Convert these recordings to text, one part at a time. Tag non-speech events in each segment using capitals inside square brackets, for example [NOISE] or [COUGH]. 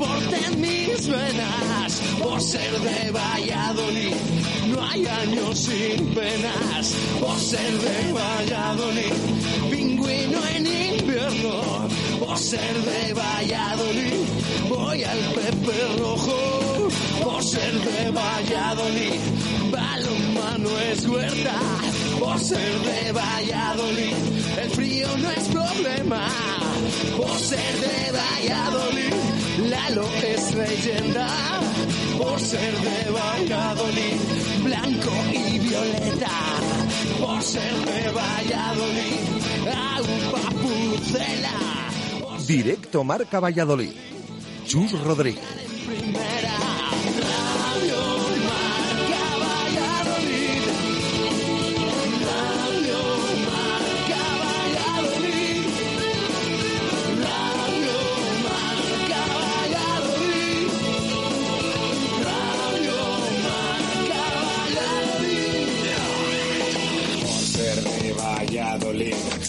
deporte en mis venas. Por ser de Valladolid, no hay años sin penas. Por ser de Valladolid, pingüino en invierno. Por ser de Valladolid, voy al Pepe Rojo. Por ser de Valladolid, balonmano es huerta. Por ser de Valladolid, el frío no es problema. Por ser de Valladolid, Lalo es leyenda. Por ser de Valladolid, blanco y violeta. Por ser de Valladolid, pucela. Directo Marca Valladolid. Chus Rodríguez.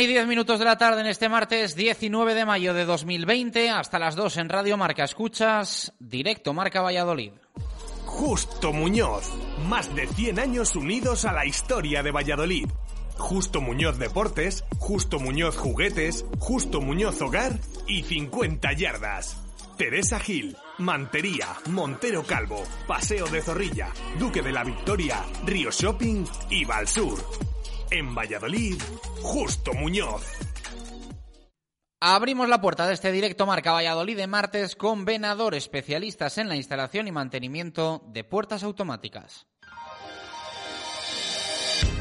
y 10 minutos de la tarde en este martes 19 de mayo de 2020, hasta las 2 en Radio Marca Escuchas, directo Marca Valladolid. Justo Muñoz, más de 100 años unidos a la historia de Valladolid. Justo Muñoz Deportes, Justo Muñoz Juguetes, Justo Muñoz Hogar y 50 Yardas. Teresa Gil, Mantería, Montero Calvo, Paseo de Zorrilla, Duque de la Victoria, Río Shopping y Valsur. En Valladolid, Justo Muñoz. Abrimos la puerta de este directo Marca Valladolid de martes con Venador, especialistas en la instalación y mantenimiento de puertas automáticas.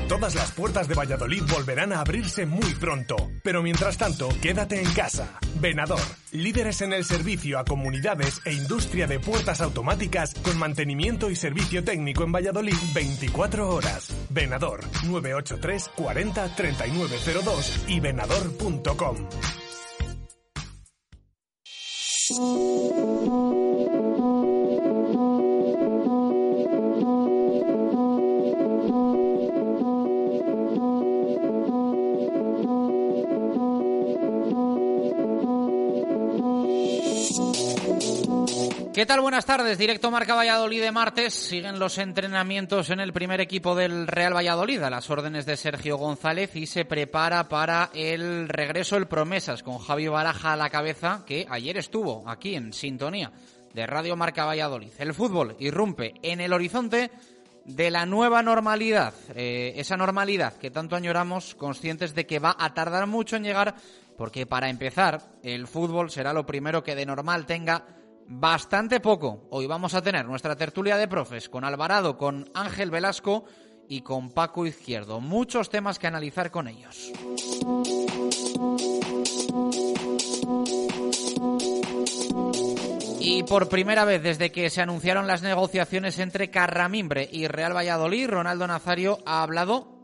Todas las puertas de Valladolid volverán a abrirse muy pronto, pero mientras tanto, quédate en casa. Venador, líderes en el servicio a comunidades e industria de puertas automáticas con mantenimiento y servicio técnico en Valladolid 24 horas. Venador 983 40 3902 y venador.com. ¿Qué tal? Buenas tardes. Directo Marca Valladolid de martes. Siguen los entrenamientos en el primer equipo del Real Valladolid a las órdenes de Sergio González y se prepara para el regreso el Promesas con Javi Baraja a la cabeza que ayer estuvo aquí en sintonía de Radio Marca Valladolid. El fútbol irrumpe en el horizonte de la nueva normalidad, eh, esa normalidad que tanto añoramos, conscientes de que va a tardar mucho en llegar, porque para empezar, el fútbol será lo primero que de normal tenga bastante poco. Hoy vamos a tener nuestra tertulia de profes con Alvarado, con Ángel Velasco y con Paco Izquierdo. Muchos temas que analizar con ellos. Y por primera vez desde que se anunciaron las negociaciones entre Carramimbre y Real Valladolid, Ronaldo Nazario ha hablado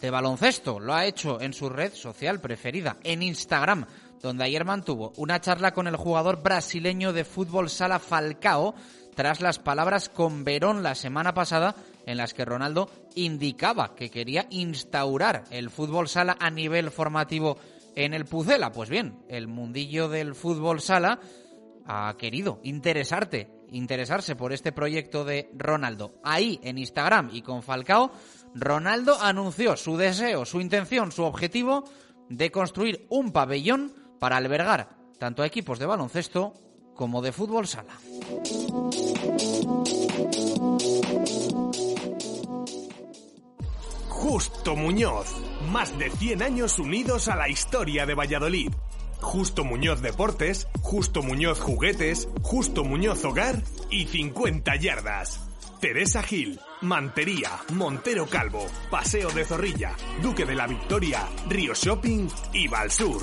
de baloncesto. Lo ha hecho en su red social preferida, en Instagram donde ayer mantuvo una charla con el jugador brasileño de fútbol sala Falcao tras las palabras con Verón la semana pasada en las que Ronaldo indicaba que quería instaurar el fútbol sala a nivel formativo en el Pucela. Pues bien, el mundillo del fútbol sala ha querido interesarte, interesarse por este proyecto de Ronaldo. Ahí en Instagram y con Falcao, Ronaldo anunció su deseo, su intención, su objetivo de construir un pabellón para albergar tanto a equipos de baloncesto como de fútbol sala. Justo Muñoz, más de 100 años unidos a la historia de Valladolid. Justo Muñoz Deportes, Justo Muñoz Juguetes, Justo Muñoz Hogar y 50 yardas. Teresa Gil, Mantería, Montero Calvo, Paseo de Zorrilla, Duque de la Victoria, Río Shopping y Valsur.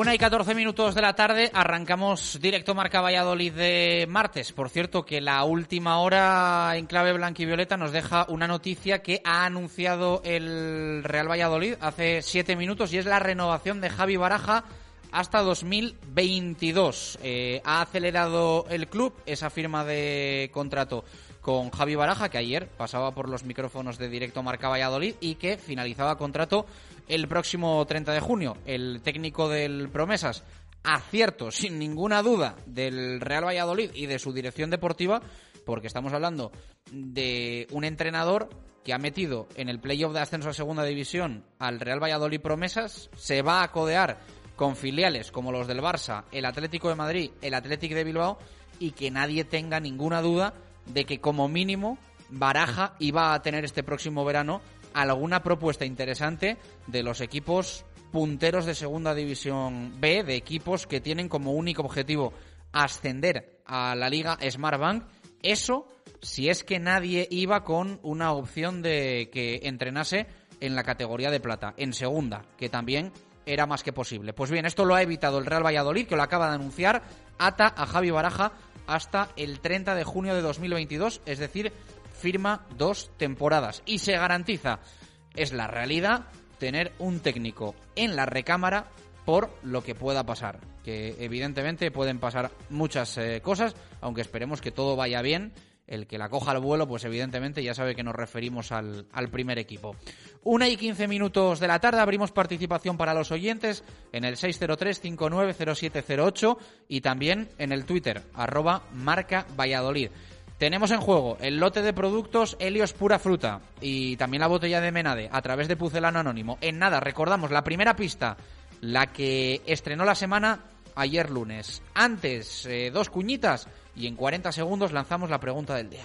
Una y 14 minutos de la tarde, arrancamos directo Marca Valladolid de martes. Por cierto, que la última hora en clave blanquivioleta nos deja una noticia que ha anunciado el Real Valladolid hace siete minutos y es la renovación de Javi Baraja hasta 2022. Eh, ha acelerado el club esa firma de contrato con Javi Baraja, que ayer pasaba por los micrófonos de directo Marca Valladolid y que finalizaba contrato el próximo 30 de junio. El técnico del Promesas, acierto [LAUGHS] sin ninguna duda del Real Valladolid y de su dirección deportiva, porque estamos hablando de un entrenador que ha metido en el playoff de ascenso a segunda división al Real Valladolid Promesas, se va a codear con filiales como los del Barça, el Atlético de Madrid, el Atlético de Bilbao y que nadie tenga ninguna duda de que como mínimo Baraja iba a tener este próximo verano alguna propuesta interesante de los equipos punteros de Segunda División B, de equipos que tienen como único objetivo ascender a la Liga Smartbank. Eso si es que nadie iba con una opción de que entrenase en la categoría de plata, en segunda, que también era más que posible. Pues bien, esto lo ha evitado el Real Valladolid, que lo acaba de anunciar, ata a Javi Baraja hasta el 30 de junio de 2022, es decir, firma dos temporadas y se garantiza, es la realidad, tener un técnico en la recámara por lo que pueda pasar. Que evidentemente pueden pasar muchas eh, cosas, aunque esperemos que todo vaya bien. El que la coja al vuelo, pues evidentemente ya sabe que nos referimos al, al primer equipo. Una y quince minutos de la tarde abrimos participación para los oyentes en el 603-590708 y también en el Twitter, arroba marca Valladolid. Tenemos en juego el lote de productos Helios Pura Fruta y también la botella de Menade a través de Pucelano Anónimo. En nada, recordamos la primera pista, la que estrenó la semana ayer lunes. Antes, eh, dos cuñitas y en 40 segundos lanzamos la pregunta del día.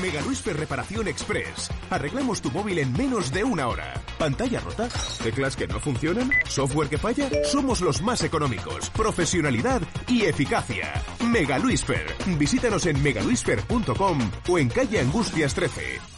Mega Luisfer Reparación Express. Arreglamos tu móvil en menos de una hora. ¿Pantalla rota? ¿Teclas que no funcionan? ¿Software que falla? Somos los más económicos, profesionalidad y eficacia. Mega Luisfer. Visítanos en megaluisfer.com o en calle Angustias 13.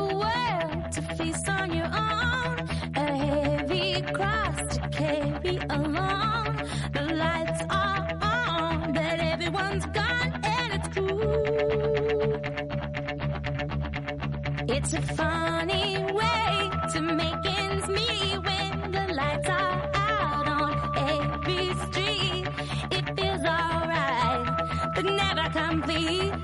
It's a funny way to make ends meet when the lights are out on every street. It feels alright, but never complete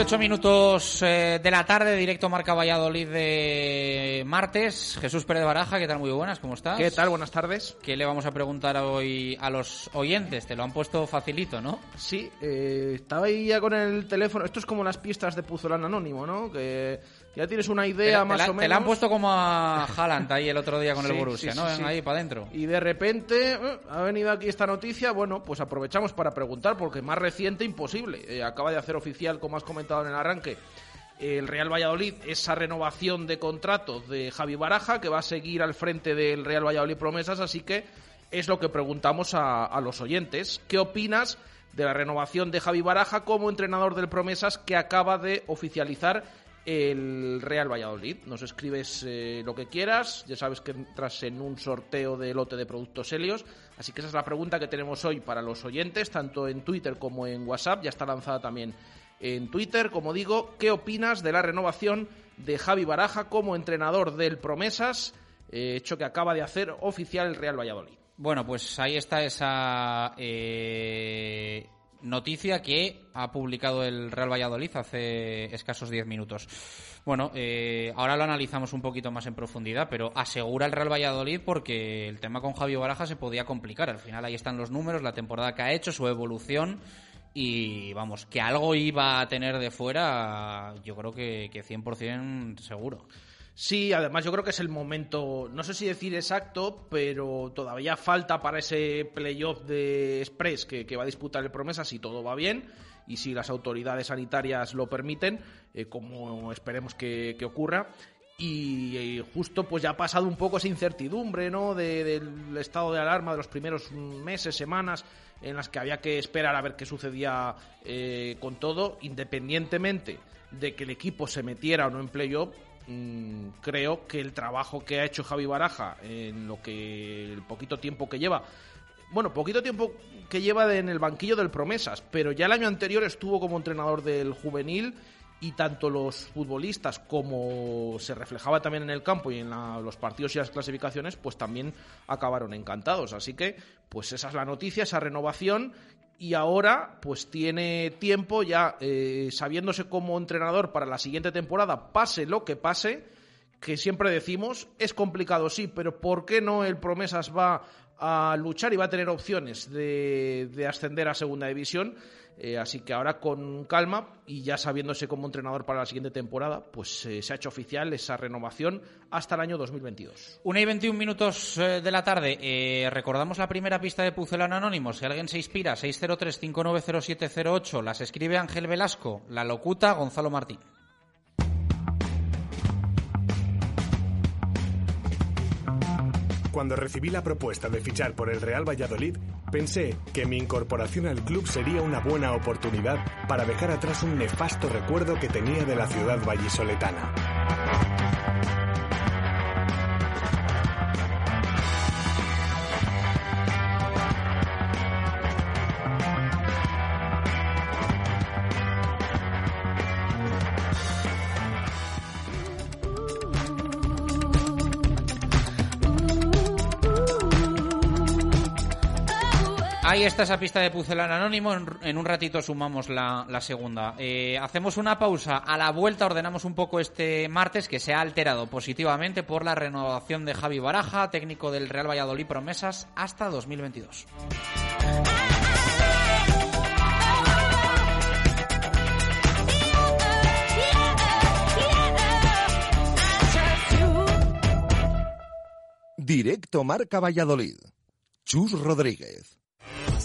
18 minutos eh, de la tarde, directo Marca Valladolid de martes. Jesús Pérez Baraja, ¿qué tal? Muy buenas, ¿cómo estás? ¿Qué tal? Buenas tardes. ¿Qué le vamos a preguntar hoy a los oyentes? Te lo han puesto facilito, ¿no? Sí, eh, estaba ahí ya con el teléfono. Esto es como las pistas de Puzolán Anónimo, ¿no? Que ya tienes una idea te, más la, o menos. te la han puesto como a Haaland ahí el otro día con el Borussia, sí, ¿no? sí. ahí para adentro. Y de repente eh, ha venido aquí esta noticia. Bueno, pues aprovechamos para preguntar, porque más reciente imposible. Eh, acaba de hacer oficial, como has comentado en el arranque, el Real Valladolid esa renovación de contrato de Javi Baraja, que va a seguir al frente del Real Valladolid Promesas. Así que es lo que preguntamos a, a los oyentes. ¿Qué opinas de la renovación de Javi Baraja como entrenador del Promesas que acaba de oficializar el Real Valladolid. Nos escribes eh, lo que quieras, ya sabes que entras en un sorteo de lote de productos Helios, así que esa es la pregunta que tenemos hoy para los oyentes, tanto en Twitter como en WhatsApp, ya está lanzada también en Twitter, como digo, ¿qué opinas de la renovación de Javi Baraja como entrenador del Promesas, eh, hecho que acaba de hacer oficial el Real Valladolid? Bueno, pues ahí está esa eh, noticia que ha publicado el Real Valladolid hace escasos 10 minutos. Bueno, eh, ahora lo analizamos un poquito más en profundidad, pero asegura el Real Valladolid porque el tema con Javi Baraja se podía complicar. Al final ahí están los números, la temporada que ha hecho, su evolución y vamos, que algo iba a tener de fuera, yo creo que, que 100% seguro. Sí, además yo creo que es el momento, no sé si decir exacto, pero todavía falta para ese playoff de Express que, va a disputar el Promesa si todo va bien y si las autoridades sanitarias lo permiten, eh, como esperemos que, que ocurra. Y eh, justo pues ya ha pasado un poco esa incertidumbre, ¿no? De- del estado de alarma de los primeros meses, semanas, en las que había que esperar a ver qué sucedía eh, con todo, independientemente de que el equipo se metiera o no en playoff, mm, creo que el trabajo que ha hecho Javi Baraja en lo que el poquito tiempo que lleva bueno, poquito tiempo que lleva en el banquillo del Promesas, pero ya el año anterior estuvo como entrenador del juvenil y tanto los futbolistas como se reflejaba también en el campo y en la- los partidos y las clasificaciones, pues también acabaron encantados. Así que, pues esa es la noticia, esa renovación. Y ahora, pues tiene tiempo ya eh, sabiéndose como entrenador para la siguiente temporada, pase lo que pase, que siempre decimos, es complicado sí, pero ¿por qué no el Promesas va a luchar y va a tener opciones de, de ascender a Segunda División? Eh, así que ahora con calma y ya sabiéndose como entrenador para la siguiente temporada, pues eh, se ha hecho oficial esa renovación hasta el año 2022. Una y 21 minutos eh, de la tarde. Recordamos la primera pista de Pucelano Anónimo. Si alguien se inspira, 603-590708. Las escribe Ángel Velasco. La locuta Gonzalo Martín. Cuando recibí la propuesta de fichar por el Real Valladolid, Pensé que mi incorporación al club sería una buena oportunidad para dejar atrás un nefasto recuerdo que tenía de la ciudad vallisoletana. Ahí está esa pista de Pucelán Anónimo. En, un ratito sumamos la, la segunda. Eh, hacemos una pausa. A la vuelta ordenamos un poco este martes que se ha alterado positivamente por la renovación de Javi Baraja, técnico del Real Valladolid Promesas, hasta 2022. Directo Marca Valladolid. Chus Rodríguez.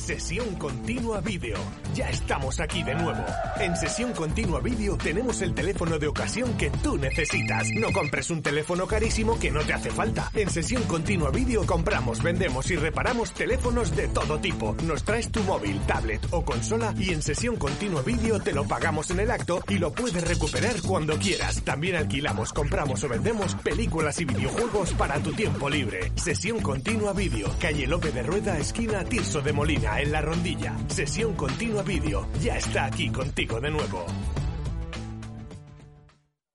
Sesión Continua Vídeo. Ya estamos aquí de nuevo. En Sesión Continua Vídeo tenemos el teléfono de ocasión que tú necesitas. No compres un teléfono carísimo que no te hace falta. En Sesión Continua Vídeo compramos, vendemos y reparamos teléfonos de todo tipo. Nos traes tu móvil, tablet o consola y en Sesión Continua Vídeo te lo pagamos en el acto y lo puedes recuperar cuando quieras. También alquilamos, compramos o vendemos películas y videojuegos para tu tiempo libre. Sesión Continua Vídeo. Calle Lope de Rueda, esquina Tirso de Molina en la rondilla. Sesión continua vídeo. Ya está aquí contigo de nuevo.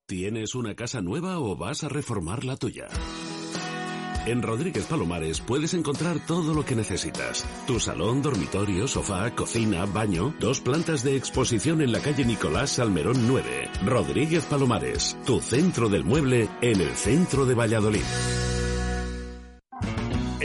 ¿Tienes una casa nueva o vas a reformar la tuya? En Rodríguez Palomares puedes encontrar todo lo que necesitas. Tu salón, dormitorio, sofá, cocina, baño, dos plantas de exposición en la calle Nicolás Salmerón 9. Rodríguez Palomares, tu centro del mueble en el centro de Valladolid.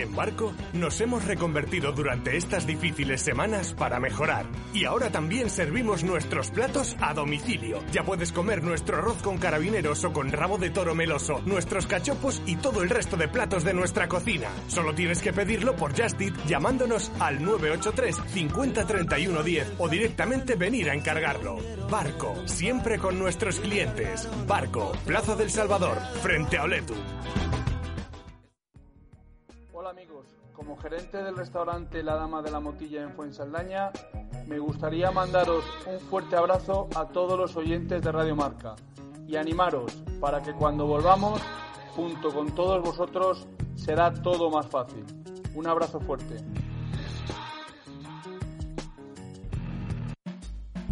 En Barco nos hemos reconvertido durante estas difíciles semanas para mejorar. Y ahora también servimos nuestros platos a domicilio. Ya puedes comer nuestro arroz con carabineros o con rabo de toro meloso, nuestros cachopos y todo el resto de platos de nuestra cocina. Solo tienes que pedirlo por Just llamándonos al 983 50 31 10 o directamente venir a encargarlo. Barco, siempre con nuestros clientes. Barco, Plaza del Salvador, frente a Oletu. Hola amigos, como gerente del restaurante La Dama de la Motilla en Fuensaldaña, me gustaría mandaros un fuerte abrazo a todos los oyentes de Radio Marca y animaros para que cuando volvamos, junto con todos vosotros, será todo más fácil. Un abrazo fuerte.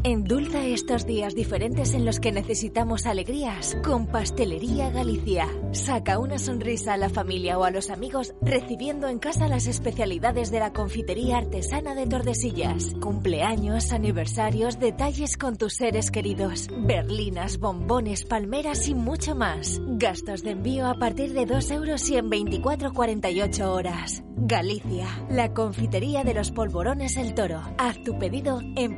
Endulza estos días diferentes en los que necesitamos alegrías con Pastelería Galicia. Saca una sonrisa a la familia o a los amigos recibiendo en casa las especialidades de la confitería artesana de Tordesillas. Cumpleaños, aniversarios, detalles con tus seres queridos. Berlinas, bombones, palmeras y mucho más. Gastos de envío a partir de 2 euros y en 24-48 horas. Galicia, la confitería de los polvorones El Toro. Haz tu pedido en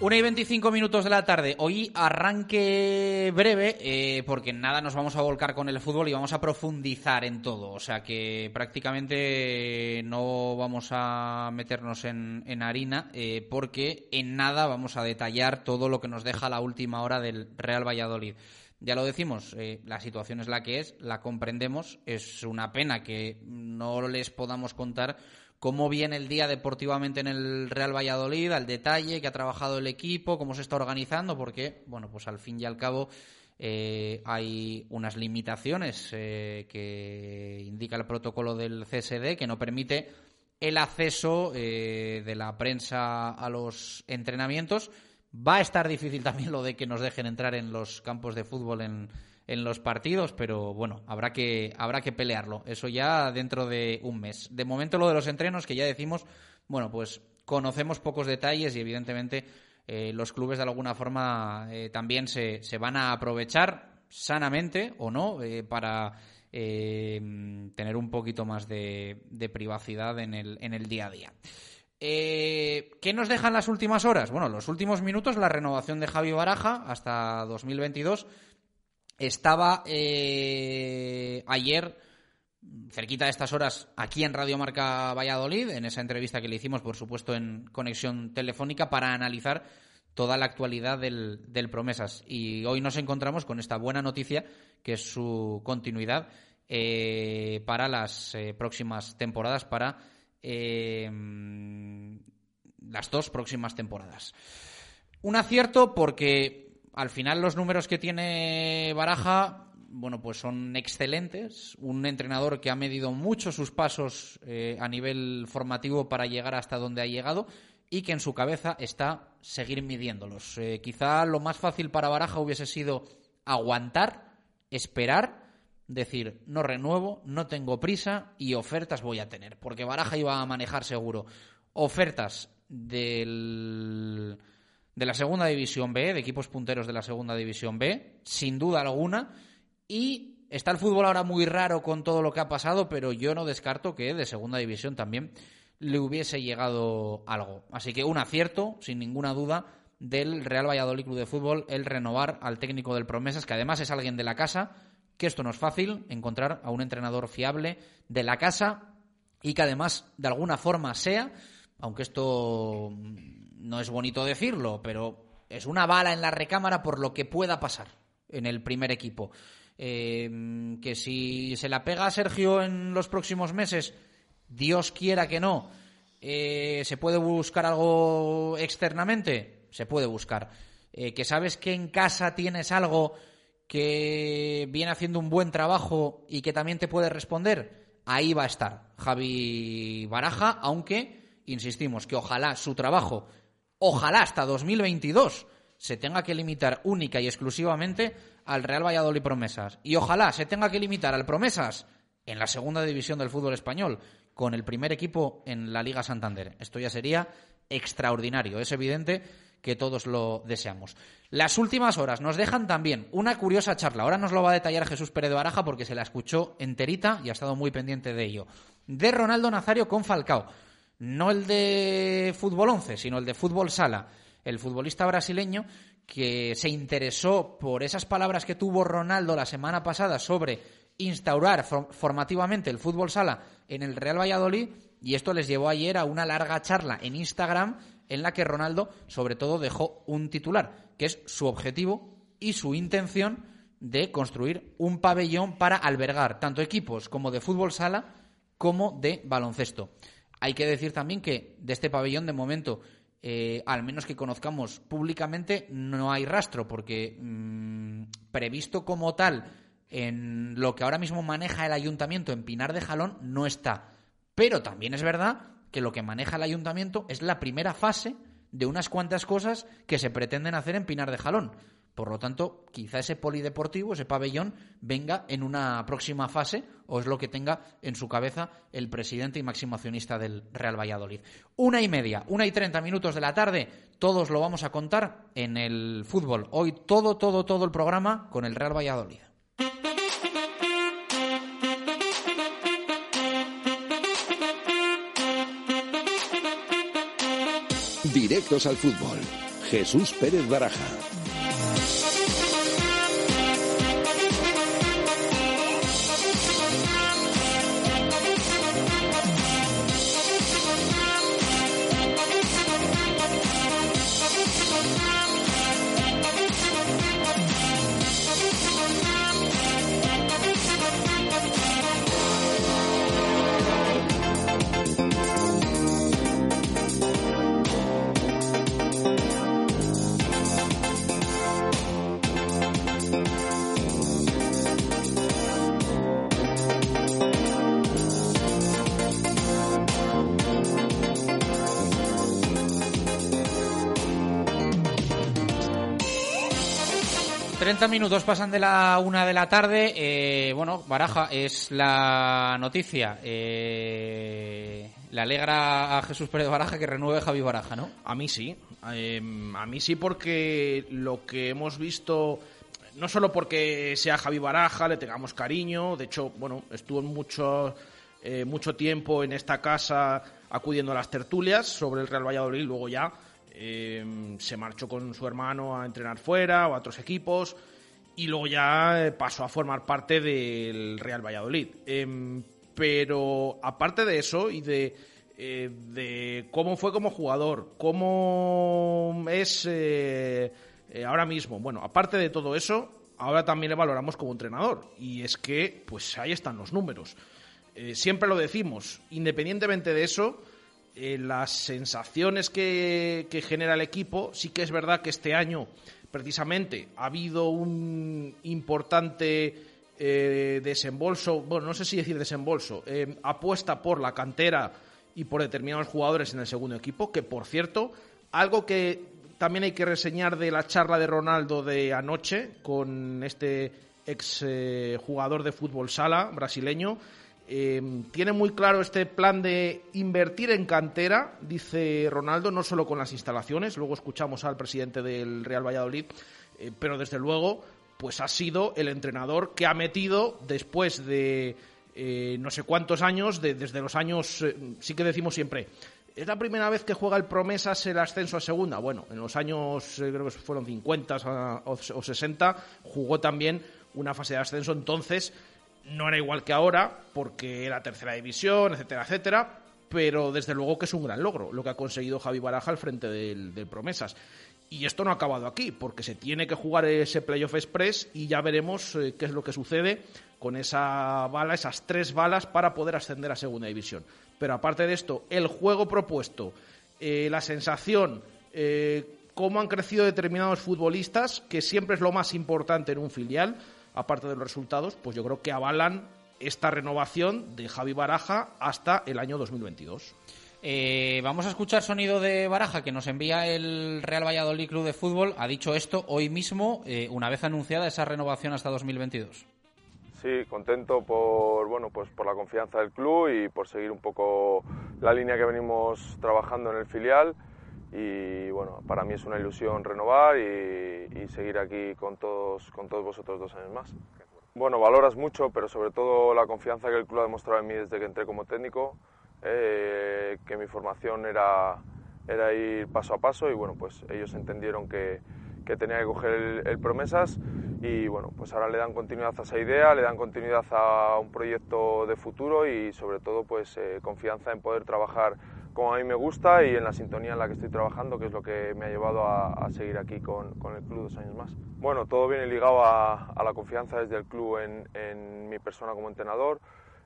Una y 25 minutos de la tarde. Hoy arranque breve, eh, porque nada nos vamos a volcar con el fútbol y vamos a profundizar en todo. O sea que prácticamente no vamos a meternos en, en harina, eh, porque en nada vamos a detallar todo lo que nos deja la última hora del Real Valladolid. Ya lo decimos, eh, la situación es la que es, la comprendemos. Es una pena que no les podamos contar cómo viene el día deportivamente en el Real Valladolid, al detalle que ha trabajado el equipo, cómo se está organizando, porque, bueno, pues al fin y al cabo eh, hay unas limitaciones eh, que indica el protocolo del CSD que no permite el acceso eh, de la prensa a los entrenamientos. Va a estar difícil también lo de que nos dejen entrar en los campos de fútbol en, en los partidos, pero bueno, habrá que, habrá que pelearlo. Eso ya dentro de un mes. De momento lo de los entrenos, que ya decimos, bueno, pues conocemos pocos detalles y evidentemente eh, los clubes de alguna forma eh, también se, se, van a aprovechar sanamente o no eh, para tener un poquito más de, privacidad en el, en el día a día. ¿Qué nos dejan las últimas horas? Bueno, los últimos minutos, la renovación de Javi Baraja hasta 2022 estaba eh, ayer cerquita de estas horas aquí en Radio Marca Valladolid, en esa entrevista que le hicimos, por supuesto, en conexión telefónica, para analizar toda la actualidad del, del Promesas. Y hoy nos encontramos con esta buena noticia, que es su continuidad eh, para las eh, próximas temporadas, para las dos próximas temporadas. Un acierto porque al final los números que tiene Baraja bueno, pues son excelentes. Un entrenador que ha medido mucho sus pasos eh, a nivel formativo para llegar hasta donde ha llegado y que en su cabeza está seguir midiéndolos. Eh, quizá lo más fácil para Baraja hubiese sido aguantar, esperar, decir, no renuevo, no tengo prisa y ofertas voy a tener, porque Baraja iba a manejar seguro ofertas del, de la segunda división B, de equipos punteros de la segunda división B, sin duda alguna, y está el fútbol ahora muy raro con todo lo que ha pasado, pero yo no descarto que de segunda división también le hubiese llegado algo. Así que un acierto, sin ninguna duda, del Real Valladolid Club de Fútbol el renovar al técnico del Promesas, que además es alguien de la casa, que esto no es fácil, encontrar a un entrenador fiable de la casa y que además de alguna forma sea, aunque esto no es bonito decirlo, pero es una bala en la recámara por lo que pueda pasar en el primer equipo. Eh, que si se la pega a Sergio en los próximos meses, Dios quiera que no, eh, se puede buscar algo externamente, se puede buscar. Eh, que sabes que en casa tienes algo que viene haciendo un buen trabajo y que también te puede responder, ahí va a estar Javi Baraja, aunque, insistimos, que ojalá su trabajo, ojalá hasta 2022, se tenga que limitar única y exclusivamente al Real Valladolid Promesas. Y ojalá se tenga que limitar al Promesas en la segunda división del fútbol español, con el primer equipo en la Liga Santander. Esto ya sería extraordinario. Es evidente que todos lo deseamos. Las últimas horas nos dejan también una curiosa charla. Ahora nos lo va a detallar Jesús Pérez de Baraja porque se la escuchó enterita y ha estado muy pendiente de ello. De Ronaldo Nazario con Falcao. No el de fútbol 11, sino el de fútbol sala. El futbolista brasileño que se interesó por esas palabras que tuvo Ronaldo la semana pasada sobre instaurar formativamente el fútbol sala en el Real Valladolid y esto les llevó ayer a una larga charla en Instagram en la que Ronaldo sobre todo dejó un titular, que es su objetivo y su intención de construir un pabellón para albergar tanto equipos como de fútbol sala como de baloncesto. Hay que decir también que de este pabellón de momento eh, al menos que conozcamos públicamente, no hay rastro, porque mm, previsto como tal en lo que ahora mismo maneja el ayuntamiento en Pinar de Jalón no está. Pero también es verdad que lo que maneja el ayuntamiento es la primera fase de unas cuantas cosas que se pretenden hacer en Pinar de Jalón. Por lo tanto, quizá ese polideportivo, ese pabellón, venga en una próxima fase o es lo que tenga en su cabeza el presidente y máximo accionista del Real Valladolid. Una y media, una y treinta minutos de la tarde, todos lo vamos a contar en el fútbol. Hoy todo, todo, todo el programa con el Real Valladolid. Directos al fútbol. Jesús Pérez Baraja. Minutos pasan de la una de la tarde. Eh, bueno, Baraja es la noticia. Eh, le alegra a Jesús Pérez Baraja que renueve Javi Baraja, ¿no? A mí sí. Em, a mí sí porque lo que hemos visto, no solo porque sea Javi Baraja, le tengamos cariño, de hecho, bueno, estuvo mucho, eh, mucho tiempo en esta casa acudiendo a las tertulias sobre el Real Valladolid, luego ya em, se marchó con su hermano a entrenar fuera o a otros equipos y luego ya eh, pasó a formar parte del Real Valladolid. Em, pero aparte de eso y de, eh, de cómo fue como jugador, cómo es eh, ahora mismo, bueno, aparte de todo eso, ahora también le valoramos como entrenador. Y es que, pues ahí están los números. Siempre lo decimos, independientemente de eso, eh, las sensaciones que, genera el equipo, sí que es verdad que este año, precisamente, ha habido un importante eh, desembolso, bueno, no sé si decir desembolso, eh, apuesta por la cantera y por determinados jugadores en el segundo equipo, que por cierto, algo que también hay que reseñar de la charla de Ronaldo de anoche con este ex jugador de fútbol sala brasileño. Eh, tiene muy claro este plan de invertir en cantera, dice Ronaldo, no solo con las instalaciones, luego escuchamos al presidente del Real Valladolid, eh, pero desde luego, pues ha sido el entrenador que ha metido después de eh, no sé cuántos años, de- desde los años, eh, sí que decimos siempre, es la primera vez que juega el Promesas el ascenso a segunda. Bueno, en los años, creo que fueron 50 o o 60, jugó también una fase de ascenso. Entonces, no era igual que ahora, porque era tercera división, etcétera, etcétera. Pero desde luego que es un gran logro lo que ha conseguido Javi Baraja al frente del, del Promesas. Y esto no ha acabado aquí, porque se tiene que jugar ese Playoff Express y ya veremos eh, qué es lo que sucede con esa bala, esas tres balas para poder ascender a Segunda División. Pero aparte de esto, el juego propuesto, eh, la sensación, eh, cómo han crecido determinados futbolistas, que siempre es lo más importante en un filial, aparte de los resultados, pues yo creo que avalan esta renovación de Javi Baraja hasta el año 2022. Eh, vamos a escuchar sonido de Baraja que nos envía el Real Valladolid Club de Fútbol. Ha dicho esto hoy mismo, eh, una vez anunciada esa renovación hasta 2022. Sí, contento por bueno pues por la confianza del club y por seguir un poco la línea que venimos trabajando en el filial y bueno para mí es una ilusión renovar y, y seguir aquí con todos con todos vosotros dos años más. Bueno valoras mucho pero sobre todo la confianza que el club ha demostrado en mí desde que entré como técnico eh, que mi formación era era ir paso a paso y bueno pues ellos entendieron que que tenía que coger el, el promesas y bueno, pues ahora le dan continuidad a esa idea, le dan continuidad a un proyecto de futuro y sobre todo pues eh, confianza en poder trabajar a mí me gusta y en la sintonía en la que estoy trabajando, que es lo que me ha llevado a, a seguir aquí con, con, el club dos años más. Bueno, todo viene ligado a, a la confianza desde el club en, en mi persona como entrenador.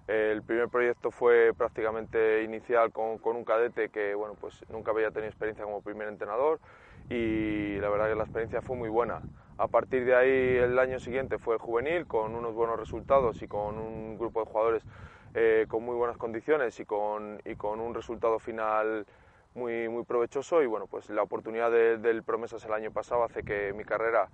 El primer proyecto fue prácticamente inicial con, con, un cadete que bueno, pues nunca había tenido experiencia como primer entrenador y la verdad que la experiencia fue muy buena. A partir de ahí el año siguiente fue juvenil con unos buenos resultados y con un grupo de jugadores eh, con muy buenas condiciones y con, y con un resultado final muy, muy provechoso y bueno, pues la oportunidad de, del Promesas el año pasado hace que mi carrera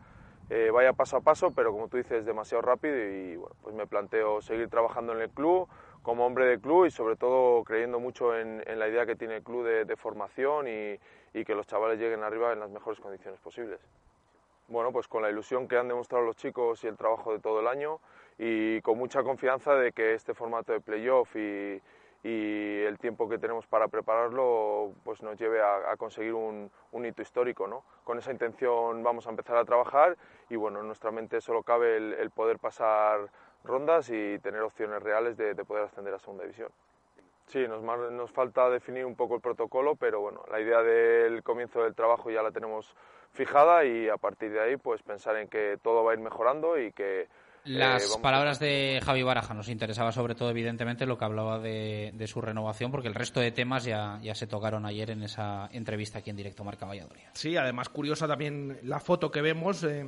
eh, vaya paso a paso, pero como tú dices, demasiado rápido y bueno, pues me planteo seguir trabajando en el club como hombre de club y sobre todo creyendo mucho en, en la idea que tiene el club de, de formación y, y que los chavales lleguen arriba en las mejores condiciones posibles. Bueno, pues con la ilusión que han demostrado los chicos y el trabajo de todo el año y con mucha confianza de que este formato de playoff y, y el tiempo que tenemos para prepararlo pues nos lleve a, a conseguir un, un, hito histórico. ¿no? Con esa intención vamos a empezar a trabajar y bueno, en nuestra mente solo cabe el, el poder pasar rondas y tener opciones reales de, de poder ascender a segunda división. Sí, nos, nos, falta definir un poco el protocolo, pero bueno, la idea del comienzo del trabajo ya la tenemos fijada y a partir de ahí pues pensar en que todo va a ir mejorando y que... Las eh, palabras a... de Javi Baraja nos interesaba sobre todo evidentemente lo que hablaba de, de su renovación porque el resto de temas ya, ya, se tocaron ayer en esa entrevista aquí en directo Marca Valladolid. Sí, además curiosa también la foto que vemos... Eh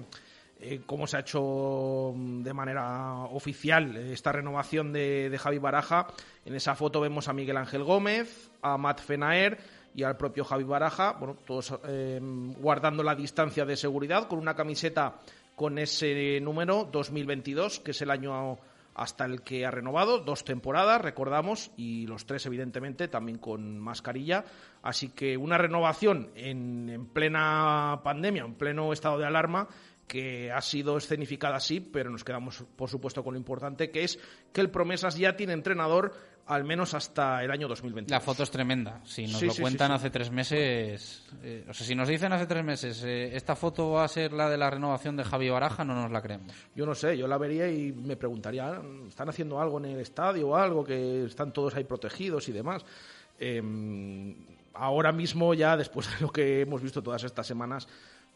eh, cómo se ha hecho de manera oficial esta renovación de, de, Javi Baraja. En esa foto vemos a Miguel Ángel Gómez, a Matt Fenaer y al propio Javi Baraja, bueno, todos eh, guardando la distancia de seguridad con una camiseta con ese número 2022, que es el año hasta el que ha renovado, dos temporadas, recordamos, y los tres, evidentemente, también con mascarilla. Así que una renovación en, en plena pandemia, en pleno estado de alarma, que ha sido escenificada así, pero nos quedamos, por supuesto, con lo importante que es que el Promesas ya tiene entrenador al menos hasta el año 2020. La foto es tremenda. Si nos lo cuentan hace tres meses, eh, o sea, si nos dicen hace tres meses, eh, esta foto va a ser la de la renovación de Javi Baraja, no nos la creemos. Yo no sé, yo la vería y me preguntaría, ¿están haciendo algo en el estadio o algo? Que están todos ahí protegidos y demás. Em, ahora mismo, ya después de lo que hemos visto todas estas semanas,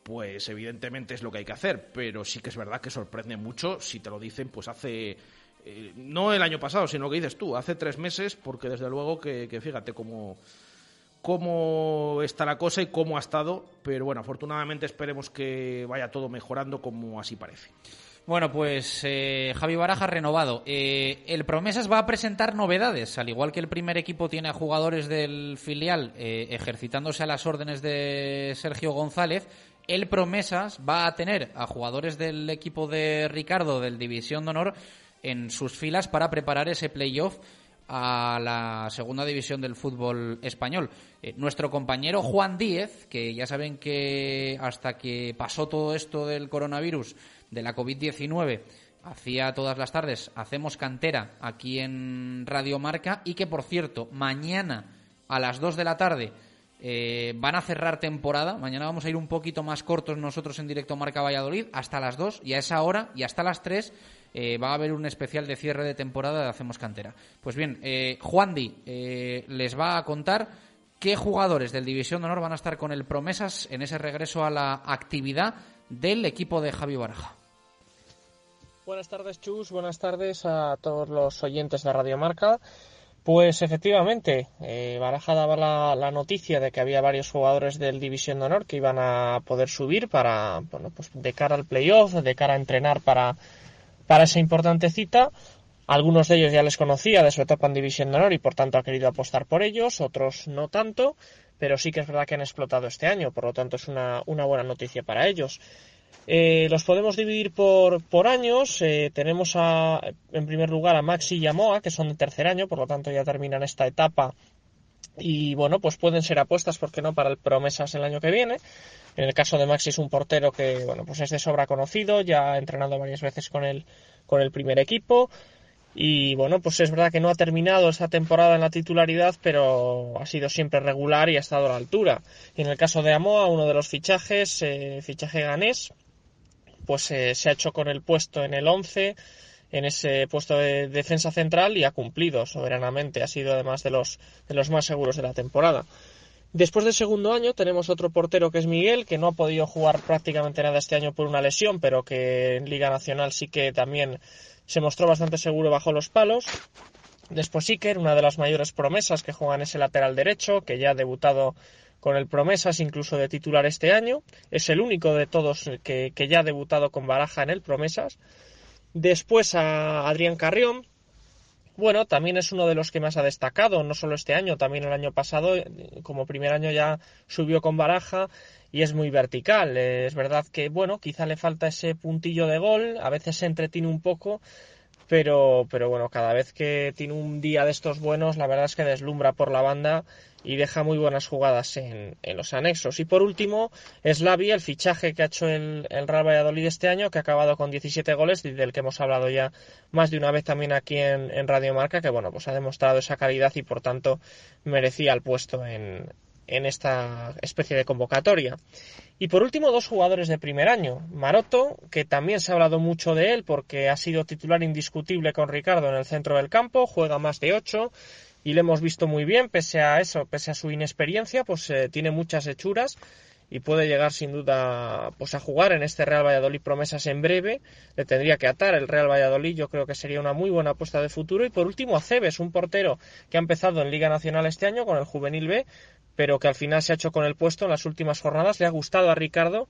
pues evidentemente es lo que hay que hacer, pero sí que es verdad que sorprende mucho si te lo dicen pues hace eh, no el año pasado, sino que dices tú, hace tres meses, porque desde luego que, fíjate cómo, cómo está la cosa y cómo ha estado, pero bueno, afortunadamente esperemos que vaya todo mejorando como así parece. Bueno, pues eh, Javi Baraja renovado. Eh, el Promesas va a presentar novedades, al igual que el primer equipo tiene a jugadores del filial ejercitándose a las órdenes de Sergio González. El Promesas va a tener a jugadores del equipo de Ricardo del División de Honor en sus filas para preparar ese playoff a la segunda división del fútbol español. Eh, nuestro compañero Juan Díez, que ya saben que hasta que pasó todo esto del coronavirus, de la COVID-19, hacía todas las tardes, hacemos cantera aquí en Radio Marca y que, por cierto, mañana a las 2 de la tarde eh, van a cerrar temporada. Mañana vamos a ir un poquito más cortos nosotros en directo Marca Valladolid, hasta las 2 y a esa hora y hasta las 3 eh, va a haber un especial de cierre de temporada de Hacemos Cantera. Pues bien, eh, Juan Di les va a contar qué jugadores del División de Honor van a estar con el Promesas en ese regreso a la actividad del equipo de Javi Baraja. Buenas tardes, Chus. Buenas tardes a todos los oyentes de Radio Marca. Pues efectivamente, Baraja daba la, noticia de que había varios jugadores del División de Honor que iban a poder subir para, bueno, pues de cara al playoff, de cara a entrenar para para esa importante cita. Algunos de ellos ya les conocía de su etapa en División de Honor y por tanto ha querido apostar por ellos, otros no tanto, pero sí que es verdad que han explotado este año, por lo tanto es una, buena noticia para ellos. Eh, los podemos dividir por, por años. Eh, tenemos a, en primer lugar a Maxi y a Moa, que son de tercer año, por lo tanto ya terminan esta etapa. Y bueno, pues pueden ser apuestas, ¿por qué no?, para el promesas el año que viene. En el caso de Maxi es un portero que, bueno, pues es de sobra conocido, ya ha entrenado varias veces con el, con el primer equipo. Y bueno, pues es verdad que no ha terminado esta temporada en la titularidad, pero ha sido siempre regular y ha estado a la altura. Y en el caso de Amoa, uno de los fichajes, eh, fichaje ganés, pues eh, se ha hecho con el puesto en el 11, en ese puesto de defensa central y ha cumplido soberanamente. Ha sido además de los, de los más seguros de la temporada. Después del segundo año tenemos otro portero que es Miguel, que no ha podido jugar prácticamente nada este año por una lesión, pero que en Liga Nacional sí que también se mostró bastante seguro bajo los palos. Después Iker, una de las mayores promesas que juega en ese lateral derecho, que ya ha debutado con el Promesas, incluso de titular este año. Es el único de todos que, que ya ha debutado con Baraja en el Promesas. Después a Adrián Carrión, bueno, también es uno de los que más ha destacado, no solo este año, también el año pasado, eh, como primer año ya subió con baraja y es muy vertical. Es verdad que, bueno, quizá le falta ese puntillo de gol, a veces se entretiene un poco, pero, pero bueno, cada vez que tiene un día de estos buenos, la verdad es que deslumbra por la banda y deja muy buenas jugadas en, los anexos. Y por último, Slavi, el fichaje que ha hecho el, el, Real Valladolid este año, que ha acabado con 17 goles, del que hemos hablado ya más de una vez también aquí en, en Radio Marca, que bueno, pues ha demostrado esa calidad y por tanto merecía el puesto en, en esta especie de convocatoria. Y por último, dos jugadores de primer año. Maroto, que también se ha hablado mucho de él porque ha sido titular indiscutible con Ricardo en el centro del campo, juega más de ocho y le hemos visto muy bien, pese a eso, pese a su inexperiencia, pues eh, tiene muchas hechuras y puede llegar sin duda pues a jugar en este Real Valladolid promesas en breve le tendría que atar el Real Valladolid yo creo que sería una muy buena apuesta de futuro y por último Aceves un portero que ha empezado en Liga Nacional este año con el Juvenil B pero que al final se ha hecho con el puesto en las últimas jornadas. Le ha gustado a Ricardo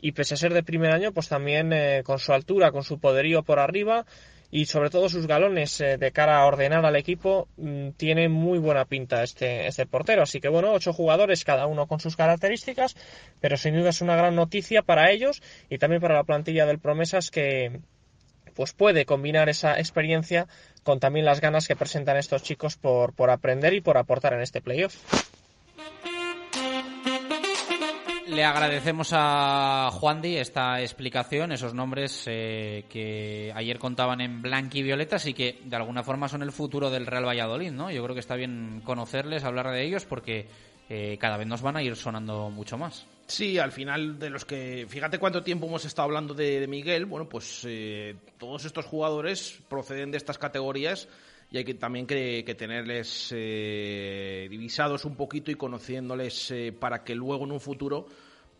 y pese a ser de primer año, pues también eh, con su altura, con su poderío por arriba y sobre todo sus galones eh, de cara a ordenar al equipo, mm, tiene muy buena pinta este, este portero. Así que bueno, ocho jugadores, cada uno con sus características, pero sin duda es una gran noticia para ellos y también para la plantilla del Promesas que pues puede combinar esa experiencia con también las ganas que presentan estos chicos por, por aprender y por aportar en este playoff. Le agradecemos a Juan Di esta explicación, esos nombres eh, que ayer contaban en blanco y violetas y que de alguna forma son el futuro del Real Valladolid, ¿no? Yo creo que está bien conocerles, hablar de ellos, porque eh, cada vez nos van a ir sonando mucho más. Sí, al final de los que. Fíjate cuánto tiempo hemos estado hablando de, de Miguel. Bueno, pues eh, todos estos jugadores proceden de estas categorías y hay que también que, que tenerles eh, divisados un poquito y conociéndoles eh, para que luego en un futuro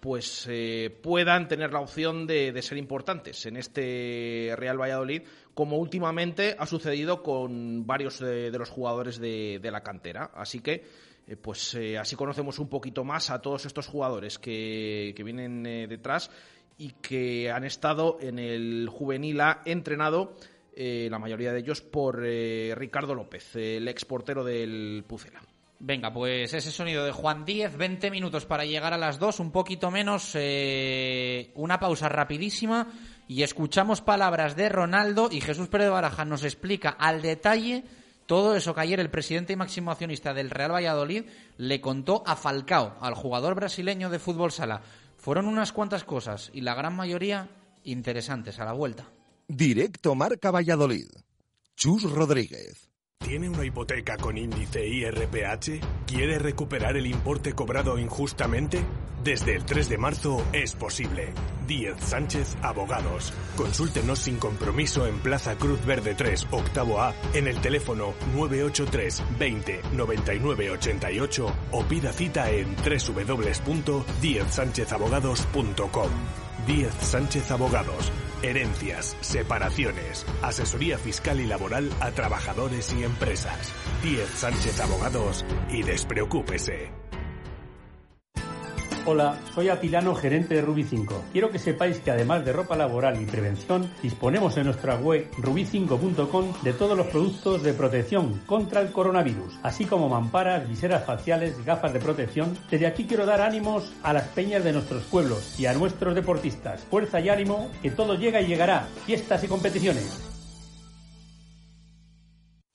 pues eh, puedan tener la opción de, ser importantes en este Real Valladolid, como últimamente ha sucedido con varios de, los jugadores de, la cantera. Así que, pues así conocemos un poquito más a todos estos jugadores que, que vienen detrás y que han estado en el juvenil A entrenado eh, la mayoría de ellos por eh, Ricardo López, el ex portero del Pucela. Venga, pues ese sonido de Juan Díez, 20 minutos para llegar a las 2, un poquito menos, eh, una pausa rapidísima y escuchamos palabras de Ronaldo y Jesús Pérez Baraja nos explica al detalle todo eso que ayer el presidente y máximo accionista del Real Valladolid le contó a Falcao, al jugador brasileño de fútbol sala. Fueron unas cuantas cosas y la gran mayoría interesantes a la vuelta. Directo Marca Valladolid. Chus Rodríguez. ¿Tiene una hipoteca con índice IRPH? ¿Quiere recuperar el importe cobrado injustamente? Desde el 3 de marzo es posible. Díez Sánchez Abogados. Consúltenos sin compromiso en Plaza Cruz Verde 3, octavo A, en el teléfono 983 20 99 88 o pida cita en www.diezsánchezabogados.com. Díez Sánchez Abogados. Herencias, separaciones, asesoría fiscal y laboral a trabajadores y empresas. Díez Sánchez Abogados y despreocúpese. Hola, soy Atilano, gerente de Ruby 5. Quiero que sepáis que además de ropa laboral y prevención, disponemos en nuestra web ruby5.com de todos los productos de protección contra el coronavirus, así como mamparas, viseras faciales, gafas de protección. Desde aquí quiero dar ánimos a las peñas de nuestros pueblos y a nuestros deportistas. Fuerza y ánimo, que todo llega y llegará. Fiestas y competiciones.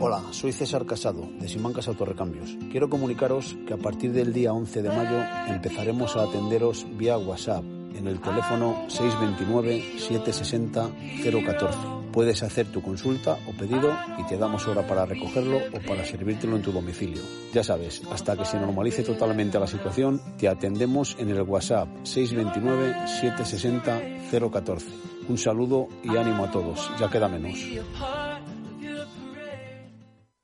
Hola, soy César Casado, de Simancas Autorrecambios. Quiero comunicaros que a partir del día 11 de mayo empezaremos a atenderos vía WhatsApp en el teléfono 629-760-014. Puedes hacer tu consulta o pedido y te damos hora para recogerlo o para servírtelo en tu domicilio. Ya sabes, hasta que se normalice totalmente la situación, te atendemos en el WhatsApp 629-760-014. Un saludo y ánimo a todos, ya queda menos.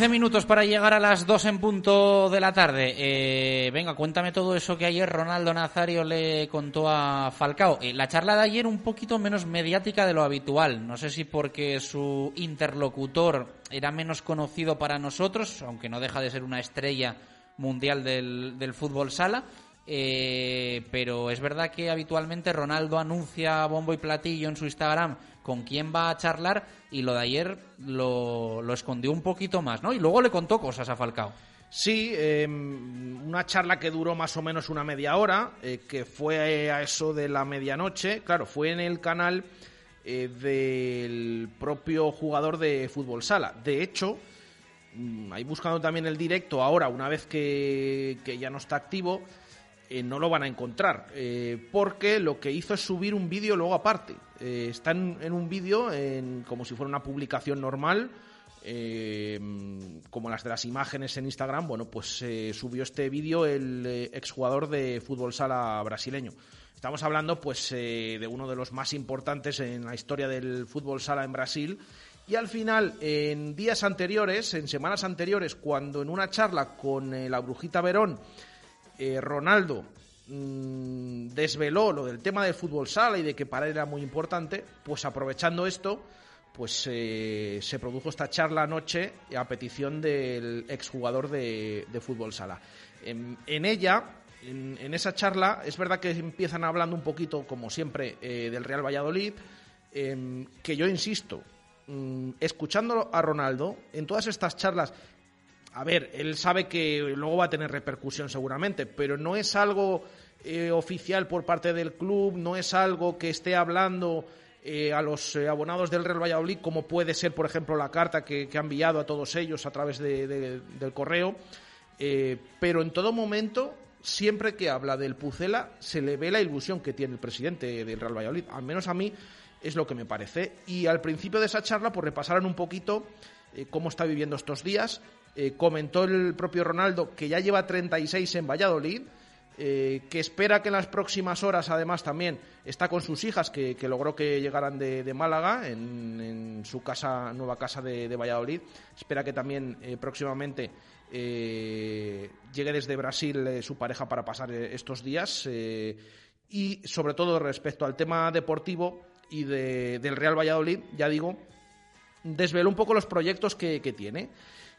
Minutos para llegar a las 2 en punto de la tarde. Eh, venga, cuéntame todo eso que ayer Ronaldo Nazario le contó a Falcao. Eh, la charla de ayer un poquito menos mediática de lo habitual. No sé si porque su interlocutor era menos conocido para nosotros, aunque no deja de ser una estrella mundial del fútbol sala. Eh, pero es verdad que habitualmente Ronaldo anuncia bombo y platillo en su Instagram con quién va a charlar y lo de ayer lo, lo escondió un poquito más, ¿no? Y luego le contó cosas a Falcao. Sí, eh, una charla que duró más o menos una media hora, eh, que fue a eso de la medianoche, claro, fue en el canal eh, del propio jugador de fútbol sala. De hecho, mm, ahí buscando también el directo ahora, una vez que, que ya no está activo, eh, no lo van a encontrar, eh, porque lo que hizo es subir un vídeo luego aparte. Eh, está en, un vídeo, como si fuera una publicación normal, como las de las imágenes en Instagram, bueno, pues subió este vídeo el exjugador de fútbol sala brasileño. Estamos hablando pues de uno de los más importantes en la historia del fútbol sala en Brasil. Y al final, en días anteriores, en semanas anteriores, cuando en una charla con la Brujita Verón, eh, Ronaldo mm, desveló lo del tema del fútbol sala y de que para él era muy importante, pues aprovechando esto, pues eh, se produjo esta charla anoche a petición del exjugador de, fútbol sala. En, ella, en, en esa charla, es verdad que empiezan hablando un poquito, como siempre, eh, del Real Valladolid, em, que yo insisto, mm, escuchando a Ronaldo, en todas estas charlas, a ver, él sabe que luego va a tener repercusión seguramente, pero no es algo eh, oficial por parte del club, no es algo que esté hablando eh, a los eh, abonados del Real Valladolid, como puede ser, por ejemplo, la carta que, ha enviado a todos ellos a través de- de- del correo. Pero en todo momento, siempre que habla del Pucela, se le ve la ilusión que tiene el presidente del Real Valladolid. Al menos a mí es lo que me parece. Y al principio de esa charla, pues repasaron un poquito cómo está viviendo estos días. Eh, comentó el propio Ronaldo que ya lleva 36 en Valladolid, eh, que espera que en las próximas horas, además, también está con sus hijas, que, logró que llegaran de, Málaga, en, su casa, nueva casa de, Valladolid. Espera que también eh, próximamente llegue desde Brasil su pareja para pasar estos días. y sobre todo respecto al tema deportivo y de- del Real Valladolid, ya digo, desveló un poco los proyectos que tiene.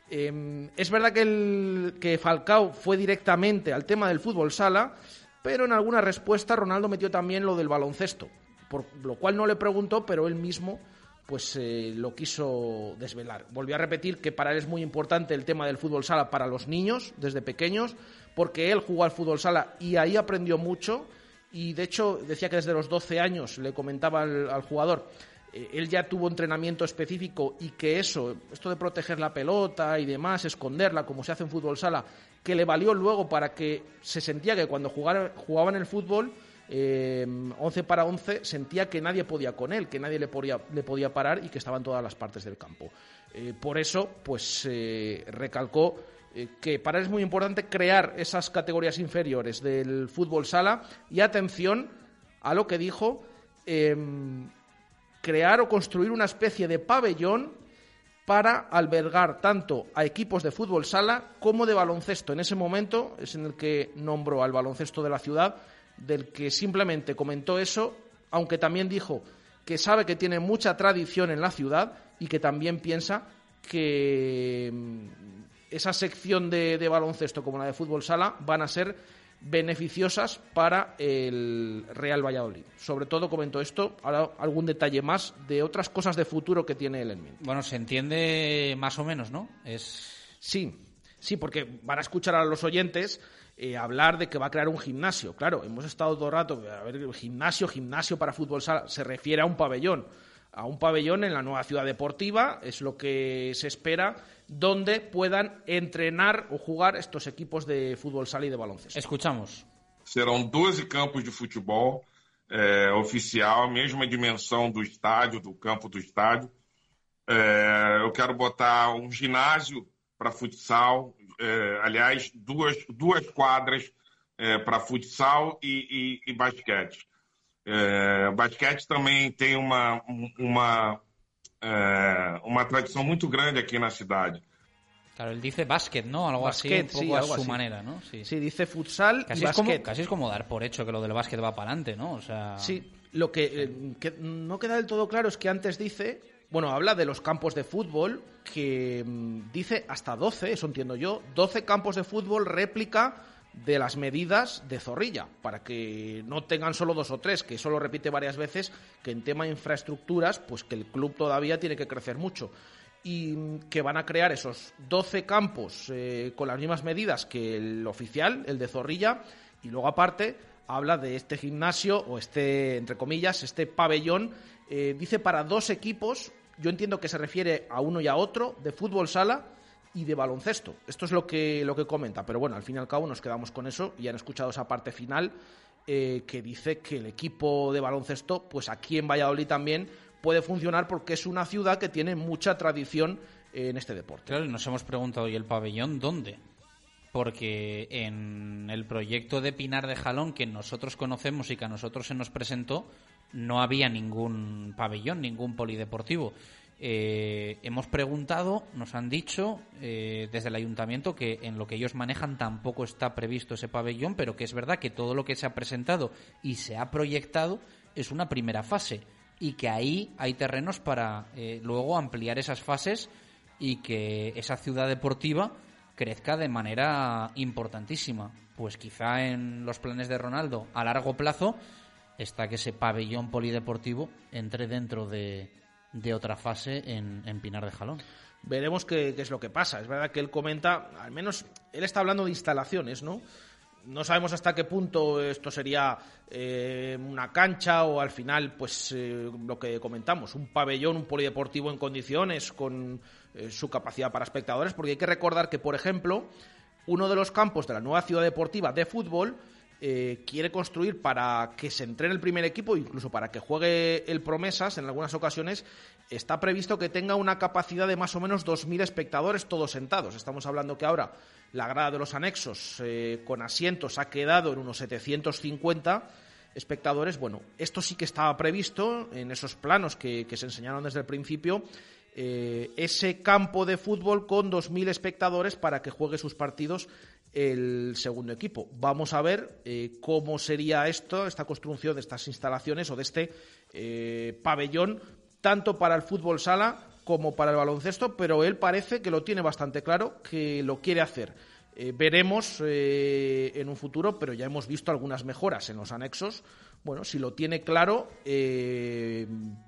Eh, es verdad que, el, que Falcao fue directamente al tema del fútbol sala, pero en alguna respuesta Ronaldo metió también lo del baloncesto, por lo cual no le preguntó, pero él mismo pues eh, lo quiso desvelar. Volvió a repetir que para él es muy importante el tema del fútbol sala para los niños desde pequeños, porque él jugó al fútbol sala y ahí aprendió mucho y de hecho decía que desde los 12 años le comentaba al, jugador él ya tuvo entrenamiento específico y que eso, esto de proteger la pelota y demás, esconderla como se hace en fútbol sala, que le valió luego para que se sentía que cuando jugara, jugaba en el fútbol, eh, 11 para 11, sentía que nadie podía con él, que nadie le podía, le podía parar y que estaba en todas las partes del campo. Eh, por eso, pues eh, recalcó eh, que para él es muy importante crear esas categorías inferiores del fútbol sala y atención a lo que dijo. Crear o construir una especie de pabellón para albergar tanto a equipos de fútbol sala como de baloncesto. En ese momento es en el que nombró al baloncesto de la ciudad, del que simplemente comentó eso, aunque también dijo que sabe que tiene mucha tradición en la ciudad y que también piensa que mm, esa sección de baloncesto como la de fútbol sala van a ser beneficiosas para el Real Valladolid. Sobre todo comentó esto, ahora algún detalle más de otras cosas de futuro que tiene él en mente. Bueno, se entiende más o menos, ¿no? Es... Sí, sí, porque van a escuchar a los oyentes eh, hablar de que va a crear un gimnasio. Claro, hemos estado todo el rato, a ver, gimnasio, gimnasio para fútbol sala, se refiere a un pabellón. A un pabellón en la nueva ciudad deportiva, es lo que se espera, donde puedan entrenar o jugar estos equipos de fútbol sala y de baloncesto. Escuchamos. Serão 12 campos de futebol é, oficial, a mesma dimensão do estádio, do campo do estádio. É, eu quero botar um ginásio para futsal, é, aliás, duas, duas quadras para futsal e, e, e basquete. É, basquete também tem uma, uma, é, uma tradição muito grande aqui na cidade. Claro, él dice básquet, ¿no? Algo Básquet, así, un sí, poco a algo su así. manera, ¿no? Sí. Sí, dice futsal Casi y es, como, básquet. casi es como dar por hecho que lo del básquet va para adelante, ¿no? O sea... Sí, lo que, eh, que no queda del todo claro es que antes dice, bueno, habla de los campos de fútbol, que mm, dice hasta 12, eso entiendo yo, 12 campos de fútbol réplica de las medidas de Zorrilla, para que no tengan solo dos o tres, que eso lo repite varias veces, que en tema de infraestructuras, pues que el club todavía tiene que crecer mucho. Y mm, que van a crear esos 12 campos eh, con las mismas medidas que el oficial, el de Zorrilla, y luego aparte habla de este gimnasio o este, entre comillas, este pabellón, eh, dice para dos equipos, yo entiendo que se refiere a uno y a otro, de fútbol sala y de baloncesto. Esto es lo que, lo que comenta, pero bueno, al fin y al cabo nos quedamos con eso y han escuchado esa parte final eh, que dice que el equipo de baloncesto, pues aquí en Valladolid también puede funcionar porque es una ciudad que tiene mucha tradición en este deporte. Claro, y nos hemos preguntado, ¿y el pabellón dónde? Porque en el proyecto de Pinar de Jalón que nosotros conocemos y que a nosotros se nos presentó, no había ningún pabellón, ningún polideportivo. Eh, hemos preguntado, nos han dicho eh, desde el ayuntamiento que en lo que ellos manejan tampoco está previsto ese pabellón, pero que es verdad que todo lo que se ha presentado y se ha proyectado es una primera fase y que ahí hay terrenos para eh, luego ampliar esas fases y que esa ciudad deportiva crezca de manera importantísima. Pues quizá en los planes de Ronaldo a largo plazo está que ese pabellón polideportivo entre dentro de, de otra fase en, en Pinar de Jalón. Veremos qué, qué es lo que pasa. Es verdad que él comenta, al menos él está hablando de instalaciones, ¿no? No sabemos hasta qué punto esto sería eh, una cancha o al final, pues eh, lo que comentamos, un pabellón, un polideportivo en condiciones con eh, su capacidad para espectadores, porque hay que recordar que, por ejemplo, uno de los campos de la nueva ciudad deportiva de fútbol eh, quiere construir para que se entrene el primer equipo, incluso para que juegue el Promesas en algunas ocasiones, está previsto que tenga una capacidad de más o menos 2.000 espectadores todos sentados. Estamos hablando que ahora la grada de los anexos eh, con asientos ha quedado en unos 750 espectadores. Bueno, esto sí que estaba previsto en esos planos que, se enseñaron desde el principio. Eh, ese campo de fútbol con 2.000 espectadores para que juegue sus partidos el segundo equipo. Vamos a ver eh, cómo sería esto, esta construcción de estas instalaciones o de este eh, pabellón, tanto para el fútbol sala como para el baloncesto, pero él parece que lo tiene bastante claro, que lo quiere hacer. Eh, veremos en un futuro, pero ya hemos visto algunas mejoras en los anexos. Bueno, si lo tiene claro,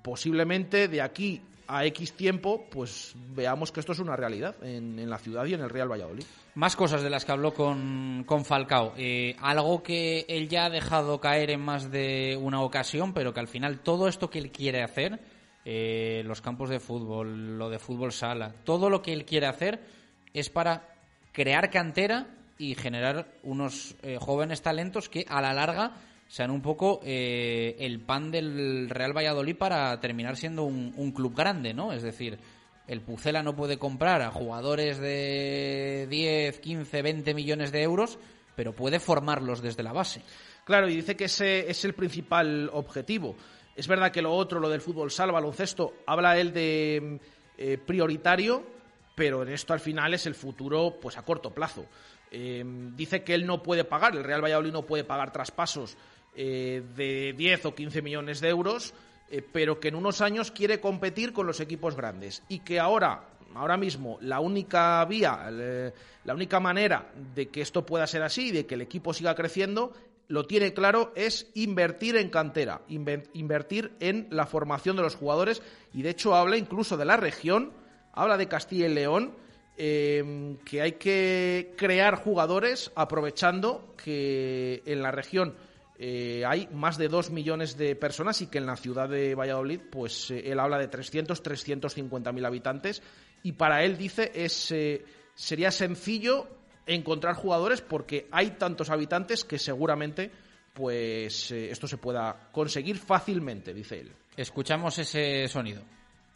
posiblemente de aquí a X tiempo, pues veamos que esto es una realidad en, en la ciudad y en el Real Valladolid. Más cosas de las que habló con, con Falcao. Eh, algo que él ya ha dejado caer en más de una ocasión, pero que al final todo esto que él quiere hacer, eh, los campos de fútbol, lo de fútbol sala, todo lo que él quiere hacer es para crear cantera y generar unos eh, jóvenes talentos que a la larga sean un poco eh, el pan del Real Valladolid para terminar siendo un, club grande, ¿no? Es decir, el Pucela no puede comprar a jugadores de 10, 15, 20 millones de euros, pero puede formarlos desde la base. Claro, y dice que ese es el principal objetivo. Es verdad que lo otro, lo del fútbol sala, baloncesto, habla él de eh, prioritario, pero en esto al final es el futuro pues a corto plazo. Eh, dice que él no puede pagar, el Real Valladolid no puede pagar traspasos eh, de 10 o 15 millones de euros, eh, pero que en unos años quiere competir con los equipos grandes. Y que ahora, ahora mismo, la única vía, eh, la única manera de que esto pueda ser así y de que el equipo siga creciendo, lo tiene claro, es invertir en cantera, inver- invertir en la formación de los jugadores. Y de hecho habla incluso de la región, habla de Castilla y León, eh, que hay que crear jugadores aprovechando que en la región eh, hay más de 2 millones de personas y que en la ciudad de Valladolid, pues eh, él habla de 300, 350 mil habitantes y para él dice es eh, sería sencillo encontrar jugadores porque hay tantos habitantes que seguramente pues eh, esto se pueda conseguir fácilmente, dice él. Escuchamos ese sonido.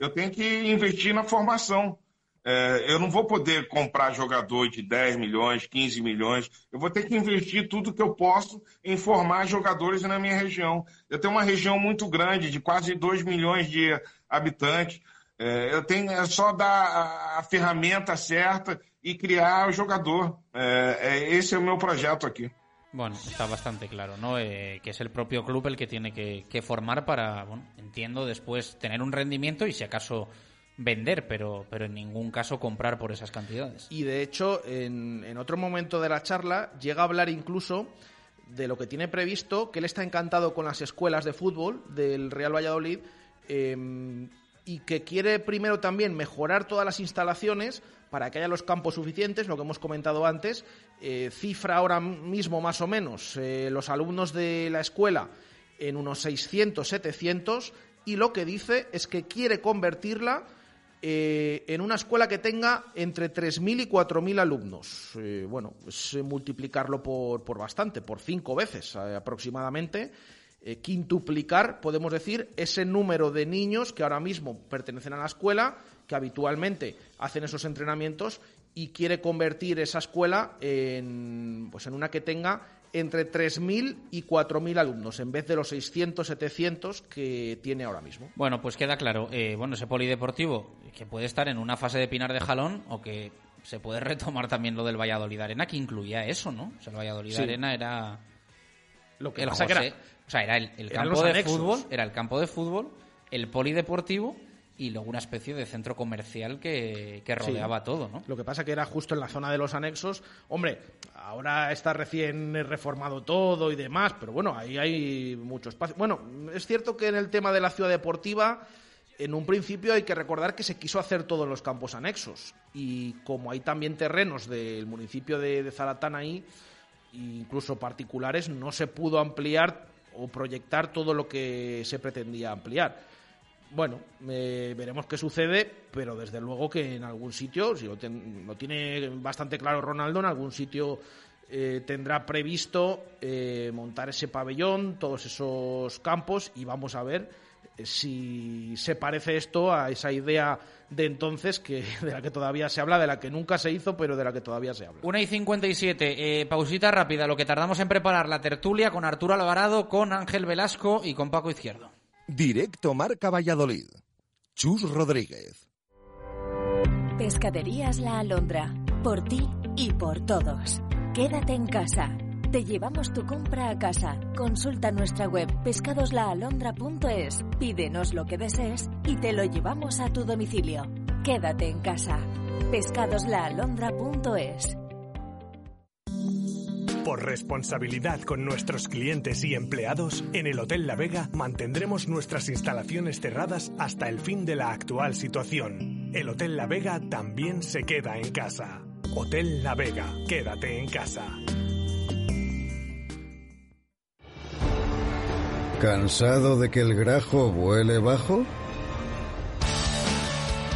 Eu tenho que investir na formação. É, eu não vou poder comprar jogador de 10 milhões, 15 milhões. Eu vou ter que investir tudo que eu posso em formar jogadores na minha região. Eu tenho uma região muito grande, de quase 2 milhões de habitantes. É, eu tenho é só dar a, ferramenta certa e criar o jogador. É, é, esse é o meu projeto aqui. Bueno, está bastante claro, ¿no? Eh, que es el propio club el que tiene que, que formar para, bueno, entiendo, después tener un rendimiento y si acaso vender, pero, pero en ningún caso comprar por esas cantidades. Y de hecho, en, en otro momento de la charla, llega a hablar incluso de lo que tiene previsto, que él está encantado con las escuelas de fútbol del Real Valladolid eh, y que quiere primero también mejorar todas las instalaciones para que haya los campos suficientes, lo que hemos comentado antes, eh, cifra ahora mismo más o menos eh, los alumnos de la escuela en unos 600, 700 y lo que dice es que quiere convertirla eh, en una escuela que tenga entre 3.000 y 4.000 alumnos. Eh, bueno, es eh, multiplicarlo por, por bastante, por cinco veces aproximadamente. quintuplicar, podemos decir, ese número de niños que ahora mismo pertenecen a la escuela, que habitualmente hacen esos entrenamientos y quiere convertir esa escuela en, pues en una que tenga entre 3.000 y 4.000 alumnos, en vez de los 600, 700 que tiene ahora mismo. Bueno, pues queda claro. Eh, bueno, ese polideportivo que puede estar en una fase de Pinar de Jalón o que se puede retomar también lo del Valladolid Arena, que incluía eso, ¿no? O sea, el Valladolid Sí. Arena era Lo que el que José- era- o sea, era el, campo de fútbol, era el campo de fútbol, el polideportivo y luego una especie de centro comercial que, que Sí. rodeaba todo, ¿no? Lo que pasa que era justo en la zona de los anexos. Hombre, ahora está recién reformado todo y demás, pero bueno, ahí hay mucho espacio. Bueno, es cierto que en el tema de la ciudad deportiva, en un principio hay que recordar que se quiso hacer todo en los campos anexos. Y como hay también terrenos del municipio de, de Zaratán ahí, incluso particulares, no se pudo ampliar o proyectar todo lo que se pretendía ampliar. Bueno, eh, veremos qué sucede, pero desde luego que en algún sitio, si lo, ten- lo tiene bastante claro Ronaldo, en algún sitio eh, tendrá previsto eh, montar ese pabellón, todos esos campos, y vamos a ver eh, si se parece esto a esa idea de entonces que [LAUGHS] de la que todavía se habla, de la que nunca se hizo, pero de la que todavía se habla. Una y 57, eh, pausita rápida, lo que tardamos en preparar la tertulia con Arturo Alvarado, con Ángel Velasco y con Paco Izquierdo. Directo Marca Valladolid. Chus Rodríguez. Pescaderías La Alondra. Por ti y por todos. Quédate en casa. Te llevamos tu compra a casa. Consulta nuestra web pescadoslaalondra.es. Pídenos lo que desees y te lo llevamos a tu domicilio. Quédate en casa. pescadoslaalondra.es. Por responsabilidad con nuestros clientes y empleados, en el Hotel La Vega mantendremos nuestras instalaciones cerradas hasta el fin de la actual situación. El Hotel La Vega también se queda en casa. Hotel La Vega, quédate en casa. ¿Cansado de que el grajo vuele bajo?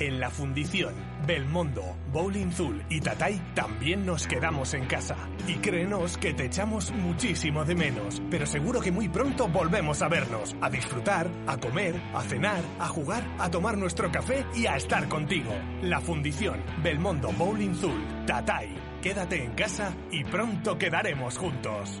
En la fundición, Belmondo, Bowling Zul y Tatay también nos quedamos en casa. Y créenos que te echamos muchísimo de menos, pero seguro que muy pronto volvemos a vernos, a disfrutar, a comer, a cenar, a jugar, a tomar nuestro café y a estar contigo. La fundición, Belmondo, Bowling Zul, Tatay. Quédate en casa y pronto quedaremos juntos.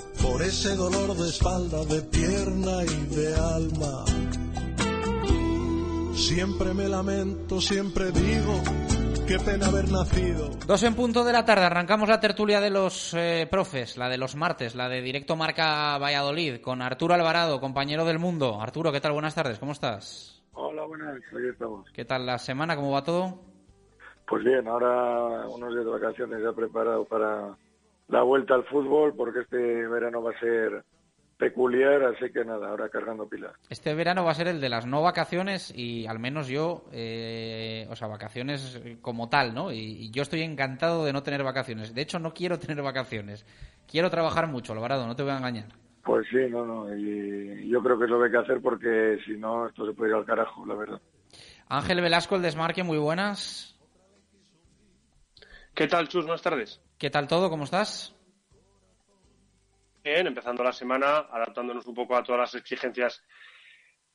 por ese dolor de espalda, de pierna y de alma. Siempre me lamento, siempre digo, qué pena haber nacido. Dos en punto de la tarde, arrancamos la tertulia de los eh, profes, la de los martes, la de Directo Marca Valladolid, con Arturo Alvarado, compañero del mundo. Arturo, ¿qué tal? Buenas tardes, ¿cómo estás? Hola, buenas, aquí estamos. ¿Qué tal la semana? ¿Cómo va todo? Pues bien, ahora unos días de vacaciones ya preparado para la vuelta al fútbol, porque este verano va a ser peculiar, así que nada, ahora cargando pilas. Este verano va a ser el de las no vacaciones y al menos yo, eh, o sea, vacaciones como tal, ¿no? Y, y yo estoy encantado de no tener vacaciones. De hecho, no quiero tener vacaciones. Quiero trabajar mucho, Alvarado, no te voy a engañar. Pues sí, no, no, y yo creo que es lo que hay que hacer porque si no, esto se puede ir al carajo, la verdad. Ángel Velasco, el desmarque, muy buenas. ¿Qué tal, Chus? Buenas tardes. ¿Qué tal todo? ¿Cómo estás? Bien, empezando la semana, adaptándonos un poco a todas las exigencias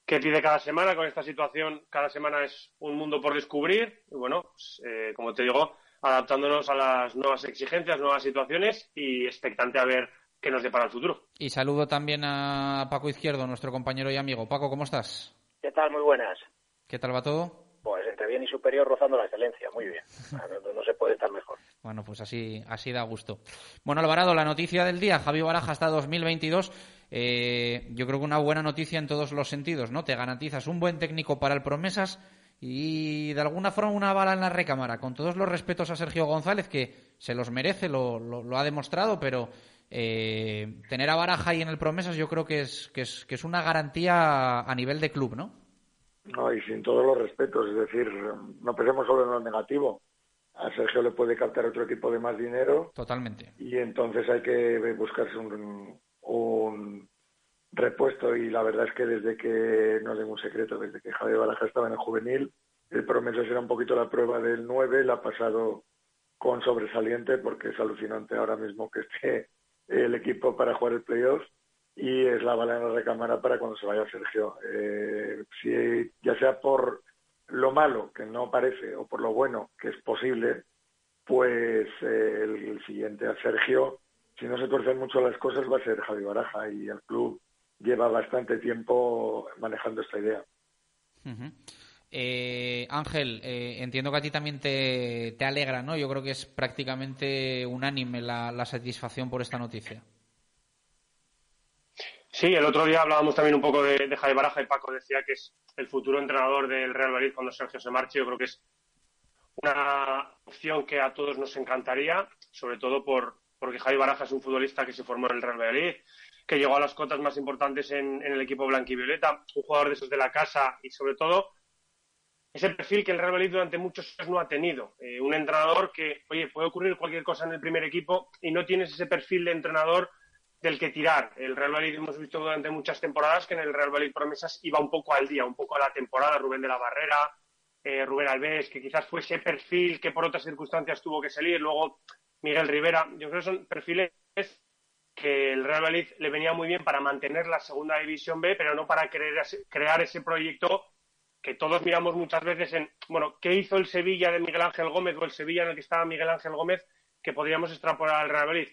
que pide cada semana. Con esta situación, cada semana es un mundo por descubrir. Y bueno, pues, eh, como te digo, adaptándonos a las nuevas exigencias, nuevas situaciones y expectante a ver qué nos depara el futuro. Y saludo también a Paco Izquierdo, nuestro compañero y amigo. Paco, ¿cómo estás? ¿Qué tal? Muy buenas. ¿Qué tal va todo? Pues entre bien y superior rozando la excelencia, muy bien. [LAUGHS] No, no se puede estar mejor. Bueno, pues así, así da gusto. Bueno, Alvarado, la noticia del día, Javi Baraja hasta 2022. Eh, yo creo que una buena noticia en todos los sentidos, ¿no? Te garantizas un buen técnico para el Promesas y de alguna forma una bala en la recámara. Con todos los respetos a Sergio González, que se los merece, lo, ha demostrado, pero eh, tener a Baraja ahí en el Promesas yo creo que es, que es una garantía a nivel de club, ¿no? No, y sin todos los respetos, es decir, no pensemos solo en lo negativo. A Sergio le puede captar otro equipo de más dinero. Totalmente. Y entonces hay que buscarse un, un repuesto. Y la verdad es que desde que, no tengo un secreto, desde que Javier Baraja estaba en el juvenil, el Promesas era un poquito la prueba del 9, la ha pasado con sobresaliente porque es alucinante ahora mismo que esté el equipo para jugar el playoff y es la bala en la recámara para cuando se vaya Sergio. Eh, si ya sea por lo malo, que no parece, o por lo bueno, que es posible, pues eh, el, siguiente a Sergio, si no se tuercen mucho las cosas, va a ser Javi Baraja y el club lleva bastante tiempo manejando esta idea. Eh, Ángel, eh, entiendo que a ti también te, alegra, ¿no? Yo creo que es prácticamente unánime la satisfacción por esta noticia. Sí, el otro día hablábamos también un poco de, de Javi Baraja y Paco decía que es el futuro entrenador del Real Madrid cuando Sergio se marche. Yo creo que es una opción que a todos nos encantaría, sobre todo por, porque Javi Baraja es un futbolista que se formó en el Real Madrid, que llegó a las cotas más importantes en, el equipo blanquivioleta, un jugador de esos de la casa y sobre todo ese perfil que el Real Madrid durante muchos años no ha tenido. Eh, un entrenador que, oye, puede ocurrir cualquier cosa en el primer equipo y no tienes ese perfil de entrenador del que tirar. El Real Madrid hemos visto durante muchas temporadas que en el Real Madrid Promesas iba un poco al día, un poco a la temporada. Rubén de la Barrera, eh, Rubén Alves, que quizás fue ese perfil que por otras circunstancias tuvo que salir. Luego Miguel Rivera. Yo creo que son perfiles que el Real Madrid le venía muy bien para mantener la segunda división B, pero no para crear, ese proyecto que todos miramos muchas veces en, bueno, ¿qué hizo el Sevilla de Miguel Ángel Gómez o el Sevilla en el que estaba Miguel Ángel Gómez que podríamos extrapolar al Real Madrid?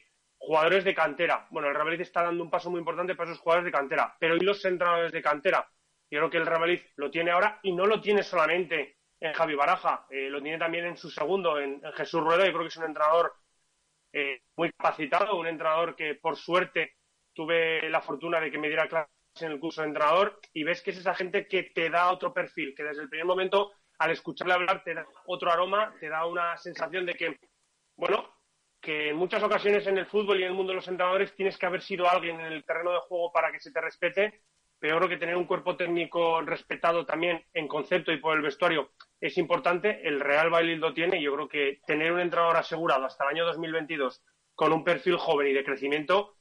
Jugadores de cantera. Bueno, el Real está dando un paso muy importante para esos jugadores de cantera, pero ¿y los entrenadores de cantera? Yo creo que el Real lo tiene ahora y no lo tiene solamente en Javi Baraja, eh, lo tiene también en su segundo, en, en, Jesús Rueda. Yo creo que es un entrenador eh, muy capacitado, un entrenador que por suerte tuve la fortuna de que me diera clases en el curso de entrenador y ves que es esa gente que te da otro perfil, que desde el primer momento al escucharle hablar te da otro aroma, te da una sensación de que, bueno, que en muchas ocasiones en el fútbol y en el mundo de los entrenadores tienes que haber sido alguien en el terreno de juego para que se te respete, pero yo creo que tener un cuerpo técnico respetado también en concepto y por el vestuario es importante. El Real Valladolid lo tiene y yo creo que tener un entrenador asegurado hasta el año 2022 con un perfil joven y de crecimiento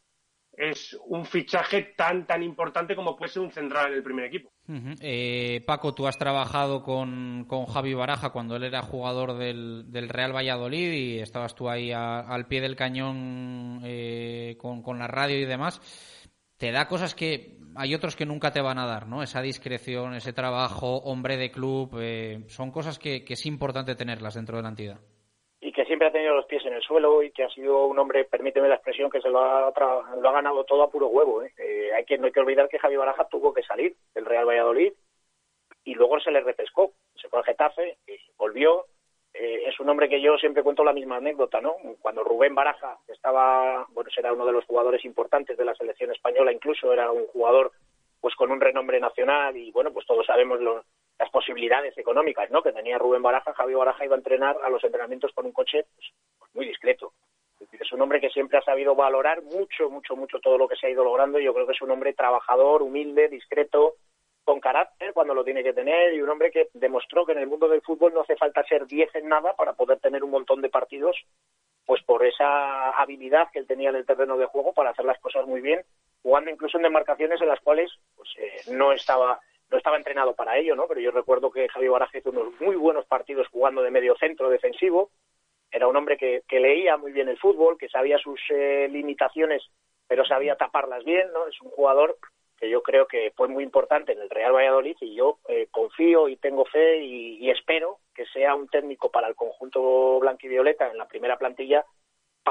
es un fichaje tan tan importante como puede ser un central en el primer equipo. Uh -huh. eh, Paco, tú has trabajado con, con, Javi Baraja cuando él era jugador del, del Real Valladolid y estabas tú ahí a, al pie del cañón eh, con, con, la radio y demás. Te da cosas que hay otros que nunca te van a dar, ¿no? Esa discreción, ese trabajo, hombre de club, eh, son cosas que, que es importante tenerlas dentro de la entidad y que siempre ha tenido los pies el suelo y que ha sido un hombre, permíteme la expresión, que se lo ha, lo ha ganado todo a puro huevo. ¿eh? Eh, hay que, no hay que olvidar que Javi Baraja tuvo que salir del Real Valladolid y luego se le repescó. Se fue al Getafe, y volvió. Eh, es un hombre que yo siempre cuento la misma anécdota, ¿no? Cuando Rubén Baraja estaba, bueno, era uno de los jugadores importantes de la selección española, incluso era un jugador pues con un renombre nacional y bueno, pues todos sabemos lo, las posibilidades económicas ¿no? que tenía Rubén Baraja, Javi Baraja iba a entrenar a los entrenamientos con un coche pues, muy discreto. Es decir, es un hombre que siempre ha sabido valorar mucho, mucho, mucho todo lo que se ha ido logrando. Yo creo que es un hombre trabajador, humilde, discreto, con carácter cuando lo tiene que tener y un hombre que demostró que en el mundo del fútbol no hace falta ser 10 en nada para poder tener un montón de partidos, pues por esa habilidad que él tenía en el terreno de juego para hacer las cosas muy bien, jugando incluso en demarcaciones en las cuales pues, eh, no estaba no estaba entrenado para ello, ¿no? Pero yo recuerdo que Javi Baraja hizo unos muy buenos partidos jugando de medio centro defensivo. Era un hombre que, leía muy bien el fútbol, que sabía sus eh, limitaciones, pero sabía taparlas bien, ¿no? Es un jugador que yo creo que fue muy importante en el Real Valladolid y yo eh, confío y tengo fe y, espero que sea un técnico para el conjunto blanquivioleta en la primera plantilla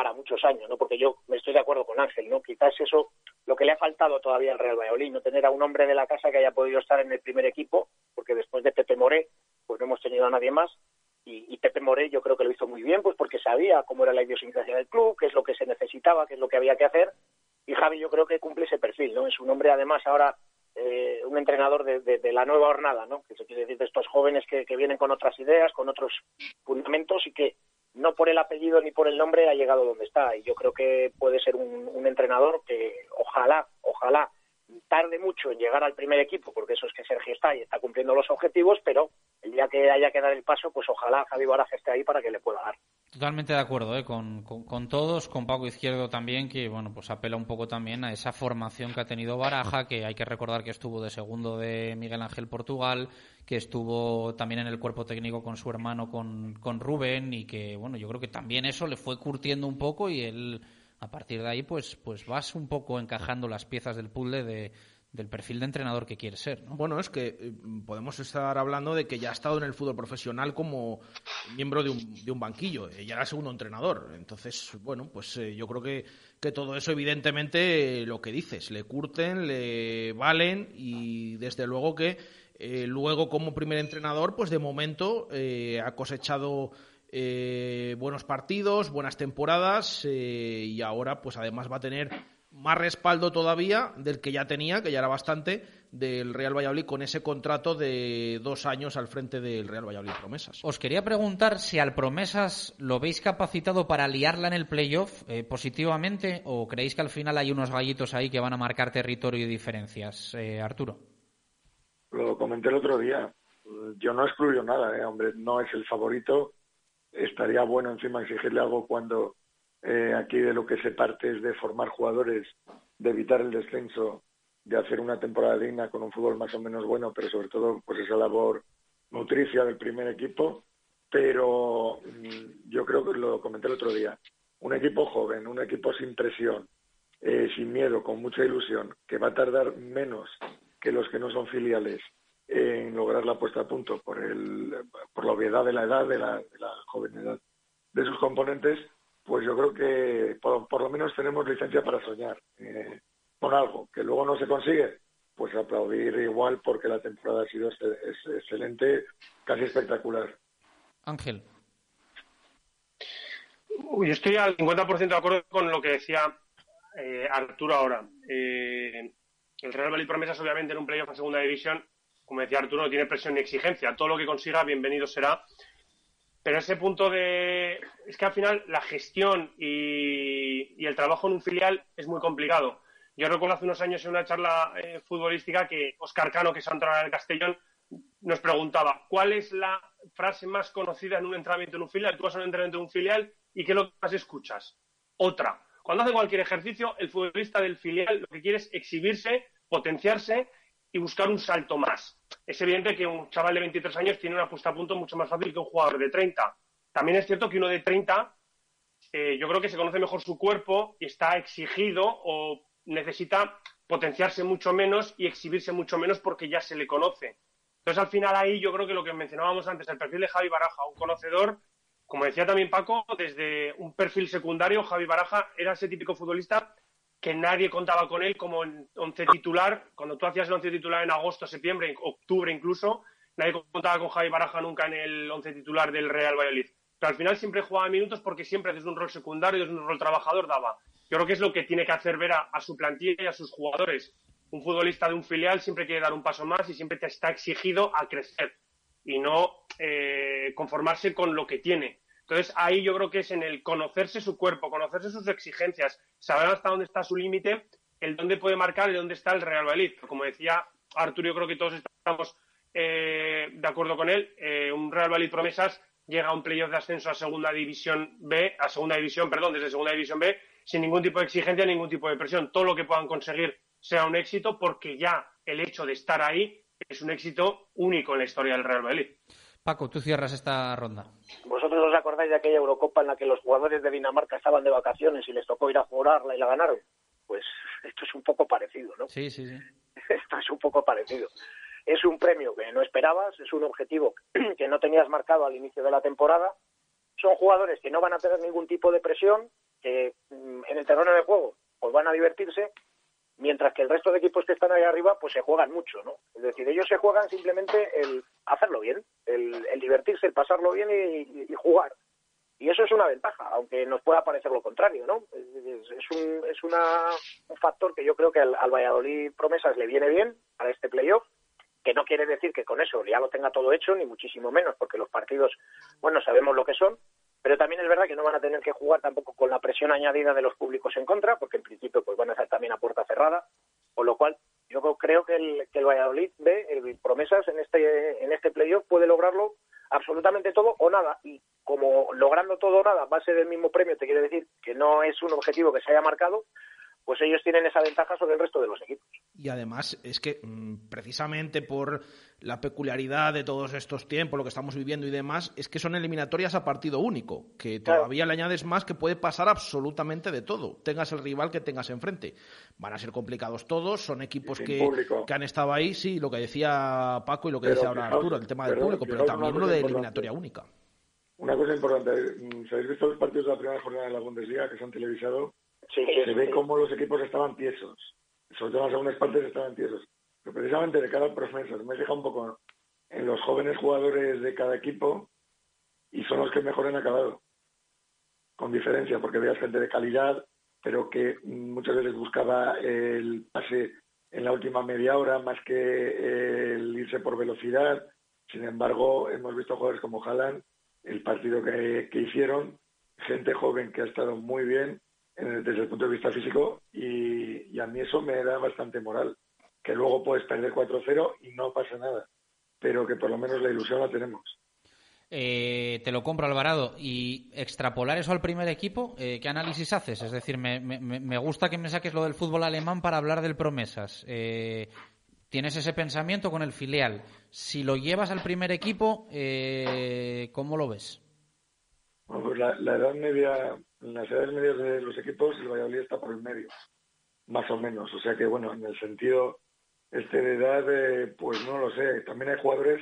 para muchos años, ¿no? Porque yo me estoy de acuerdo con Ángel, ¿no? Quizás eso lo que le ha faltado todavía al Real Valladolid, no tener a un hombre de la casa que haya podido estar en el primer equipo, porque después de Pepe Moré, pues no hemos tenido a nadie más. Y, Pepe Moré yo creo que lo hizo muy bien, pues porque sabía cómo era la idiosincrasia del club, qué es lo que se necesitaba, qué es lo que había que hacer, y Javi yo creo que cumple ese perfil, ¿no? Es un hombre además ahora eh, un entrenador de, de, la nueva hornada, ¿no? Que se quiere decir de estos jóvenes que, vienen con otras ideas, con otros fundamentos y que no por el apellido ni por el nombre ha llegado donde está. Y yo creo que puede ser un, entrenador que ojalá, ojalá tarde mucho en llegar al primer equipo, porque eso es que Sergio está y está cumpliendo los objetivos, pero el día que haya que dar el paso, pues ojalá Javi Baraja esté ahí para que le pueda dar. Totalmente de acuerdo ¿eh? con, con, con, todos, con Paco Izquierdo también, que bueno pues apela un poco también a esa formación que ha tenido Baraja, que hay que recordar que estuvo de segundo de Miguel Ángel Portugal, que estuvo también en el cuerpo técnico con su hermano, con, con Rubén, y que bueno, yo creo que también eso le fue curtiendo un poco y él a partir de ahí pues, pues vas un poco encajando las piezas del puzzle de, del perfil de entrenador que quiere ser. ¿no? Bueno, es que eh, podemos estar hablando de que ya ha estado en el fútbol profesional como miembro de un, de un banquillo, eh, ya era segundo entrenador. Entonces, bueno, pues eh, yo creo que, que todo eso, evidentemente, lo que dices, le curten, le valen y desde luego que luego como primer entrenador, pues de momento ha cosechado eh, buenos partidos, buenas temporadas eh, y ahora pues además va a tener más respaldo todavía del que ya tenía, que ya era bastante, del Real Valladolid con ese contrato de dos años al frente del Real Valladolid Promesas. Os quería preguntar si al Promesas lo veis capacitado para liarla en el playoff eh, positivamente o creéis que al final hay unos gallitos ahí que van a marcar territorio y diferencias. Eh, Arturo. Lo comenté el otro día. Yo no excluyo nada, ¿eh? hombre, no es el favorito estaría bueno encima exigirle algo cuando eh, aquí de lo que se parte es de formar jugadores, de evitar el descenso, de hacer una temporada digna con un fútbol más o menos bueno, pero sobre todo pues esa labor nutricia del primer equipo. Pero mmm, yo creo que lo comenté el otro día, un equipo joven, un equipo sin presión, eh, sin miedo, con mucha ilusión, que va a tardar menos que los que no son filiales en lograr la puesta a punto por, el, por la obviedad de la edad, de la, de la joven edad de sus componentes, pues yo creo que por, por lo menos tenemos licencia para soñar eh, con algo que luego no se consigue, pues aplaudir igual porque la temporada ha sido es, es, excelente, casi espectacular. Ángel. Uy, yo estoy al 50% de acuerdo con lo que decía eh, Arturo ahora. Eh, el Real Valladolid Promesas, obviamente, en un playoff en segunda división, como decía Arturo, no tiene presión ni exigencia. Todo lo que consiga, bienvenido será. Pero ese punto de. Es que al final la gestión y, y el trabajo en un filial es muy complicado. Yo recuerdo hace unos años en una charla eh, futbolística que Oscar Cano, que es entrenador del Castellón, nos preguntaba cuál es la frase más conocida en un entrenamiento en un filial. Tú vas a un entrenamiento en un filial y ¿qué es lo que más escuchas? Otra. Cuando hace cualquier ejercicio, el futbolista del filial lo que quiere es exhibirse, potenciarse y buscar un salto más. Es evidente que un chaval de 23 años tiene una puesta a punto mucho más fácil que un jugador de 30. También es cierto que uno de 30, eh, yo creo que se conoce mejor su cuerpo y está exigido o necesita potenciarse mucho menos y exhibirse mucho menos porque ya se le conoce. Entonces, al final ahí yo creo que lo que mencionábamos antes, el perfil de Javi Baraja, un conocedor, como decía también Paco, desde un perfil secundario, Javi Baraja era ese típico futbolista que nadie contaba con él como once titular. Cuando tú hacías el once titular en agosto, septiembre, octubre incluso, nadie contaba con Javi Baraja nunca en el once titular del Real Valladolid. Pero al final siempre jugaba minutos porque siempre desde un rol secundario, desde un rol trabajador daba. Yo creo que es lo que tiene que hacer ver a, a su plantilla y a sus jugadores. Un futbolista de un filial siempre quiere dar un paso más y siempre te está exigido a crecer y no eh, conformarse con lo que tiene. Entonces, ahí yo creo que es en el conocerse su cuerpo, conocerse sus exigencias, saber hasta dónde está su límite, el dónde puede marcar y dónde está el Real Valladolid. Como decía Arturo, yo creo que todos estamos eh, de acuerdo con él. Eh, un Real Valladolid promesas llega a un playoff de ascenso a segunda división B, a segunda división, perdón, desde segunda división B, sin ningún tipo de exigencia, ningún tipo de presión. Todo lo que puedan conseguir sea un éxito, porque ya el hecho de estar ahí es un éxito único en la historia del Real Madrid. Paco, tú cierras esta ronda. ¿Vosotros os acordáis de aquella Eurocopa en la que los jugadores de Dinamarca estaban de vacaciones y les tocó ir a jugarla y la ganaron? Pues esto es un poco parecido, ¿no? Sí, sí, sí. [LAUGHS] Esto es un poco parecido. Es un premio que no esperabas, es un objetivo [CLEARS THROAT] que no tenías marcado al inicio de la temporada. Son jugadores que no van a tener ningún tipo de presión, que mm, en el terreno de juego pues van a divertirse mientras que el resto de equipos que están ahí arriba pues se juegan mucho, ¿no? Es decir, ellos se juegan simplemente el hacerlo bien, el, el divertirse, el pasarlo bien y, y, jugar. Y eso es una ventaja, aunque nos pueda parecer lo contrario, ¿no? Es, es, un, es una, un factor que yo creo que al, al Valladolid Promesas le viene bien para este playoff, que no quiere decir que con eso ya lo tenga todo hecho, ni muchísimo menos, porque los partidos, bueno, sabemos lo que son, pero también es verdad que no van a tener que jugar tampoco con la presión añadida de los públicos en contra, porque en principio pues van a estar también a puerta cerrada, con lo cual yo creo que el, que el Valladolid ve el promesas en este en este playoff puede lograrlo absolutamente todo o nada. Y como logrando todo o nada va a ser el mismo premio te quiere decir que no es un objetivo que se haya marcado pues ellos tienen esa ventaja sobre el resto de los equipos. Y además es que mm, precisamente por la peculiaridad de todos estos tiempos, lo que estamos viviendo y demás, es que son eliminatorias a partido único, que todavía le añades más que puede pasar absolutamente de todo, tengas el rival que tengas enfrente. Van a ser complicados todos, son equipos que, que, han estado ahí, sí, lo que decía Paco y lo que pero, decía ahora fijaos, Arturo, el tema del público, pero fijaos también lo de eliminatoria única. Una cosa importante, ¿se habéis visto los partidos de la primera jornada de la Bundesliga que se han televisado? Sí, se ve cómo los equipos estaban tiesos, sobre todo en las segundas partes estaban tiesos. Pero precisamente de cada promesas, me he fijado un poco en los jóvenes jugadores de cada equipo y son los que mejor han acabado, con diferencia, porque veías gente de calidad, pero que muchas veces buscaba el pase en la última media hora más que el irse por velocidad. Sin embargo, hemos visto jugadores como Haaland, el partido que, que hicieron, gente joven que ha estado muy bien en- desde el punto de vista físico y, a mí eso me da bastante moral. Que luego puedes perder 4-0 y no pasa nada, pero que por lo menos la ilusión la tenemos. Eh, te lo compro, Alvarado. Y extrapolar eso al primer equipo, eh, ¿qué análisis haces? Es decir, me, me- me gusta que me saques lo del fútbol alemán para hablar del promesas. Eh, tienes ese pensamiento con el filial. Si lo llevas al primer equipo, eh, ¿cómo lo ves? Bueno, pues la, la edad media, en las edades medias de los equipos, el Valladolid está por el medio, más o menos. O sea que, bueno, en el sentido este de edad, eh, pues no lo sé. También hay jugadores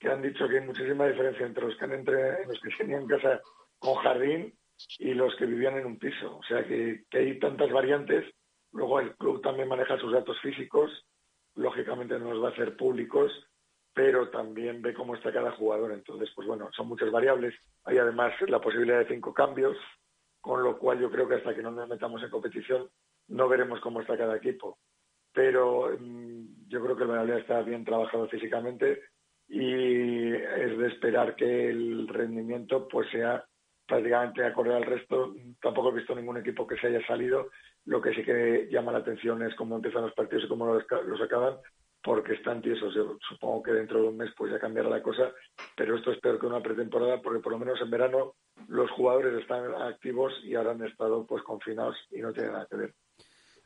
que han dicho que hay muchísima diferencia entre los que, han entre, los que tenían casa con jardín y los que vivían en un piso. O sea que, que hay tantas variantes. Luego el club también maneja sus datos físicos, lógicamente no los va a hacer públicos, pero también ve cómo está cada jugador. Entonces, pues bueno, son muchas variables. Hay además la posibilidad de cinco cambios, con lo cual yo creo que hasta que no nos metamos en competición no veremos cómo está cada equipo. Pero mm, yo creo que el Valladolid está bien trabajado físicamente y es de esperar que el rendimiento pues sea prácticamente acorde al resto. Tampoco he visto ningún equipo que se haya salido. Lo que sí que llama la atención es cómo empiezan los partidos y cómo los, los acaban, porque están tiesos. Yo supongo que dentro de un mes pues ya cambiará la cosa, pero esto es peor que una pretemporada porque por lo menos en verano los jugadores están activos y ahora han estado pues confinados y no tiene nada que ver.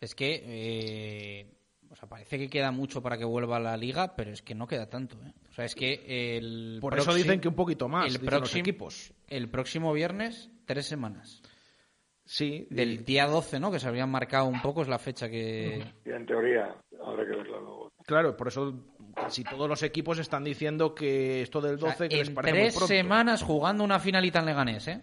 Es que, eh, o sea, parece que queda mucho para que vuelva a la liga, pero es que no queda tanto. ¿eh? O sea, es que el Por eso dicen que un poquito más, el próximo, equipos. el próximo viernes, tres semanas. Sí. Del día 12, ¿no? Que se habían marcado un poco, es la fecha que... Y en teoría habrá que verlo luego. Claro, por eso casi todos los equipos están diciendo que esto del 12 que les parece muy tres pronto. semanas jugando una finalita en Leganés, ¿eh?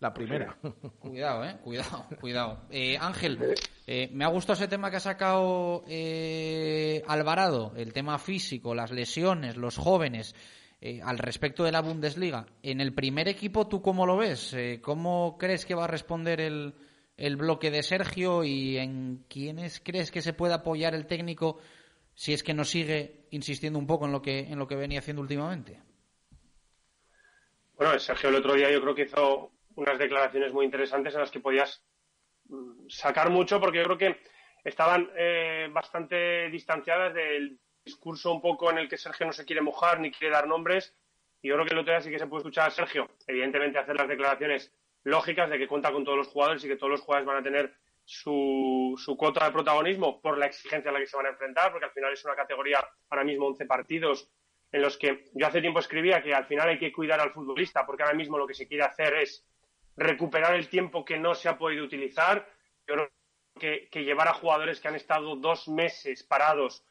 La primera. [LAUGHS] Cuidado, eh, cuidado, cuidado. Eh, Ángel, eh, me ha gustado ese tema que ha sacado eh, Alvarado, el tema físico, las lesiones, los jóvenes, eh, al respecto de la Bundesliga. En el primer equipo, ¿tú cómo lo ves? Eh, ¿Cómo crees que va a responder el, el bloque de Sergio y en quiénes crees que se puede apoyar el técnico si es que no sigue insistiendo un poco en lo que, en lo que venía haciendo últimamente? Bueno, Sergio el otro día yo creo que hizo unas declaraciones muy interesantes en las que podías mm, sacar mucho porque yo creo que estaban eh, bastante distanciadas del discurso un poco en el que Sergio no se quiere mojar ni quiere dar nombres. Y yo creo que el otro día sí que se puede escuchar a Sergio, evidentemente, hacer las declaraciones lógicas de que cuenta con todos los jugadores y que todos los jugadores van a tener su, su cuota de protagonismo por la exigencia a la que se van a enfrentar, porque al final es una categoría ahora mismo 11 partidos en los que yo hace tiempo escribía que al final hay que cuidar al futbolista, porque ahora mismo lo que se quiere hacer es recuperar el tiempo que no se ha podido utilizar. Yo creo que, que llevar a jugadores que han estado dos meses parados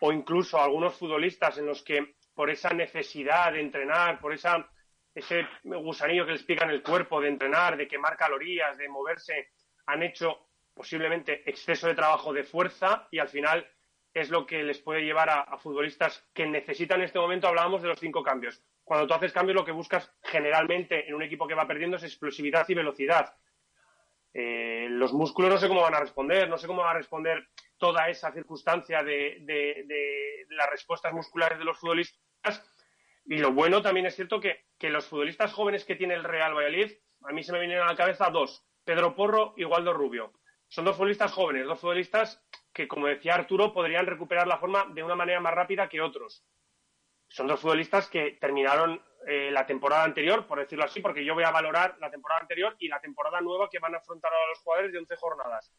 o incluso algunos futbolistas en los que por esa necesidad de entrenar, por esa, ese gusanillo que les pica en el cuerpo de entrenar, de quemar calorías, de moverse, han hecho posiblemente exceso de trabajo de fuerza y al final es lo que les puede llevar a, futbolistas que necesitan en este momento, hablábamos de los cinco cambios. Cuando tú haces cambios, lo que buscas generalmente en un equipo que va perdiendo es explosividad y velocidad. Eh, los músculos no sé cómo van a responder, no sé cómo va a responder toda esa circunstancia de, de las respuestas musculares de los futbolistas. Y lo bueno también es cierto que, que, los futbolistas jóvenes que tiene el Real Valladolid, a mí se me vienen a la cabeza dos, Pedro Porro y Waldo Rubio. Son dos futbolistas jóvenes, dos futbolistas que, como decía Arturo, podrían recuperar la forma de una manera más rápida que otros. Son dos futbolistas que terminaron eh, la temporada anterior, por decirlo así, porque yo voy a valorar la temporada anterior y la temporada nueva que van a afrontar a los jugadores de 11 jornadas.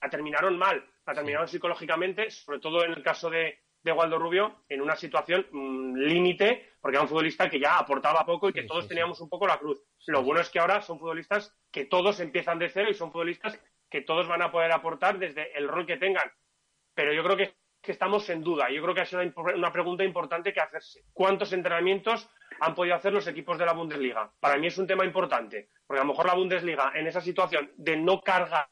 La terminaron mal, la terminaron psicológicamente, sobre todo en el caso de, de Waldo Rubio, en una situación mmm, límite, porque era un futbolista que ya aportaba poco y que sí, todos sí, teníamos un poco la cruz. Lo bueno es que ahora son futbolistas que todos empiezan de cero y son futbolistas que todos van a poder aportar desde el rol que tengan. Pero yo creo que, que estamos en duda. Yo creo que ha sido una, una pregunta importante que hacerse. ¿Cuántos entrenamientos han podido hacer los equipos de la Bundesliga? Para mí es un tema importante, porque a lo mejor la Bundesliga en esa situación de no cargar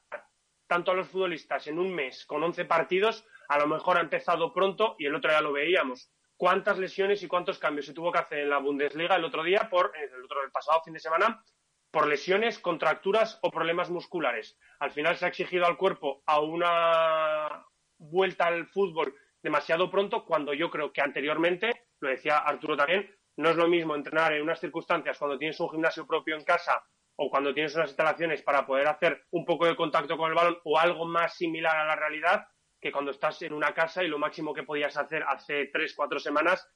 tanto a los futbolistas en un mes con 11 partidos, a lo mejor ha empezado pronto y el otro día lo veíamos. ¿Cuántas lesiones y cuántos cambios se tuvo que hacer en la Bundesliga el otro día, por el, otro, el pasado fin de semana, por lesiones, contracturas o problemas musculares? Al final se ha exigido al cuerpo a una vuelta al fútbol demasiado pronto, cuando yo creo que anteriormente, lo decía Arturo también, no es lo mismo entrenar en unas circunstancias cuando tienes un gimnasio propio en casa o cuando tienes unas instalaciones para poder hacer un poco de contacto con el balón o algo más similar a la realidad que cuando estás en una casa y lo máximo que podías hacer hace tres, cuatro semanas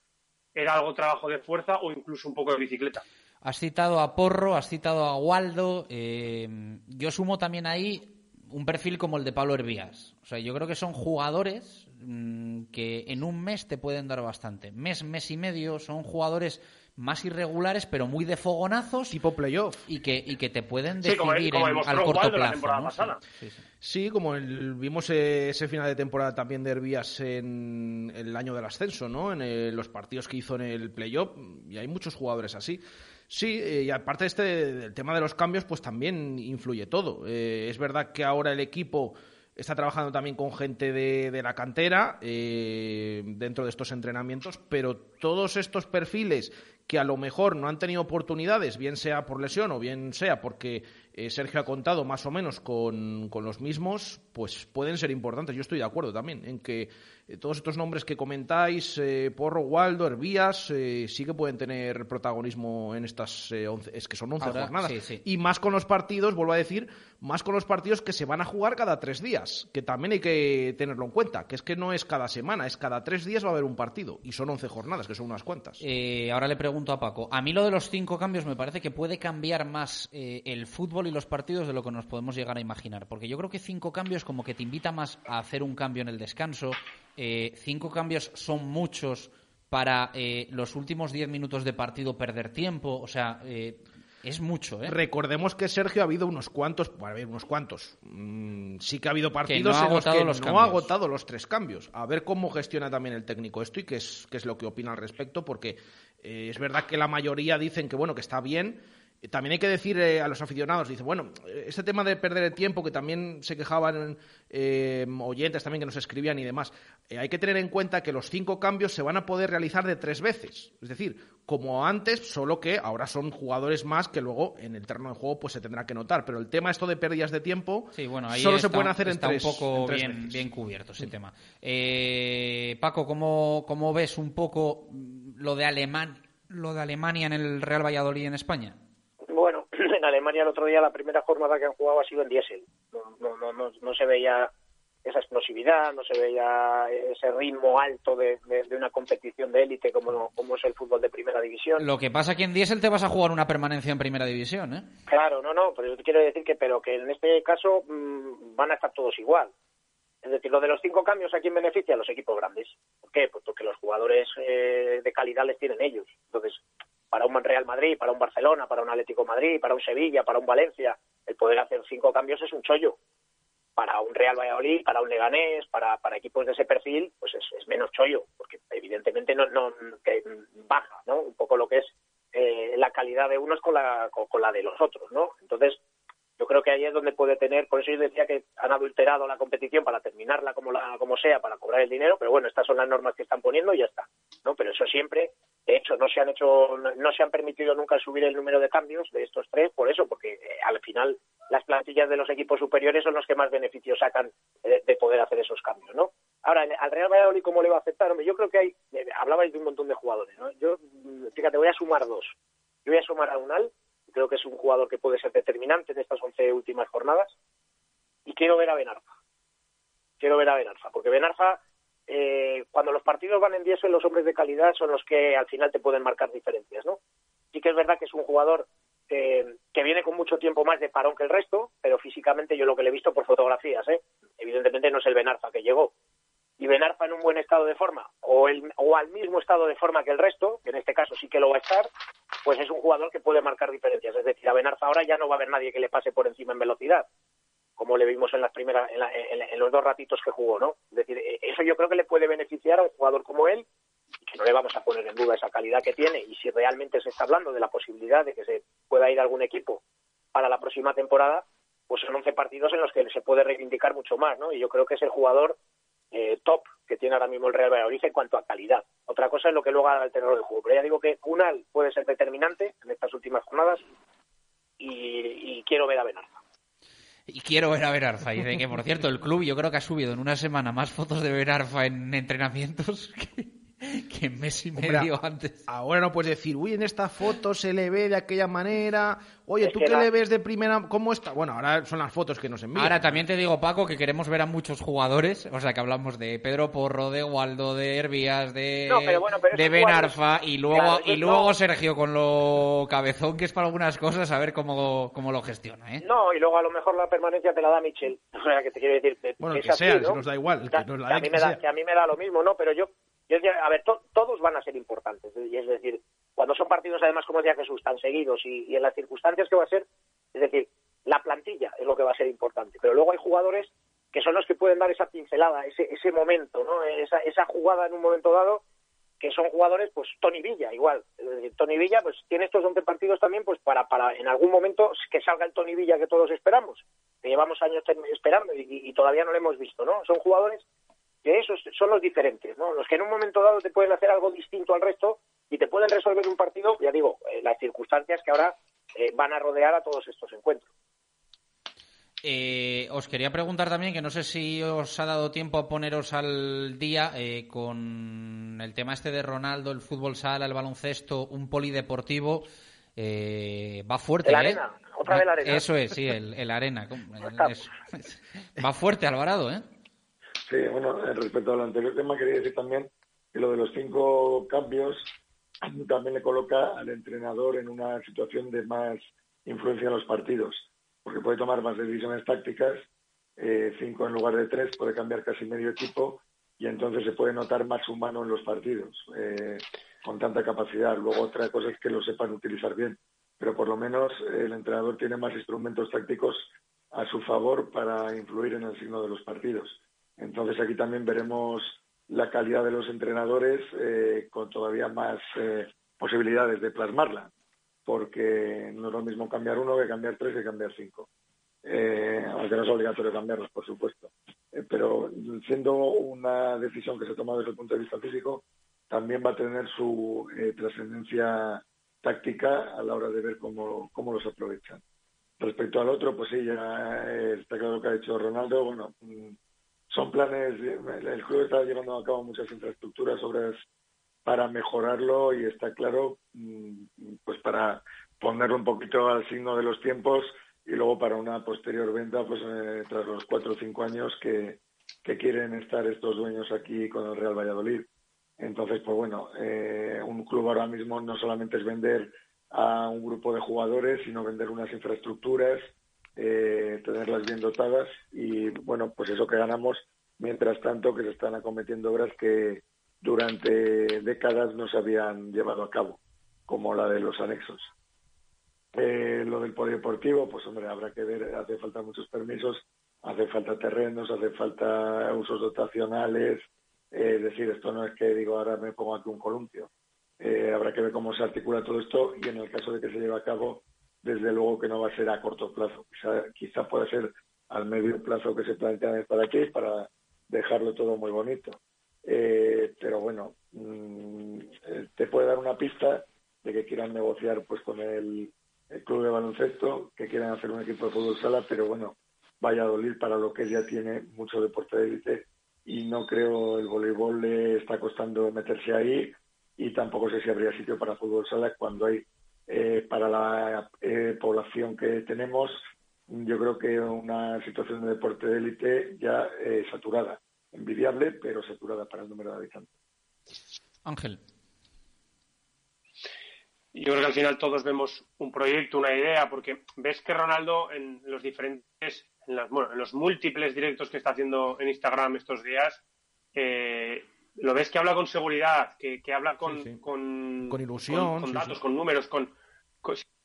era algo trabajo de fuerza o incluso un poco de bicicleta. Has citado a Porro, has citado a Waldo. Eh, yo sumo también ahí un perfil como el de Pablo Hervías. O sea, yo creo que son jugadores mmm, que en un mes te pueden dar bastante. Mes, mes y medio, son jugadores más irregulares, pero muy de fogonazos. Tipo playoff. Y que, y que te pueden decidir sí, como, como en, al corto plazo. ¿no? Sí, sí. sí, como el, vimos ese final de temporada también de Hervías en, el año del ascenso, ¿no? En el, los partidos que hizo en el playoff. Y hay muchos jugadores así. Sí, eh, y aparte de este, del tema de los cambios, pues también influye todo. Eh, es verdad que ahora el equipo está trabajando también con gente de, de la cantera eh, dentro de estos entrenamientos, pero todos estos perfiles que a lo mejor no han tenido oportunidades, bien sea por lesión o bien sea porque eh, Sergio ha contado más o menos con, con, los mismos, pues pueden ser importantes. Yo estoy de acuerdo también en que eh, todos estos nombres que comentáis, eh, Porro, Waldo, Hervías, eh, sí que pueden tener protagonismo en estas 11, es que son 11 Ahora, jornadas. Sí, sí. Y más con los partidos, vuelvo a decir, más con los partidos que se van a jugar cada tres días, que también hay que tenerlo en cuenta, que es que no es cada semana, es cada tres días va a haber un partido y son 11 jornadas, que son unas cuantas. ahora le pregunto a Paco, a mí lo de los cinco cambios me parece que puede cambiar más el fútbol y los partidos de lo que nos podemos llegar a imaginar, porque yo creo que cinco cambios como que te invita más a hacer un cambio en el descanso, eh, cinco cambios son muchos para eh, los últimos diez minutos de partido perder tiempo, o sea, eh, es mucho, ¿eh? Recordemos que Sergio ha habido unos cuantos, bueno, a ver, unos cuantos. Mm, sí que ha habido partidos no en los que los no ha agotado los tres cambios. A ver cómo gestiona también el técnico esto y qué es, qué es lo que opina al respecto, porque eh, es verdad que la mayoría dicen que bueno, que está bien. También hay que decir eh, a los aficionados, dice, bueno, este tema de perder el tiempo, que también se quejaban eh, oyentes también que nos escribían y demás, eh, hay que tener en cuenta que los cinco cambios se van a poder realizar de tres veces. Es decir, como antes, solo que ahora son jugadores más que luego en el terreno de juego pues se tendrá que notar. Pero el tema esto de pérdidas de tiempo sí, bueno, ahí solo está, se pueden hacer en tres un poco tres bien, veces. bien cubierto ese tema. Eh, Paco, ¿cómo, ¿cómo ves un poco lo de Alemán? lo de Alemania en el Real Valladolid en España? Alemania el otro día la primera jornada que han jugado ha sido en diésel. No, no, no, no, no se veía esa explosividad, no se veía ese ritmo alto de, de- de una competición de élite como, como es el fútbol de primera división. Lo que pasa que en Diesel te vas a jugar una permanencia en primera división, ¿eh? Claro, no, no, pero yo te quiero decir que, pero que en este caso mm, van a estar todos igual. Es decir, lo de los cinco cambios, ¿a quién beneficia? A los equipos grandes. ¿Por qué? Pues porque los jugadores eh, de calidad les tienen ellos. Entonces, para un Real Madrid, para un Barcelona, para un Atlético Madrid, para un Sevilla, para un Valencia, el poder hacer cinco cambios es un chollo. Para un Real Valladolid, para un Leganés, para, equipos de ese perfil, pues es, menos chollo, porque evidentemente no, no baja, ¿no? Un poco lo que es eh, la calidad de unos con la, con la de los otros, ¿no? Entonces, yo creo que ahí es donde puede tener, por eso yo decía que han adulterado la competición para terminarla como la como sea, para cobrar el dinero, pero bueno, estas son las normas que están poniendo y ya está, ¿no? Pero eso siempre, de hecho, no se han hecho, no se han permitido nunca subir el número de cambios de estos tres, por eso, porque eh, al final las plantillas de los equipos superiores son los que más beneficios sacan eh, de poder hacer esos cambios, ¿no? Ahora, al Real Valladolid, ¿cómo le va a aceptar? Hombre, yo creo que hay, eh, hablabais de un montón de jugadores, ¿no? Yo, fíjate, voy a sumar dos. Yo voy a sumar a Unal, creo que es un jugador que puede ser determinante en estas 11 últimas jornadas. Y quiero ver a Benarfa. Quiero ver a Benarfa, porque Benarfa, eh, cuando los partidos van en 10, los hombres de calidad son los que al final te pueden marcar diferencias, ¿no? Sí que es verdad que es un jugador eh, que viene con mucho tiempo más de parón que el resto, pero físicamente yo lo que le he visto por fotografías, ¿eh? evidentemente no es el Benarfa que llegó. Y Benarfa en un buen estado de forma, o, el, o al mismo estado de forma que el resto, que en este caso sí que lo va a estar, pues es un jugador que puede marcar diferencias. Es decir, a Benarfa ahora ya no va a haber nadie que le pase por encima en velocidad, como le vimos en las primeras, en, la- en- en los dos ratitos que jugó, ¿no? Es decir, eh, eso yo creo que le puede beneficiar a un jugador como él, y que no le vamos a poner en duda esa calidad que tiene, y si realmente se está hablando de la posibilidad de que se pueda ir a algún equipo para la próxima temporada, pues son 11 partidos en los que se puede reivindicar mucho más, ¿no? Y yo creo que es el jugador eh, top que tiene ahora mismo el Real Valladolid en cuanto a calidad. Otra cosa es lo que luego haga el terreno del juego. Pero ya digo que Unal puede ser determinante en estas últimas jornadas y, quiero ver a Benarfa. Y quiero ver a Berarfa. Y de que, por cierto, el club yo creo que ha subido en una semana más fotos de Berarfa en entrenamientos [LAUGHS] que, [LAUGHS] que mes y medio antes. Ahora no puedes decir, uy, en esta foto se le ve de aquella manera. Oye, Es ¿tú qué la- le ves de primera? ¿Cómo está? Bueno, ahora son las fotos que nos envían. Ahora también te digo, Paco, que queremos ver a muchos jugadores. O sea, que hablamos de Pedro Porro, de Waldo, de Hervías, de, No, pero bueno, pero de esos Ben jugadores- Arfa. Y luego, Claro, y luego no- Sergio con lo cabezón que es para algunas cosas, a ver cómo, cómo lo gestiona, ¿eh? No, y luego a lo mejor la permanencia te la da Michel. [LAUGHS] O sea, que te quiero decir que, Bueno, que que sea, así, si ¿no? nos da igual, el que nos la que, a mí que me da, que a mí me da lo mismo, ¿no? Pero yo, yo decía, a ver, to- todos van a ser importantes. Y es decir, cuando son partidos, además, como decía Jesús, tan seguidos y, en las circunstancias que va a ser, es decir, la plantilla es lo que va a ser importante. Pero luego hay jugadores que son los que pueden dar esa pincelada, ese, ese momento, ¿no? Esa, esa jugada en un momento dado que son jugadores, pues Tony Villa, igual. Es Tony Villa, pues tiene estos 11 partidos también, pues para, para en algún momento que salga el Tony Villa que todos esperamos, que llevamos años esperando y, y todavía no lo hemos visto, ¿no? Son jugadores que esos son los diferentes, ¿no? Los que en un momento dado te pueden hacer algo distinto al resto y te pueden resolver un partido, ya digo, eh, las circunstancias que ahora eh, van a rodear a todos estos encuentros. Eh, os quería preguntar también, que no sé si os ha dado tiempo a poneros al día eh, con el tema este de Ronaldo, el fútbol sala, el baloncesto, un polideportivo. Eh, va fuerte, El ¿eh? Arena, otra vez el Arena. Eso es, sí, el, el Arena. Va fuerte, Alvarado, ¿eh? Sí, bueno, eh, respecto al anterior tema, quería decir también que lo de los cinco cambios también le coloca al entrenador en una situación de más influencia en los partidos, porque puede tomar más decisiones tácticas, eh, cinco en lugar de tres, puede cambiar casi medio equipo y entonces se puede notar más humano en los partidos, eh, con tanta capacidad. Luego otra cosa es que lo sepan utilizar bien, pero por lo menos el entrenador tiene más instrumentos tácticos a su favor para influir en el signo de los partidos. Entonces aquí también veremos la calidad de los entrenadores eh, con todavía más eh, posibilidades de plasmarla, porque no es lo mismo cambiar uno que cambiar tres que cambiar cinco. Eh, aunque no es obligatorio cambiarlos, por supuesto. Eh, pero siendo una decisión que se toma desde el punto de vista físico, también va a tener su trascendencia táctica a la hora de ver cómo, cómo los aprovechan. Respecto al otro, pues sí, ya está claro lo que ha dicho Ronaldo. Bueno, mm, son planes, el club está llevando a cabo muchas infraestructuras, obras para mejorarlo y está claro, mm, pues para ponerlo un poquito al signo de los tiempos y luego para una posterior venta, pues eh, tras los cuatro o cinco años que, que quieren estar estos dueños aquí con el Real Valladolid. Entonces, pues bueno, eh, un club ahora mismo no solamente es vender a un grupo de jugadores, sino vender unas infraestructuras, eh, tenerlas bien dotadas y bueno, pues eso que ganamos, mientras tanto que se están acometiendo obras que durante décadas no se habían llevado a cabo, como la de los anexos. Eh, lo del polideportivo, pues hombre, habrá que ver, hace falta muchos permisos, hace falta terrenos, hace falta usos dotacionales, es decir, esto no es que digo ahora me pongo aquí un columpio. Eh, habrá que ver cómo se articula todo esto y en el caso de que se lleve a cabo, desde luego que no va a ser a corto plazo. Quizá, quizá pueda ser al medio plazo que se plantean estar aquí para dejarlo todo muy bonito. Eh, pero bueno, mm, te puede dar una pista de que quieran negociar pues con el, club de baloncesto, que quieran hacer un equipo de fútbol sala, pero bueno, vaya a doler para lo que ya tiene mucho deporte de élite y no creo el voleibol le está costando meterse ahí y tampoco sé si habría sitio para fútbol sala cuando hay eh, para la eh, población que tenemos yo creo que una situación de deporte de élite ya eh, saturada envidiable pero saturada para el número de habitantes Ángel yo creo que al final todos vemos un proyecto, una idea, porque ves que Ronaldo en los diferentes en, bueno, en los múltiples directos que está haciendo en Instagram estos días, eh, lo ves que habla con seguridad, que, que habla con, Sí, sí. con, Con ilusión, con, sí, datos, sí. con números, con-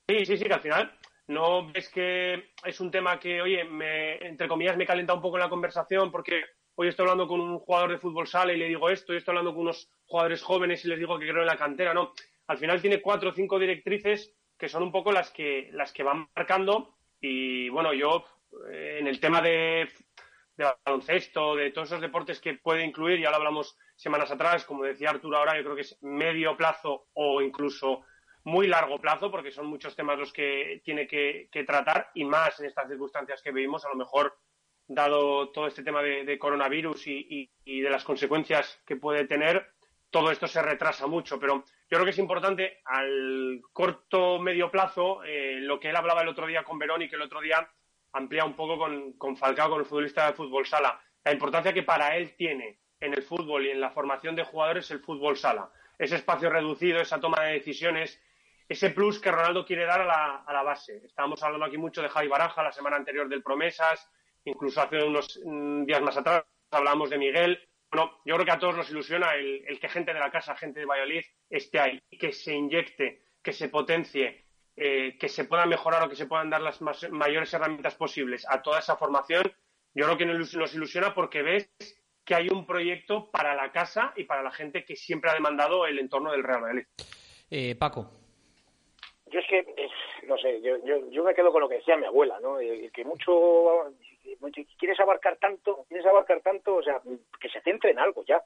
Sí, sí, sí, que al final no ves que es un tema que, oye, me, entre comillas, me calenta un poco la conversación porque hoy estoy hablando con un jugador de fútbol sala y le digo esto, y estoy hablando con unos jugadores jóvenes y les digo que creo en la cantera, no. Al final tiene cuatro o cinco directrices que son un poco las que, las que van marcando y, bueno, yo eh, en el tema de, de baloncesto, de todos esos deportes que puede incluir, ya lo hablamos semanas atrás, como decía Arturo ahora, yo creo que es medio plazo o incluso muy largo plazo, porque son muchos temas los que tiene que, tratar y más en estas circunstancias que vivimos, a lo mejor dado todo este tema de, coronavirus y, y- y de las consecuencias que puede tener, todo esto se retrasa mucho. Pero yo creo que es importante al corto medio plazo, eh, lo que él hablaba el otro día con Verón y que el otro día amplía un poco con, con Falcao, con el futbolista de fútbol sala, la importancia que para él tiene en el fútbol y en la formación de jugadores el fútbol sala. Ese espacio reducido, esa toma de decisiones, ese plus que Ronaldo quiere dar a la, a la base. Estábamos hablando aquí mucho de Javi Baraja la semana anterior del Promesas, incluso hace unos mm, días más atrás hablábamos de Miguel. Bueno, yo creo que a todos nos ilusiona el, que gente de la casa, gente de Valladolid, esté ahí, que se inyecte, que se potencie, eh, que se pueda mejorar o que se puedan dar las más- mayores herramientas posibles a toda esa formación. Yo creo que nos ilusiona porque ves que hay un proyecto para la casa y para la gente que siempre ha demandado el entorno del Real Valladolid. Eh, Paco. Yo es que, eh, no sé, yo, yo, yo me quedo con lo que decía mi abuela, ¿no? Que mucho, quieres abarcar tanto, quieres abarcar tanto, o sea, que se centre en algo ya.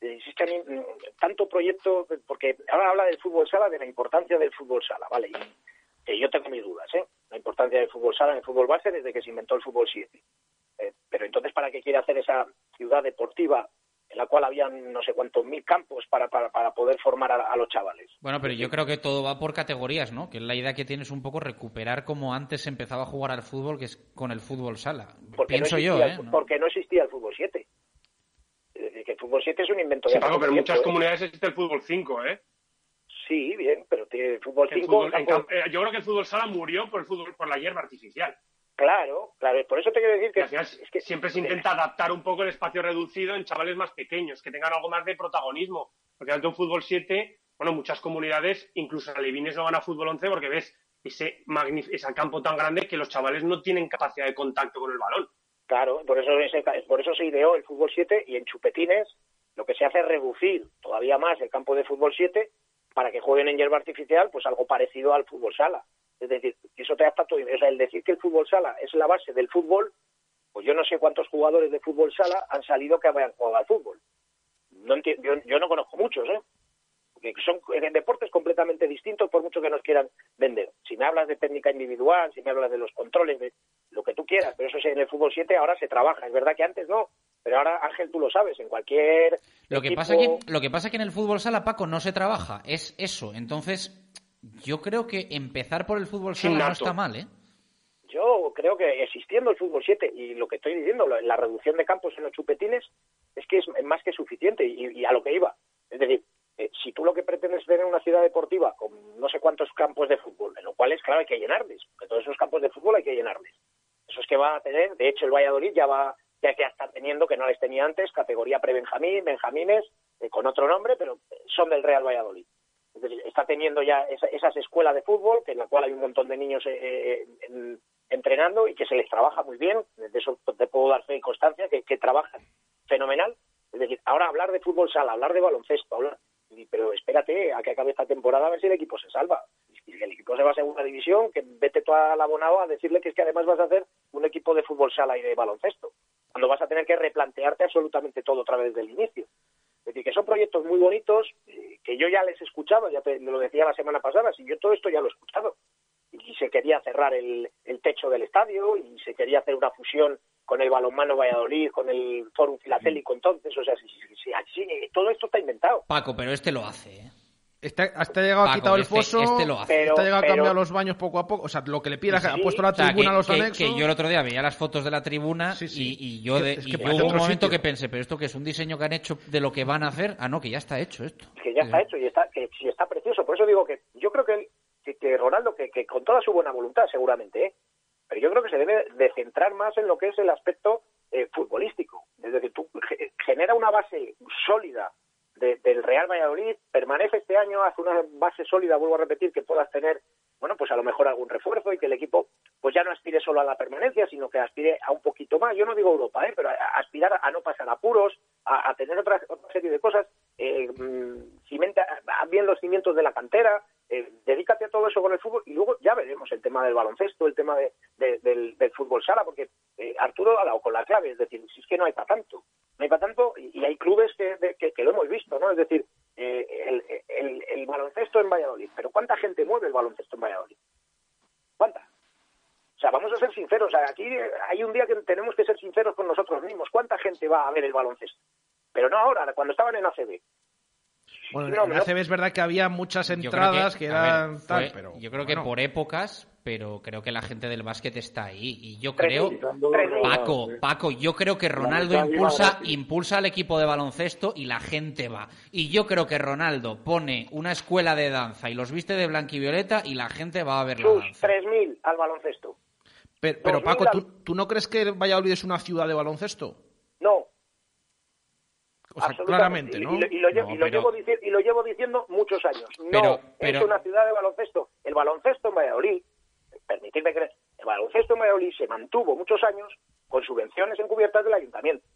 Eh, es que a mí, mm, tanto proyecto, porque ahora habla del fútbol sala, de la importancia del fútbol sala, ¿vale? Y eh, yo tengo mis dudas, ¿eh? La importancia del fútbol sala en el fútbol base desde que se inventó el fútbol 7. Eh, pero entonces, ¿para qué quiere hacer esa ciudad deportiva en la cual habían no sé cuántos mil campos para, para, para poder formar a, a los chavales? Bueno, pero yo creo que todo va por categorías, ¿no? Que la idea que tienes un poco recuperar como antes se empezaba a jugar al fútbol, que es con el fútbol sala. Porque Pienso no yo, existía, ¿eh? el- Porque no existía el fútbol 7. Es decir, que el fútbol 7 es un invento Sí, de Paco, pero en muchas ¿eh? comunidades existe el fútbol 5, ¿eh? Sí, bien, pero tiene el fútbol El 5. fútbol- en tampoco- camp- eh, yo creo que el fútbol sala murió por el fútbol por la hierba artificial. Claro, claro, por eso te quiero decir que, siempre se intenta adaptar un poco el espacio reducido en chavales más pequeños, que tengan algo más de protagonismo. Porque ante un fútbol 7, bueno, muchas comunidades, incluso alevines no van a fútbol 11 porque ves ese, ese campo tan grande que los chavales no tienen capacidad de contacto con el balón. Claro, por eso, ese- por eso se ideó el fútbol 7 y en chupetines lo que se hace es reducir todavía más el campo de fútbol 7 para que jueguen en hierba artificial, pues algo parecido al fútbol sala. Es decir, eso te da todo. O sea, el decir que el fútbol sala es la base del fútbol, pues yo no sé cuántos jugadores de fútbol sala han salido que hayan jugado al fútbol. No yo, yo no conozco muchos, ¿eh? Porque son en deportes completamente distintos por mucho que nos quieran vender. Si me hablas de técnica individual, si me hablas de los controles, de lo que tú quieras, pero eso sí, en el fútbol 7 ahora se trabaja. Es verdad que antes no, Pero ahora, Ángel, tú lo sabes, en cualquier. Lo que, equipo- pasa que, lo que pasa que en el fútbol sala, Paco, no se trabaja. Es eso. Entonces, yo creo que empezar por el fútbol sala no está mal, ¿eh? Yo creo que existiendo el fútbol 7 y lo que estoy diciendo, la, reducción de campos en los chupetines, es que es más que suficiente y, y a lo que iba. Es decir, eh, si tú lo que pretendes tener una ciudad deportiva con no sé cuántos campos de fútbol, en lo cual es claro hay que llenarles, porque todos esos campos de fútbol hay que llenarles. Eso es que va a tener, de hecho el Valladolid ya va, ya que está teniendo, que no les tenía antes, categoría pre-Benjamín, Benjamines, eh, con otro nombre, pero son del Real Valladolid. Está teniendo ya esa- esas escuelas de fútbol, que en la cual hay un montón de niños eh, eh, en- entrenando y que se les trabaja muy bien, de eso te puedo dar fe y constancia, que, que trabajan fenomenal. Es decir, ahora hablar de fútbol sala, hablar de baloncesto, hablar... Pero espérate a que acabe esta temporada a ver si el equipo se salva. Si el equipo se va a segunda división, que vete tú al abonado a decirle que es que además vas a hacer un equipo de fútbol sala y de baloncesto. Cuando vas a tener que replantearte absolutamente todo otra vez desde el inicio. Es decir, que son proyectos muy bonitos, eh, que yo ya les he escuchado, ya te lo decía la semana pasada, si yo todo esto ya lo he escuchado. Y se quería cerrar el, el techo del estadio y se quería hacer una fusión con el balonmano Valladolid, con el Fórum Filatélico entonces, o sea, sí, sí, sí, todo esto está inventado. Paco, pero este lo hace, ¿eh? Está, hasta ha llegado a Paco, quitar el este- foso, este lo hace. está Pero- llegado a pero- cambiar los baños poco a poco. O sea, lo que le pide, Sí, ha puesto la o sea, tribuna que, a los que- anexos. que yo el otro día veía las fotos de la tribuna Y, y yo, de, Es que y yo hubo un momento sitio. que pensé, pero esto que es un diseño que han hecho de lo que van a hacer. Ah, no, que ya está hecho esto. que ya está hecho y está que sí está precioso. Por eso digo que yo creo que, que, que Ronaldo, que, que con toda su buena voluntad seguramente, ¿eh? pero yo creo que se debe de centrar más en lo que es el aspecto eh, futbolístico. Es decir, tú ge- genera una base sólida de- del Real Valladolid, permanece este año, hace una base sólida, vuelvo a repetir, que puedas tener, bueno, pues a lo mejor algún refuerzo y que el equipo pues ya no aspire solo a la permanencia, sino que aspire a un poquito más. Yo no digo Europa, ¿eh? pero aspirar a no pasar apuros, a, tener otra, otra serie de cosas. Eh, mm, cimenta bien los cimientos de la cantera, eh, dedícate a todo eso con el fútbol y luego ya veremos el tema del baloncesto, el tema de- de- del, fútbol sala, porque eh, Arturo ha dado con la clave, es decir, si es que no hay para tanto, no hay para tanto y, hay clubes que, que, que lo hemos visto, ¿no? Es decir, eh, el, el- el baloncesto en Valladolid, pero ¿cuánta gente mueve el baloncesto en Valladolid? ¿Cuánta? O sea, vamos a ser sinceros, aquí hay un día que tenemos que ser sinceros con nosotros mismos. ¿Cuánta gente va a ver el baloncesto? Pero no ahora, cuando estaban en ACB. Bueno, No, en no. ACB es verdad que había muchas entradas que, a eran ver, tal, fue- pero. yo creo bueno. que por épocas, pero creo que la gente del básquet está ahí. Y yo creo. Paco, Paco, yo creo que Ronaldo impulsa, impulsa al equipo de baloncesto y la gente va. Y yo creo que Ronaldo pone una escuela de danza y los viste de blanquivioleta y la gente va a ver la danza. 3.000 al baloncesto. Pero, pero, Paco, ¿tú, tú no crees que Valladolid es una ciudad de baloncesto? No. O sea, claramente, ¿no? Y, lo- llevo dici- y lo llevo diciendo muchos años. No, Pero- pero- es una ciudad de baloncesto. El baloncesto en Valladolid, permitidme creer, el baloncesto en Valladolid se mantuvo muchos años con subvenciones encubiertas del ayuntamiento.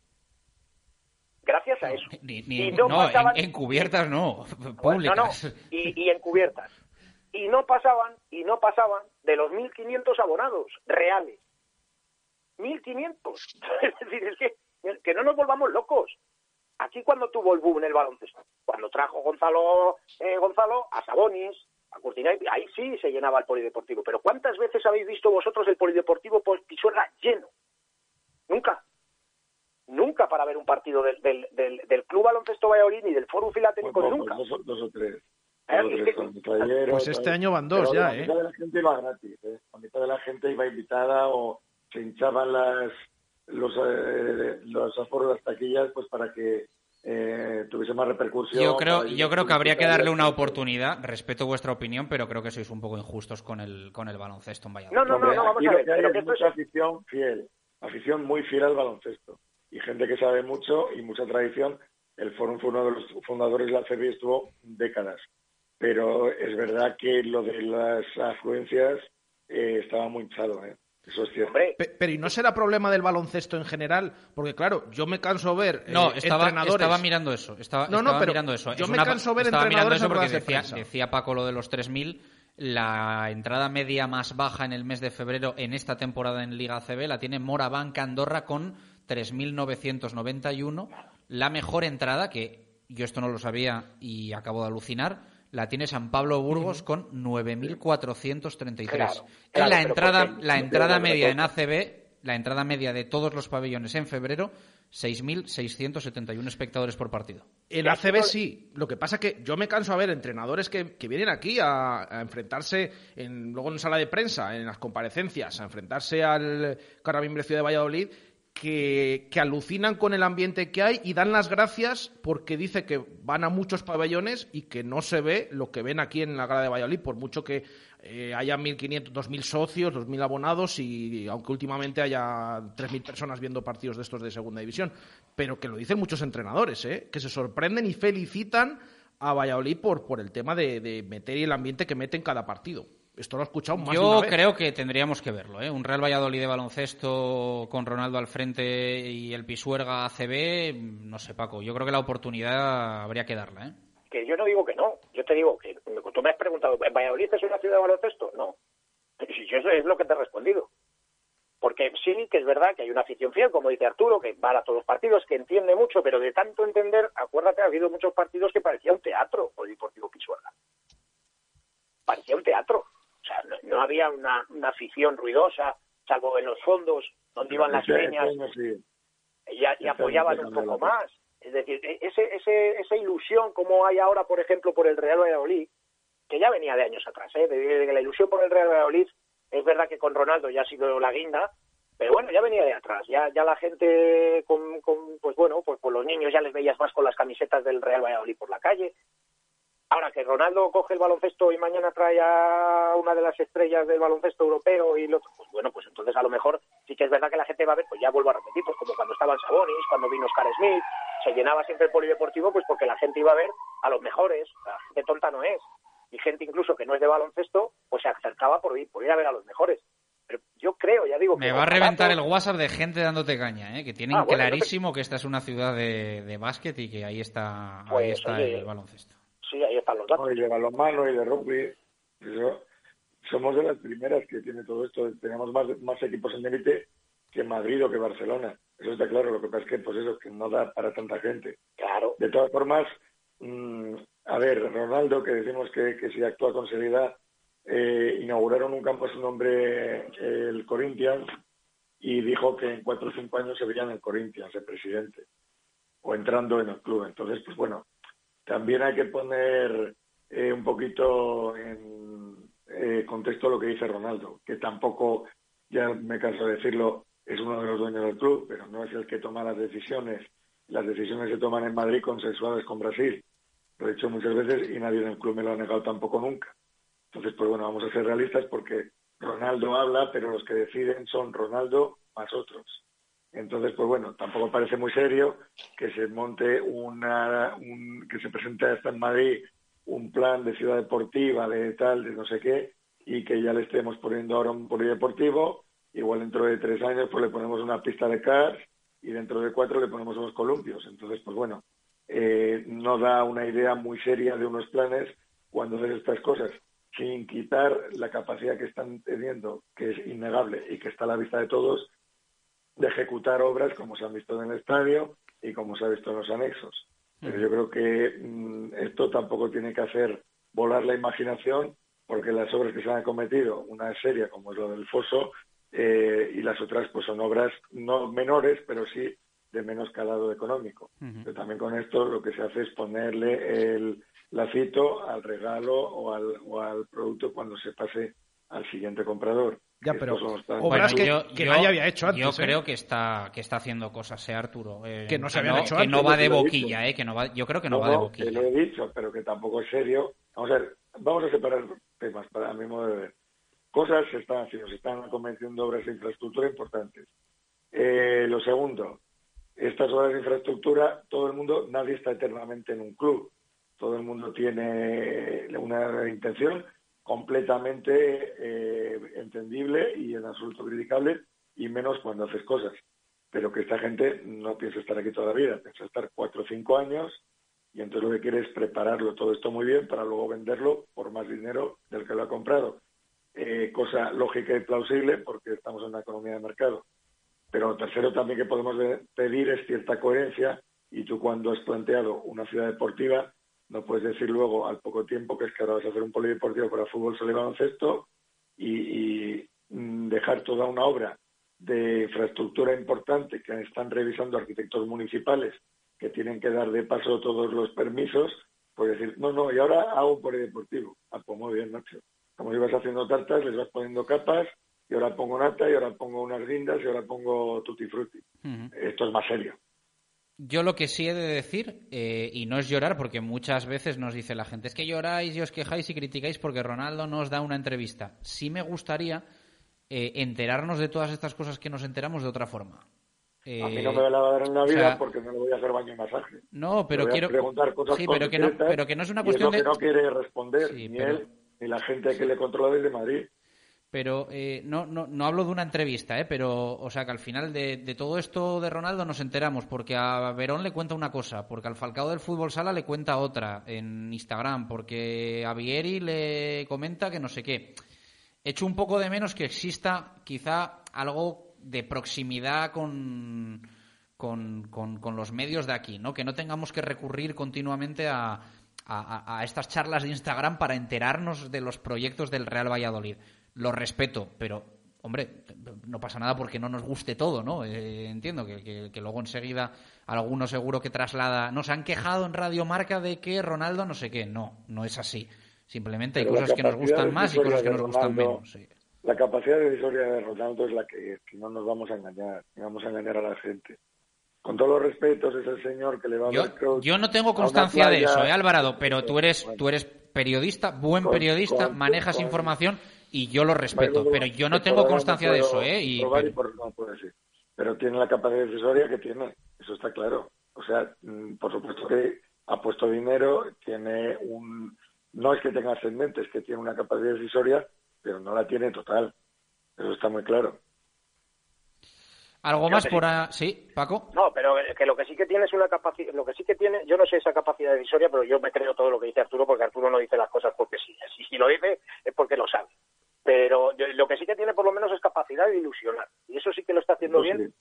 Gracias a eso. Ni- ni- Y no no, en- encubiertas no, públicas. no, no, y, y encubiertas. Y no pasaban, y no pasaban de los 1.500 abonados reales. 1.500. [LAUGHS] Es decir, es que, que no nos volvamos locos. Aquí cuando tuvo el boom en el baloncesto, cuando trajo Gonzalo eh, Gonzalo a Sabonis, a Curtinay, ahí sí se llenaba el polideportivo. Pero ¿cuántas veces habéis visto vosotros el polideportivo pues, Pisuerga lleno? Nunca. Nunca para ver un partido del, del, del, del Club Baloncesto Valladolid ni del Fórum Filatélico, Pues nunca. Dos- dos o tres. Eh, es Pues este año van dos Pero ya, la ¿eh? mitad de la gente iba gratis, ¿eh? La mitad de la gente iba invitada o se hinchaban las los, eh, los aforos de las taquillas pues para que eh, tuviese más repercusión. Yo creo, yo creo que habría que darle una oportunidad. Respeto vuestra opinión, pero creo que sois un poco injustos con el, con el baloncesto en Valladolid. No, no, Hombre, no, vamos aquí a lo ver, que hay pero es que esto mucha es- afición fiel, afición muy fiel al baloncesto y gente que sabe mucho y mucha tradición. El Fórum fue uno de los fundadores de la CB estuvo décadas, pero es verdad que lo de las afluencias eh, estaba muy hinchado, ¿eh? eso es cierto. Pe- Pero ¿y no será problema del baloncesto en general? Porque claro, yo me canso ver eh, No, estaba, entrenadores... estaba mirando eso. Estaba, No, no, estaba pero mirando eso. yo Es me una- canso ver estaba mirando entrenadores eso en porque de decía, decía Paco lo de los 3.000. La entrada media más baja en el mes de febrero en esta temporada en Liga ACB la tiene Moraván Andorra con 3.991. La mejor entrada, que yo esto no lo sabía y acabo de alucinar, la tiene San Pablo Burgos con 9.433. Claro, y claro, la pero entrada, porque- la entrada media en ACB, la entrada media de todos los pabellones en febrero 6.671 espectadores por partido. En ACB sí. Lo que pasa que yo me canso a ver entrenadores que, que vienen aquí a, a enfrentarse en, luego en sala de prensa, en las comparecencias, a enfrentarse al Carabimbre Ciudad de Valladolid que, alucinan con el ambiente que hay y dan las gracias porque dice que van a muchos pabellones y que no se ve lo que ven aquí en la Grada de Valladolid, por mucho que eh, haya 1.500, 2.000 socios, 2.000 abonados y aunque últimamente haya 3.000 personas viendo partidos de estos de segunda división, pero que lo dicen muchos entrenadores, ¿eh? que se sorprenden y felicitan a Valladolid por, por el tema de, de meter y el ambiente que mete en cada partido. Esto lo he escuchado más de Yo una vez. creo que tendríamos que verlo, ¿eh? Un Real Valladolid de baloncesto con Ronaldo al frente y el Pisuerga ACB, no sé, Paco. Yo creo que la oportunidad habría que darla, ¿eh? Que yo no digo que no. Yo te digo que tú me has preguntado, ¿Valladolid es una ciudad de baloncesto? No. Yo eso es lo que te he respondido. Porque sí que es verdad que hay una afición fiel, como dice Arturo, que va a todos los partidos, que entiende mucho, pero de tanto entender, acuérdate, ha habido muchos partidos que parecía un teatro, o el Deportivo Pisuerga. Parecía un teatro. O sea, no, no había una, una afición ruidosa, salvo en los fondos, donde iban las peñas sí. y, y apoyaban un poco más. Es decir, e- ese, ese, esa ilusión como hay ahora, por ejemplo, por el Real Valladolid, que ya venía de años atrás, ¿eh? de, de que la ilusión por el Real Valladolid, es verdad que con Ronaldo ya ha sido la guinda, pero bueno, ya venía de atrás, ya, ya la gente, con, con, pues bueno, pues, pues los niños ya les veías más con las camisetas del Real Valladolid por la calle. Ahora que Ronaldo coge el baloncesto y mañana trae a una de las estrellas del baloncesto europeo y lo pues bueno, pues entonces a lo mejor sí que es verdad que la gente va a ver, pues ya vuelvo a repetir, pues como cuando estaban Sabonis, cuando vino Oscar Smith, se llenaba siempre el polideportivo, pues porque la gente iba a ver a los mejores, la gente tonta no es, y gente incluso que no es de baloncesto, pues se acercaba por ir, por ir a ver a los mejores. Pero yo creo, ya digo, que Me va a reventar el WhatsApp de gente dándote caña, ¿eh? que tienen Ah, bueno, clarísimo que esta es una ciudad de, de básquet y que ahí está, ahí Pues, está oye, el baloncesto. Sí, ahí están los datos. No, y de balonmano y de rugby. Eso, somos de las primeras que tiene todo esto. Tenemos más, más equipos en élite que Madrid o que Barcelona. Eso está claro. Lo que pasa es que, pues eso, que no da para tanta gente. Claro. De todas formas, mm, a ver, Ronaldo, que decimos que, que si actúa con seriedad, eh, inauguraron un campo a su nombre, el Corinthians, y dijo que en cuatro o cinco años se veía en el Corinthians, el presidente, o entrando en el club. Entonces, pues bueno, también hay que poner eh, un poquito en eh, contexto lo que dice Ronaldo, que tampoco, ya me canso de decirlo, es uno de los dueños del club, pero no es el que toma las decisiones. Las decisiones se toman en Madrid consensuadas con Brasil. Lo he dicho muchas veces y nadie en el club me lo ha negado tampoco nunca. Entonces, pues bueno, vamos a ser realistas porque Ronaldo habla, pero los que deciden son Ronaldo más otros. Entonces, pues bueno, tampoco parece muy serio que se monte una, un- que se presente hasta en Madrid un plan de ciudad deportiva, de tal, de no sé qué, y que ya le estemos poniendo ahora un polideportivo, igual dentro de tres años pues le ponemos una pista de cars y dentro de cuatro le ponemos unos columpios. Entonces, pues bueno, eh, no da una idea muy seria de unos planes cuando haces estas cosas, sin quitar la capacidad que están teniendo, que es innegable y que está a la vista de todos, de ejecutar obras como se han visto en el estadio y como se ha visto en los anexos. Pero yo creo que mm, esto tampoco tiene que hacer volar la imaginación, porque las obras que se han acometido, una es seria como es lo del foso, eh, y las otras pues son obras no menores, pero sí de menos calado económico. Pero también con esto lo que se hace es ponerle el lacito al regalo o al, o al producto cuando se pase al siguiente comprador. Ya, pero obras que, yo- que yo- nadie había hecho antes. Yo ¿eh? creo que está, que está haciendo cosas, ¿eh, Arturo? Eh, Que no se habían hecho que no antes, va de boquilla. ¿eh? Que no va, yo creo que no, No, va de boquilla. que lo he dicho, pero que tampoco es serio. Vamos a ver, vamos a separar temas para mi modo de ver. Cosas se están haciendo, se están convenciendo obras de infraestructura importantes. Eh, lo segundo, estas obras de infraestructura, todo el mundo, nadie está eternamente en un club. Todo el mundo tiene una intención completamente eh, entendible y en absoluto criticable, y menos cuando haces cosas. Pero que esta gente no piensa estar aquí toda la vida, piensa estar cuatro o cinco años y entonces lo que quiere es prepararlo todo esto muy bien para luego venderlo por más dinero del que lo ha comprado. Eh, cosa lógica y plausible porque estamos en una economía de mercado. Pero tercero también que podemos de- pedir es cierta coherencia y tú cuando has planteado una ciudad deportiva no puedes decir luego al poco tiempo que es que ahora vas a hacer un polideportivo para fútbol, solo y baloncesto y, y, mm, dejar toda una obra de infraestructura importante que están revisando arquitectos municipales que tienen que dar de paso todos los permisos, pues decir, no, no, y ahora hago un polideportivo. Ah, pues muy bien, macho. Como ibas haciendo tartas, les vas poniendo capas, y ahora pongo nata, y ahora pongo unas guindas, y ahora pongo tutti frutti. Esto es más serio. Yo lo que sí he de decir, eh, y no es llorar, porque muchas veces nos dice la gente, es que lloráis y os quejáis y criticáis porque Ronaldo nos da una entrevista. Sí me gustaría eh, enterarnos de todas estas cosas que nos enteramos de otra forma. a mí Eh, no me la va a dar en la o vida sea, porque no le voy a hacer baño y masaje. No, pero quiero- preguntar cosas sí, pero que no- concretas pero que no es una cuestión lo que de- no quiere responder Sí, ni pero- él ni la gente que le controla desde Madrid. Pero eh, no, no, no hablo de una entrevista, ¿eh? pero o sea que al final de, todo esto de Ronaldo nos enteramos porque a Verón le cuenta una cosa, porque al Falcao del Fútbol Sala le cuenta otra en Instagram, porque a Vieri le comenta que no sé qué. Echo un poco de menos que exista quizá algo de proximidad con, con, con- con los medios de aquí, ¿no? Que no tengamos que recurrir continuamente a, a- a estas charlas de Instagram para enterarnos de los proyectos del Real Valladolid. Lo respeto, pero, hombre, no pasa nada porque no nos guste todo, ¿no? Eh, entiendo que, que- que luego enseguida alguno seguro que traslada. Nos han quejado en Radio Marca de que Ronaldo no sé qué. No, no es así. Simplemente hay Pero cosas que nos gustan más y cosas que de nos gustan menos. sí. La capacidad decisoria de Ronaldo es la que es, que no nos vamos a engañar, ni vamos a engañar a la gente. Con todos los respetos, es el señor que le va a Yo, coach yo no tengo a constancia de eso, ¿eh, Alvarado? Pero tú eres, tú eres periodista, buen Con- periodista, con- manejas con- información y yo lo respeto. Vale, Pero yo no por tengo constancia de eso, ¿eh? Y, por- no puedo decir. Pero tiene la capacidad decisoria que tiene, eso está claro. O sea, mm, por supuesto que ha puesto dinero, tiene un... No es que tenga ascendente, es que tiene una capacidad decisoria, pero no la tiene total. Eso está muy claro. ¿Algo Yo más por sí. a- Sí, Paco. No, pero que lo que sí que tiene es una capacidad, lo que sí que tiene, yo no sé esa capacidad decisoria, pero yo me creo todo lo que dice Arturo, porque Arturo no dice las cosas porque sí. Si lo dice es porque lo sabe. Pero lo que sí que tiene por lo menos es capacidad de ilusionar. Y eso sí que lo está haciendo bien.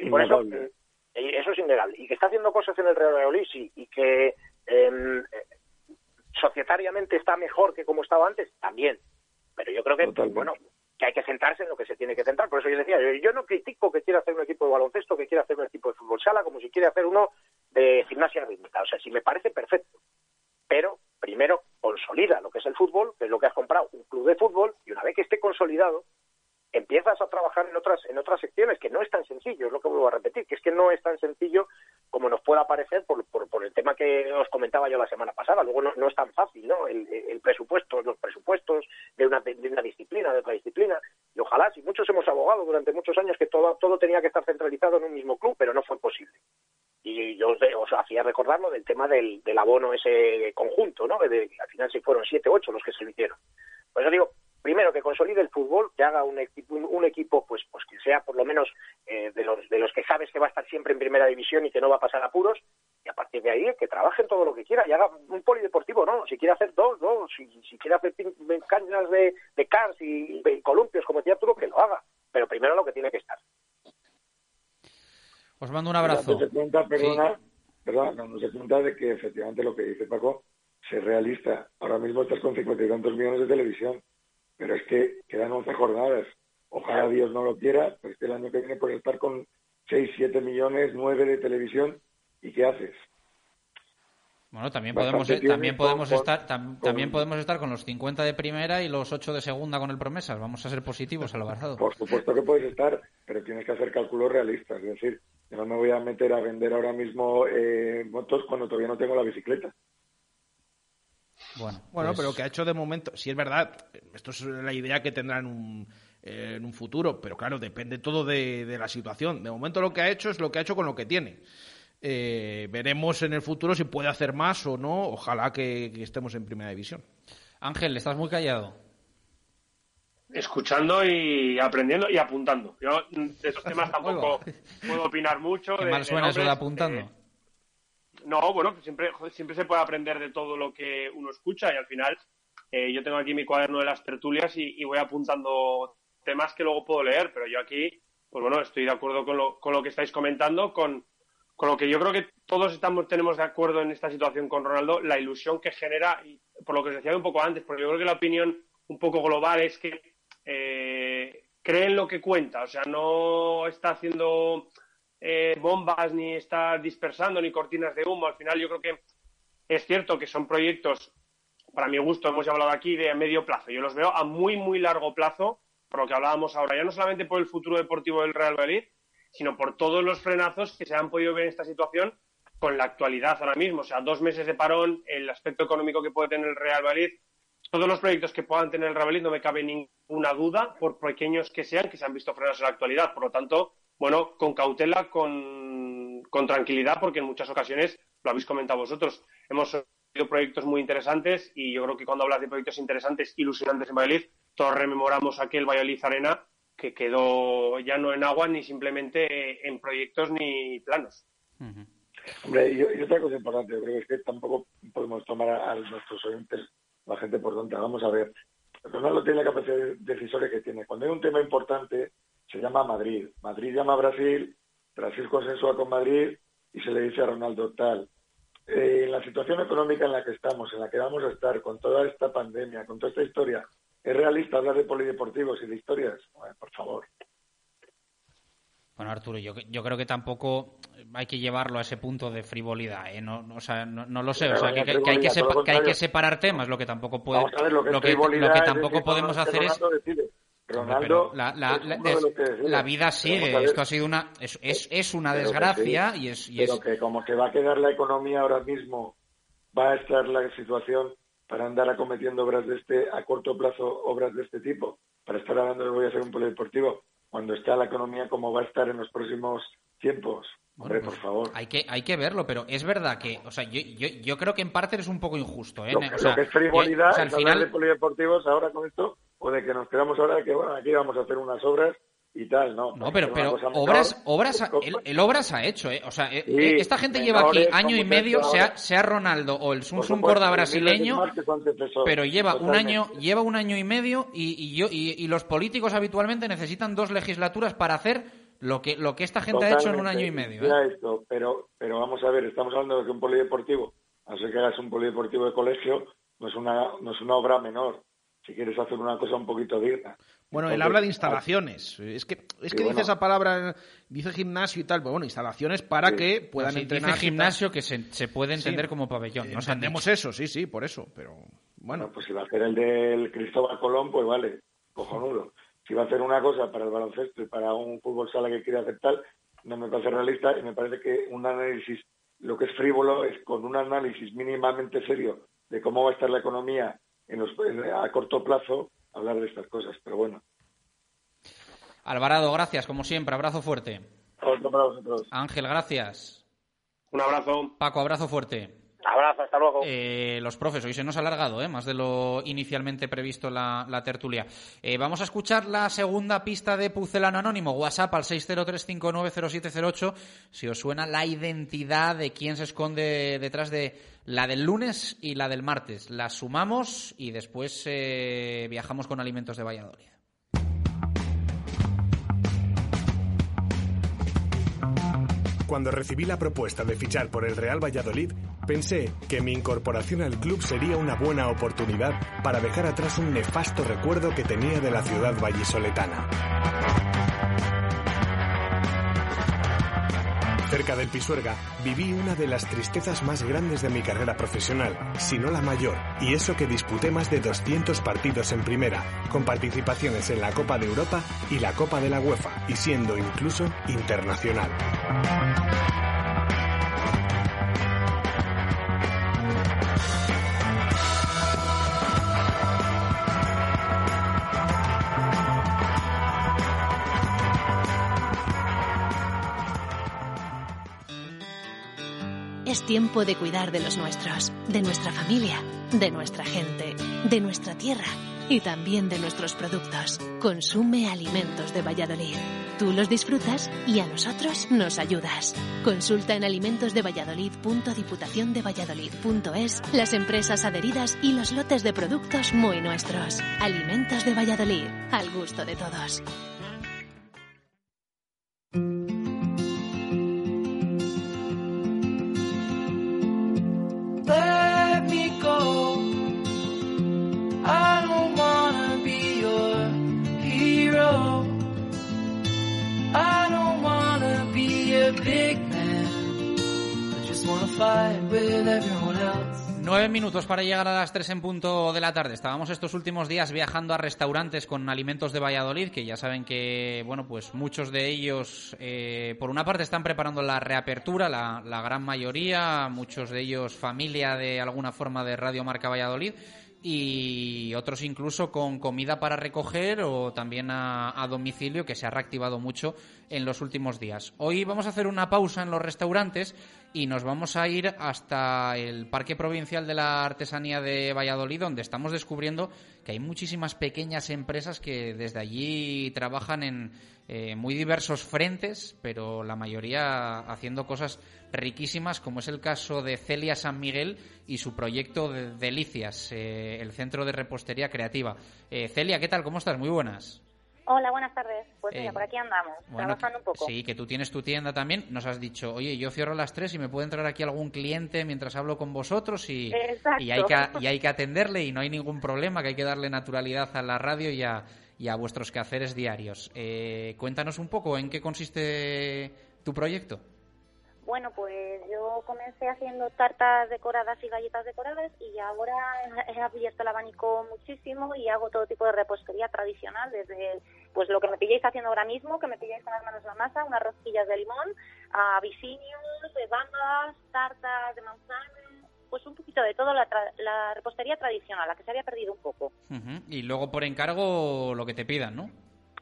Y por eso, eh, eso es innegable. Y que está haciendo cosas en el Real Valladolid, sí. Y que em, eh, societariamente está mejor que como estaba antes, también. Pero yo creo que, bueno, que hay que centrarse en lo que se tiene que centrar. Por eso yo decía, yo, yo no critico que quiera hacer un equipo de baloncesto, que quiera hacer un equipo de fútbol sala, como si quiere hacer uno de gimnasia rítmica. O sea, si me parece perfecto. Pero primero consolida lo que es el fútbol, que es lo que has comprado, un club de fútbol, y una vez que esté consolidado, empiezas a trabajar en otras en otras secciones que no es tan sencillo, es lo que vuelvo a repetir, que es que no es tan sencillo como nos pueda parecer por, por, por el tema que os comentaba yo la semana pasada. Luego no, es tan fácil, ¿no? El, el presupuesto, los presupuestos de una, de una disciplina, de otra disciplina. Y ojalá, si muchos hemos abogado durante muchos años que todo, todo tenía que estar centralizado en un mismo club, pero no fue posible. Y yo os, hacía recordar lo del tema del, abono ese conjunto, ¿no? De- al final sí fueron siete, ocho los que se lo hicieron. Por eso digo, primero que consolide el fútbol, que haga un equipo, un, un equipo pues, pues que sea por lo menos eh, de los de los que sabes que va a estar siempre en primera división y que no va a pasar apuros, y a partir de ahí que trabaje en todo lo que quiera y haga un polideportivo, no, si quiere hacer dos, dos, si, si quiere hacer canchas de, de cars y, y columpios, como decía Arturo, que lo haga, pero primero lo que tiene que estar. Os mando un abrazo. Dándose cuenta, perdona, perdona, dándose cuenta de que efectivamente lo que dice Paco, ser realista. Ahora mismo estás con cincuenta y tantos millones de televisión, pero es que quedan 11 jornadas. Ojalá Dios no lo quiera, pero es que el año que viene puedes estar con 6, 7 millones, 9 de televisión. ¿Y qué haces? Bueno, también Bastante podemos, eh, también podemos con- estar tam- con- también podemos estar con los 50 de primera y los 8 de segunda con el Promesas. Vamos a ser positivos, Alvarado. Por supuesto que puedes estar, pero tienes que hacer cálculos realistas. Es decir, no me voy a meter a vender ahora mismo eh, motos cuando todavía no tengo la bicicleta. Bueno, Bueno, pues- pero que ha hecho de momento, si es verdad, esto es la idea que tendrá en un, eh, en un futuro, pero claro, depende todo de, de la situación. De momento lo que ha hecho es lo que ha hecho con lo que tiene. Eh, veremos en el futuro si puede hacer más o no. Ojalá que, que estemos en primera división. Ángel, estás muy callado. Escuchando y aprendiendo y apuntando. Yo de esos temas [LAUGHS] tampoco puedo opinar mucho. Qué de- mal de suena eso de apuntando. Eh, No, bueno, siempre, siempre se puede aprender de todo lo que uno escucha y al final eh, yo tengo aquí mi cuaderno de las tertulias y, y voy apuntando temas que luego puedo leer, pero yo aquí, pues bueno, estoy de acuerdo con lo, con lo que estáis comentando, con, con lo que yo creo que todos estamos tenemos de acuerdo en esta situación con Ronaldo, la ilusión que genera, y por lo que os decía un poco antes, porque yo creo que la opinión un poco global es que eh, cree en lo que cuenta, o sea, no está haciendo eh, bombas ni está dispersando ni cortinas de humo. Al final yo creo que es cierto que son proyectos, para mi gusto, hemos hablado aquí de medio plazo. Yo los veo a muy, muy largo plazo, por lo que hablábamos ahora, ya no solamente por el futuro deportivo del Real Madrid, sino por todos los frenazos que se han podido ver en esta situación con la actualidad ahora mismo. O sea, dos meses de parón, el aspecto económico que puede tener el Real Madrid, todos los proyectos que puedan tener el Madrid no me cabe ninguna duda, por pequeños que sean, que se han visto frenados en la actualidad. Por lo tanto, bueno, con cautela, con, con tranquilidad, porque en muchas ocasiones, lo habéis comentado vosotros, hemos tenido proyectos muy interesantes y yo creo que cuando hablas de proyectos interesantes, ilusionantes en Valladolid, todos rememoramos aquel Valladolid Arena que quedó ya no en agua ni simplemente en proyectos ni planos. Hombre, y, y otra cosa importante, yo creo que es que tampoco podemos tomar a, a nuestros oyentes, la gente por donde Vamos a ver, Ronaldo tiene la capacidad decisoria que tiene. Cuando hay un tema importante, se llama Madrid. Madrid llama a Brasil, Brasil consensúa con Madrid y se le dice a Ronaldo tal. Eh, en la situación económica en la que estamos, en la que vamos a estar, con toda esta pandemia, con toda esta historia, ¿es realista hablar de polideportivos y de historias? Por favor. Bueno, Arturo, yo, yo creo que tampoco hay que llevarlo a ese punto de frivolidad, ¿eh? No, no, o sea, no, no lo sé, o sea, que, que- que hay que sepa- que hay que separar temas, lo que tampoco puede, ver, lo que, lo que, lo tampoco podemos que hacer es Ronaldo la, la- es la- de la vida sigue, esto ha sido una es, es, es una Pero desgracia sí, y es, y pero que como que va a quedar la economía ahora mismo, va a estar la situación para andar acometiendo obras de este, a corto plazo, obras de este tipo, para estar hablando de voy a hacer un polideportivo, cuando está la economía como va a estar en los próximos tiempos. Hombre, por favor. hay que hay que verlo, pero es verdad que, o sea, yo, yo, yo creo que en parte eres un poco injusto, ¿eh? Lo, O sea, lo que es frivolidad yo- o sea, al es hablar final de polideportivos ahora con esto, o de que nos quedamos ahora que, bueno, aquí vamos a hacer unas obras y tal, ¿no? No, pero, pero obras, obras, ha- el, el obras ha hecho, ¿eh? O sea, eh, Sí, eh, esta gente lleva aquí año y medio, sea, sea Ronaldo o el Sun Sun Corda brasileño, pero lleva un año, lleva un año y medio y, y yo y, y los políticos habitualmente necesitan dos legislaturas para hacer lo que lo que esta gente ha hecho en un año y medio. ¿eh? esto, pero, pero vamos a ver, estamos hablando de que un polideportivo, a ser que hagas un polideportivo de colegio, no es una, no es una obra menor. Si quieres hacer una cosa un poquito digna. Bueno, él habla de instalaciones. Es que, es que bueno. dice esa palabra, dice gimnasio y tal, pero bueno, instalaciones para que puedan No, sí, entrenar. dice gimnasio que se, se puede entender Sí. como pabellón. No se han Entendemos eso, sí, sí, por eso, pero bueno. Pues si va a hacer el del Cristóbal Colón, pues vale, cojonudo. Si va a hacer una cosa para el baloncesto y para un fútbol sala que quiere hacer tal, no me parece realista y me parece que un análisis, lo que es frívolo, es con un análisis mínimamente serio de cómo va a estar la economía en los, en- a corto plazo, hablar de estas cosas. Pero bueno, Alvarado, gracias, como siempre, abrazo fuerte. otro para vosotros. Ángel, gracias. Un abrazo. Paco, abrazo fuerte. Abrazo, hasta luego. Eh, los profes, hoy se nos ha alargado, ¿eh? más de lo inicialmente previsto la, tertulia. Eh, vamos a escuchar la segunda pista de Pucelano Anónimo, WhatsApp al 603590708, si os suena la identidad de quién se esconde detrás de la del lunes y la del martes. La sumamos y después eh, viajamos con alimentos de Valladolid. Cuando recibí la propuesta de fichar por el Real Valladolid, pensé que mi incorporación al club sería una buena oportunidad para dejar atrás un nefasto recuerdo que tenía de la ciudad vallisoletana. Cerca del Pisuerga viví una de las tristezas más grandes de mi carrera profesional, si no la mayor, y eso que disputé más de 200 partidos en primera, con participaciones en la Copa de Europa y la Copa de la UEFA, y siendo incluso internacional. Es tiempo de cuidar de los nuestros, de nuestra familia, de nuestra gente, de nuestra tierra y también de nuestros productos. Consume alimentos de Valladolid. Tú los disfrutas y a nosotros nos ayudas. Consulta en alimentosdevalladolid.diputaciondevalladolid.es las empresas adheridas y los lotes de productos muy nuestros. Alimentos de Valladolid, al gusto de todos. Nueve minutos para llegar a las tres en punto de la tarde. Estábamos estos últimos días viajando a restaurantes con alimentos de Valladolid, que ya saben que, bueno, pues muchos de ellos, eh, por una parte, están preparando la reapertura, la, gran mayoría, muchos de ellos familia de alguna forma de Radio Marca Valladolid y otros incluso con comida para recoger o también a, domicilio que se ha reactivado mucho en los últimos días. Hoy vamos a hacer una pausa en los restaurantes y nos vamos a ir hasta el Parque Provincial de la Artesanía de Valladolid donde estamos descubriendo que hay muchísimas pequeñas empresas que desde allí trabajan en eh, muy diversos frentes, pero la mayoría haciendo cosas riquísimas, como es el caso de Celia San Miguel y su proyecto de Delicias, eh, el Centro de Repostería Creativa. Eh, Celia, ¿qué tal? ¿Cómo estás? Muy buenas. Hola, buenas tardes. Pues mira, por aquí andamos, bueno, trabajando un poco. Sí, que tú tienes tu tienda también. Nos has dicho, oye, yo cierro a las tres y me puede entrar aquí algún cliente mientras hablo con vosotros y, y, hay, que, y hay que atenderle y no hay ningún problema, que hay que darle naturalidad a la radio y a, y a vuestros quehaceres diarios. Eh, cuéntanos un poco en qué consiste tu proyecto. Bueno, pues yo comencé haciendo tartas decoradas y galletas decoradas y ahora he abierto el abanico muchísimo y hago todo tipo de repostería tradicional, desde pues lo que me pilléis haciendo ahora mismo, que me pilléis con las manos en la masa, unas rosquillas de limón, a vicinios, de bambas, tartas de manzana, pues un poquito de todo, la, la, repostería tradicional, la que se había perdido un poco. Uh -huh. Y luego por encargo lo que te pidan, ¿no?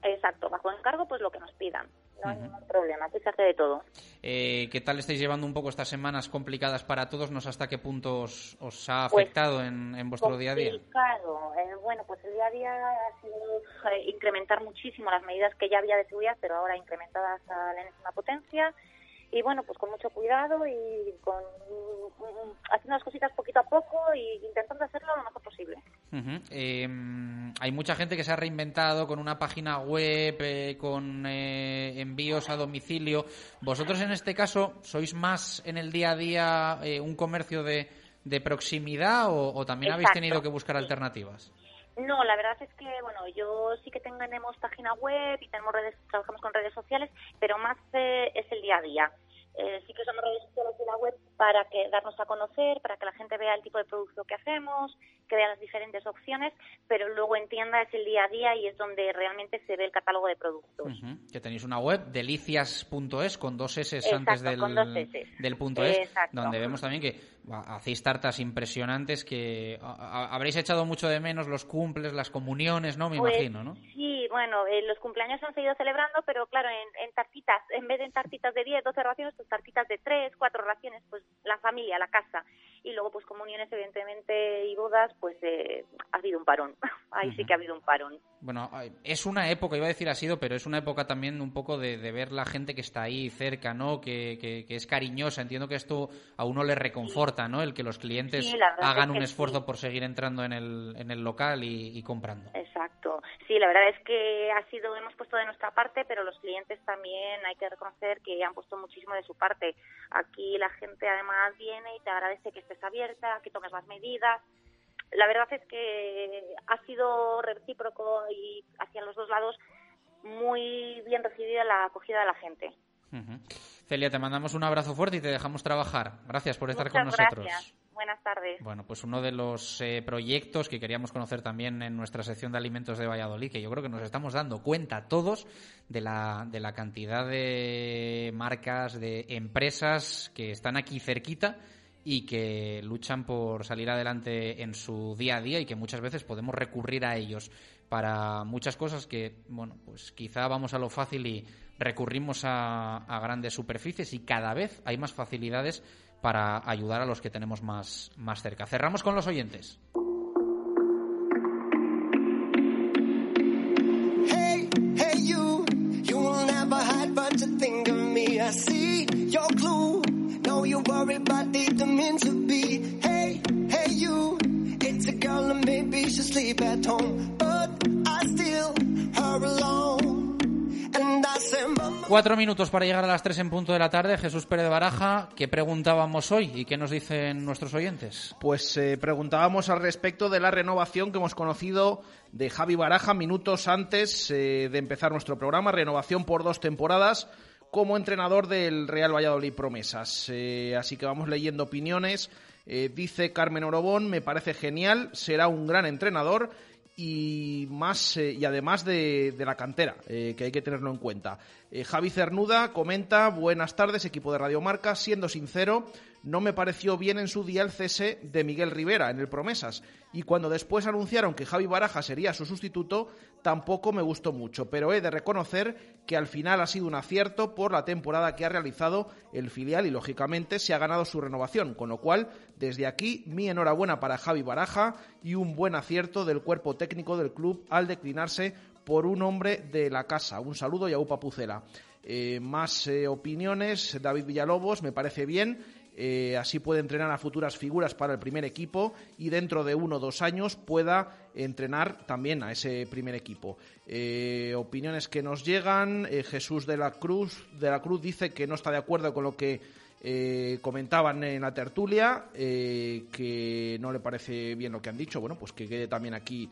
Exacto, bajo encargo pues lo que nos pidan. No hay uh -huh. ningún problema, aquí se hace de todo. Eh, ¿Qué tal estáis llevando un poco estas semanas complicadas para todos? ¿No sé hasta qué punto os, os ha afectado pues, en, en, vuestro día a día? Complicado. Bueno, pues el día a día ha sido eh, incrementar muchísimo las medidas que ya había de seguridad, pero ahora incrementadas a la enésima potencia y bueno, pues con mucho cuidado y con haciendo las cositas poquito a poco y intentando hacerlo lo mejor posible. Uh -huh. eh, hay mucha gente que se ha reinventado con una página web, eh, con eh, envíos a domicilio. ¿Vosotros en este caso sois más en el día a día eh, un comercio de, de proximidad o, o también Exacto. habéis tenido que buscar alternativas? No, la verdad es que, bueno, yo sí que tenemos página web y tenemos redes, trabajamos con redes sociales, pero más eh, es el día a día. Eh, sí que usamos redes sociales y la web para que darnos a conocer, para que la gente vea el tipo de producto que hacemos, que vea las diferentes opciones, pero luego en tienda es el día a día y es donde realmente se ve el catálogo de productos. Uh -huh. Que tenéis una web, delicias.es, con dos S antes del, con dos del punto es, Exacto. donde vemos también que hacéis tartas impresionantes que habréis echado mucho de menos los cumples, las comuniones, ¿no? Me pues, imagino, ¿no? Sí, bueno, eh, los cumpleaños se han seguido celebrando, pero claro, en, en, tartitas, en vez de en tartitas de 10, 12 raciones, pues tartitas de 3, 4 raciones, pues la familia, la casa. Y luego, pues comuniones, evidentemente, y bodas, pues eh, ha habido un parón. [LAUGHS] Ahí uh -huh. sí que ha habido un parón. Bueno, es una época, iba a decir ha sido, pero es una época también un poco de, de ver la gente que está ahí cerca, ¿no? Que, que, que, es cariñosa. Entiendo que esto a uno le reconforta, ¿no? El que los clientes sí, hagan es un esfuerzo sí. por seguir entrando en el, en el local y, y, comprando. Exacto. Sí, la verdad es que ha sido, hemos puesto de nuestra parte, pero los clientes también hay que reconocer que han puesto muchísimo de su parte. Aquí la gente además viene y te agradece que estés abierta, que tomes las medidas la verdad es que ha sido recíproco y hacia los dos lados muy bien recibida la acogida de la gente. Uh -huh. Celia, te mandamos un abrazo fuerte y te dejamos trabajar. Gracias por estar Muchas con nosotros. Gracias. Buenas tardes. Bueno, pues uno de los eh, proyectos que queríamos conocer también en nuestra sección de alimentos de Valladolid, que yo creo que nos estamos dando cuenta todos de la, de la cantidad de marcas, de empresas que están aquí cerquita y que luchan por salir adelante en su día a día y que muchas veces podemos recurrir a ellos para muchas cosas que, bueno, pues quizá vamos a lo fácil y recurrimos a, a grandes superficies y cada vez hay más facilidades para ayudar a los que tenemos más, más cerca. Cerramos con los oyentes. Sleep at home. But I still. Cuatro minutos para llegar a las tres en punto de la tarde. Jesús Pérez de Baraja, ¿qué preguntábamos hoy y qué nos dicen nuestros oyentes? Pues eh, preguntábamos al respecto de la renovación que hemos conocido de Javi Baraja minutos antes eh, de empezar nuestro programa. Renovación por dos temporadas como entrenador del Real Valladolid Promesas. Eh, así que vamos leyendo opiniones. Dice Carmen Orobón, me parece genial, será un gran entrenador y más eh, y además de, la cantera, que hay que tenerlo en cuenta. Javi Cernuda comenta, buenas tardes, equipo de Radio Marca, siendo sincero, no me pareció bien en su día el cese de Miguel Rivera en el Promesas. Y cuando después anunciaron que Javi Baraja sería su sustituto, tampoco me gustó mucho. Pero he de reconocer que al final ha sido un acierto por la temporada que ha realizado el filial y lógicamente se ha ganado su renovación. Con lo cual, desde aquí, mi enhorabuena para Javi Baraja y un buen acierto del cuerpo técnico del club al declinarse por un hombre de la casa. Un saludo y a Upa Pucela. Eh, más eh, opiniones, David Villalobos, me parece bien eh, así puede entrenar a futuras figuras para el primer equipo y dentro de uno o dos años pueda entrenar también a ese primer equipo. Eh, opiniones que nos llegan. Eh, Jesús de la Cruz de la Cruz dice que no está de acuerdo con lo que comentaban en la tertulia, que no le parece bien lo que han dicho. Bueno, pues que quede también aquí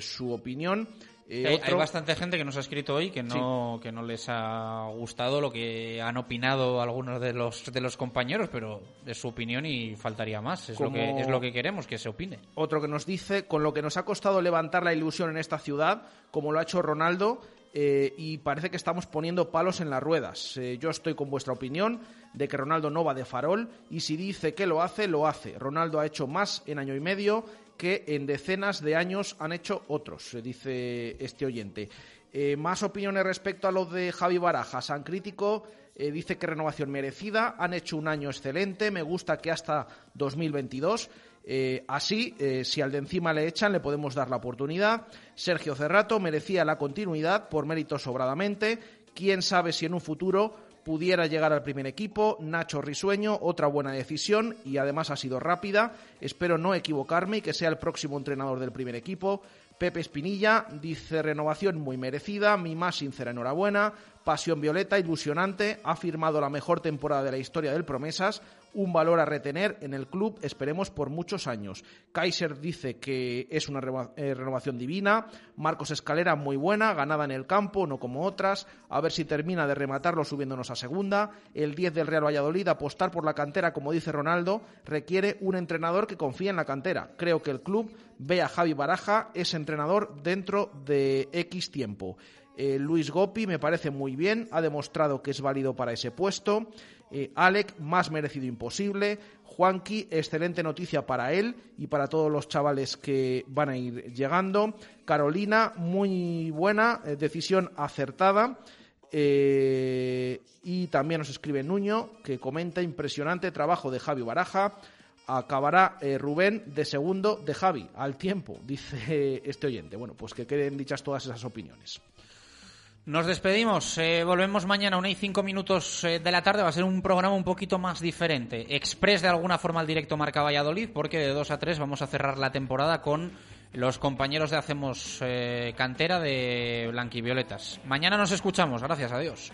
su opinión. Eh, hay, bastante gente que nos ha escrito hoy que no, que no les ha gustado lo que han opinado algunos de los, de los compañeros, pero es su opinión y faltaría más. Es, lo que, es lo que queremos, que se opine. Otro que nos dice, con lo que nos ha costado levantar la ilusión en esta ciudad, como lo ha hecho Ronaldo, eh, y parece que estamos poniendo palos en las ruedas. Eh, yo estoy con vuestra opinión de que Ronaldo no va de farol y si dice que lo hace, lo hace. Ronaldo ha hecho más en año y medio que en decenas de años han hecho otros, dice este oyente. Eh, más opiniones respecto a lo de Javi Baraja. San Crítico eh, dice que renovación merecida, han hecho un año excelente, me gusta que hasta 2022. Eh, así, si al de encima le echan, le podemos dar la oportunidad. Sergio Cerrato merecía la continuidad por mérito sobradamente. Quién sabe si en un futuro pudiera llegar al primer equipo. Nacho Risueño, otra buena decisión y además ha sido rápida. Espero no equivocarme y que sea el próximo entrenador del primer equipo. Pepe Espinilla dice renovación muy merecida, mi más sincera enhorabuena. Pasión Violeta, ilusionante, ha firmado la mejor temporada de la historia del Promesas, un valor a retener en el club, esperemos, por muchos años. Kaiser dice que es una eh, renovación divina. Marcos Escalera, muy buena, ganada en el campo, no como otras. A ver si termina de rematarlo subiéndonos a segunda. El 10 del Real Valladolid, apostar por la cantera, como dice Ronaldo, requiere un entrenador que confíe en la cantera. Creo que el club ve a Javi Baraja, ese entrenador, dentro de X tiempo. Eh, Luis Gopi me parece muy bien, ha demostrado que es válido para ese puesto. Eh, Alec, más merecido imposible. Juanqui, excelente noticia para él y para todos los chavales que van a ir llegando. Carolina, muy buena, eh, decisión acertada. y también nos escribe Nuño, que comenta impresionante trabajo de Javi Baraja. Acabará Rubén de segundo de Javi, al tiempo, [LAUGHS] dice este oyente. Bueno, pues que queden dichas todas esas opiniones. Nos despedimos, eh, volvemos mañana a una y cinco minutos eh, de la tarde, va a ser un programa un poquito más diferente, express de alguna forma al directo Marca Valladolid, porque de dos a tres vamos a cerrar la temporada con los compañeros de Hacemos eh, Cantera de Blanquivioletas. Mañana nos escuchamos, gracias, adiós.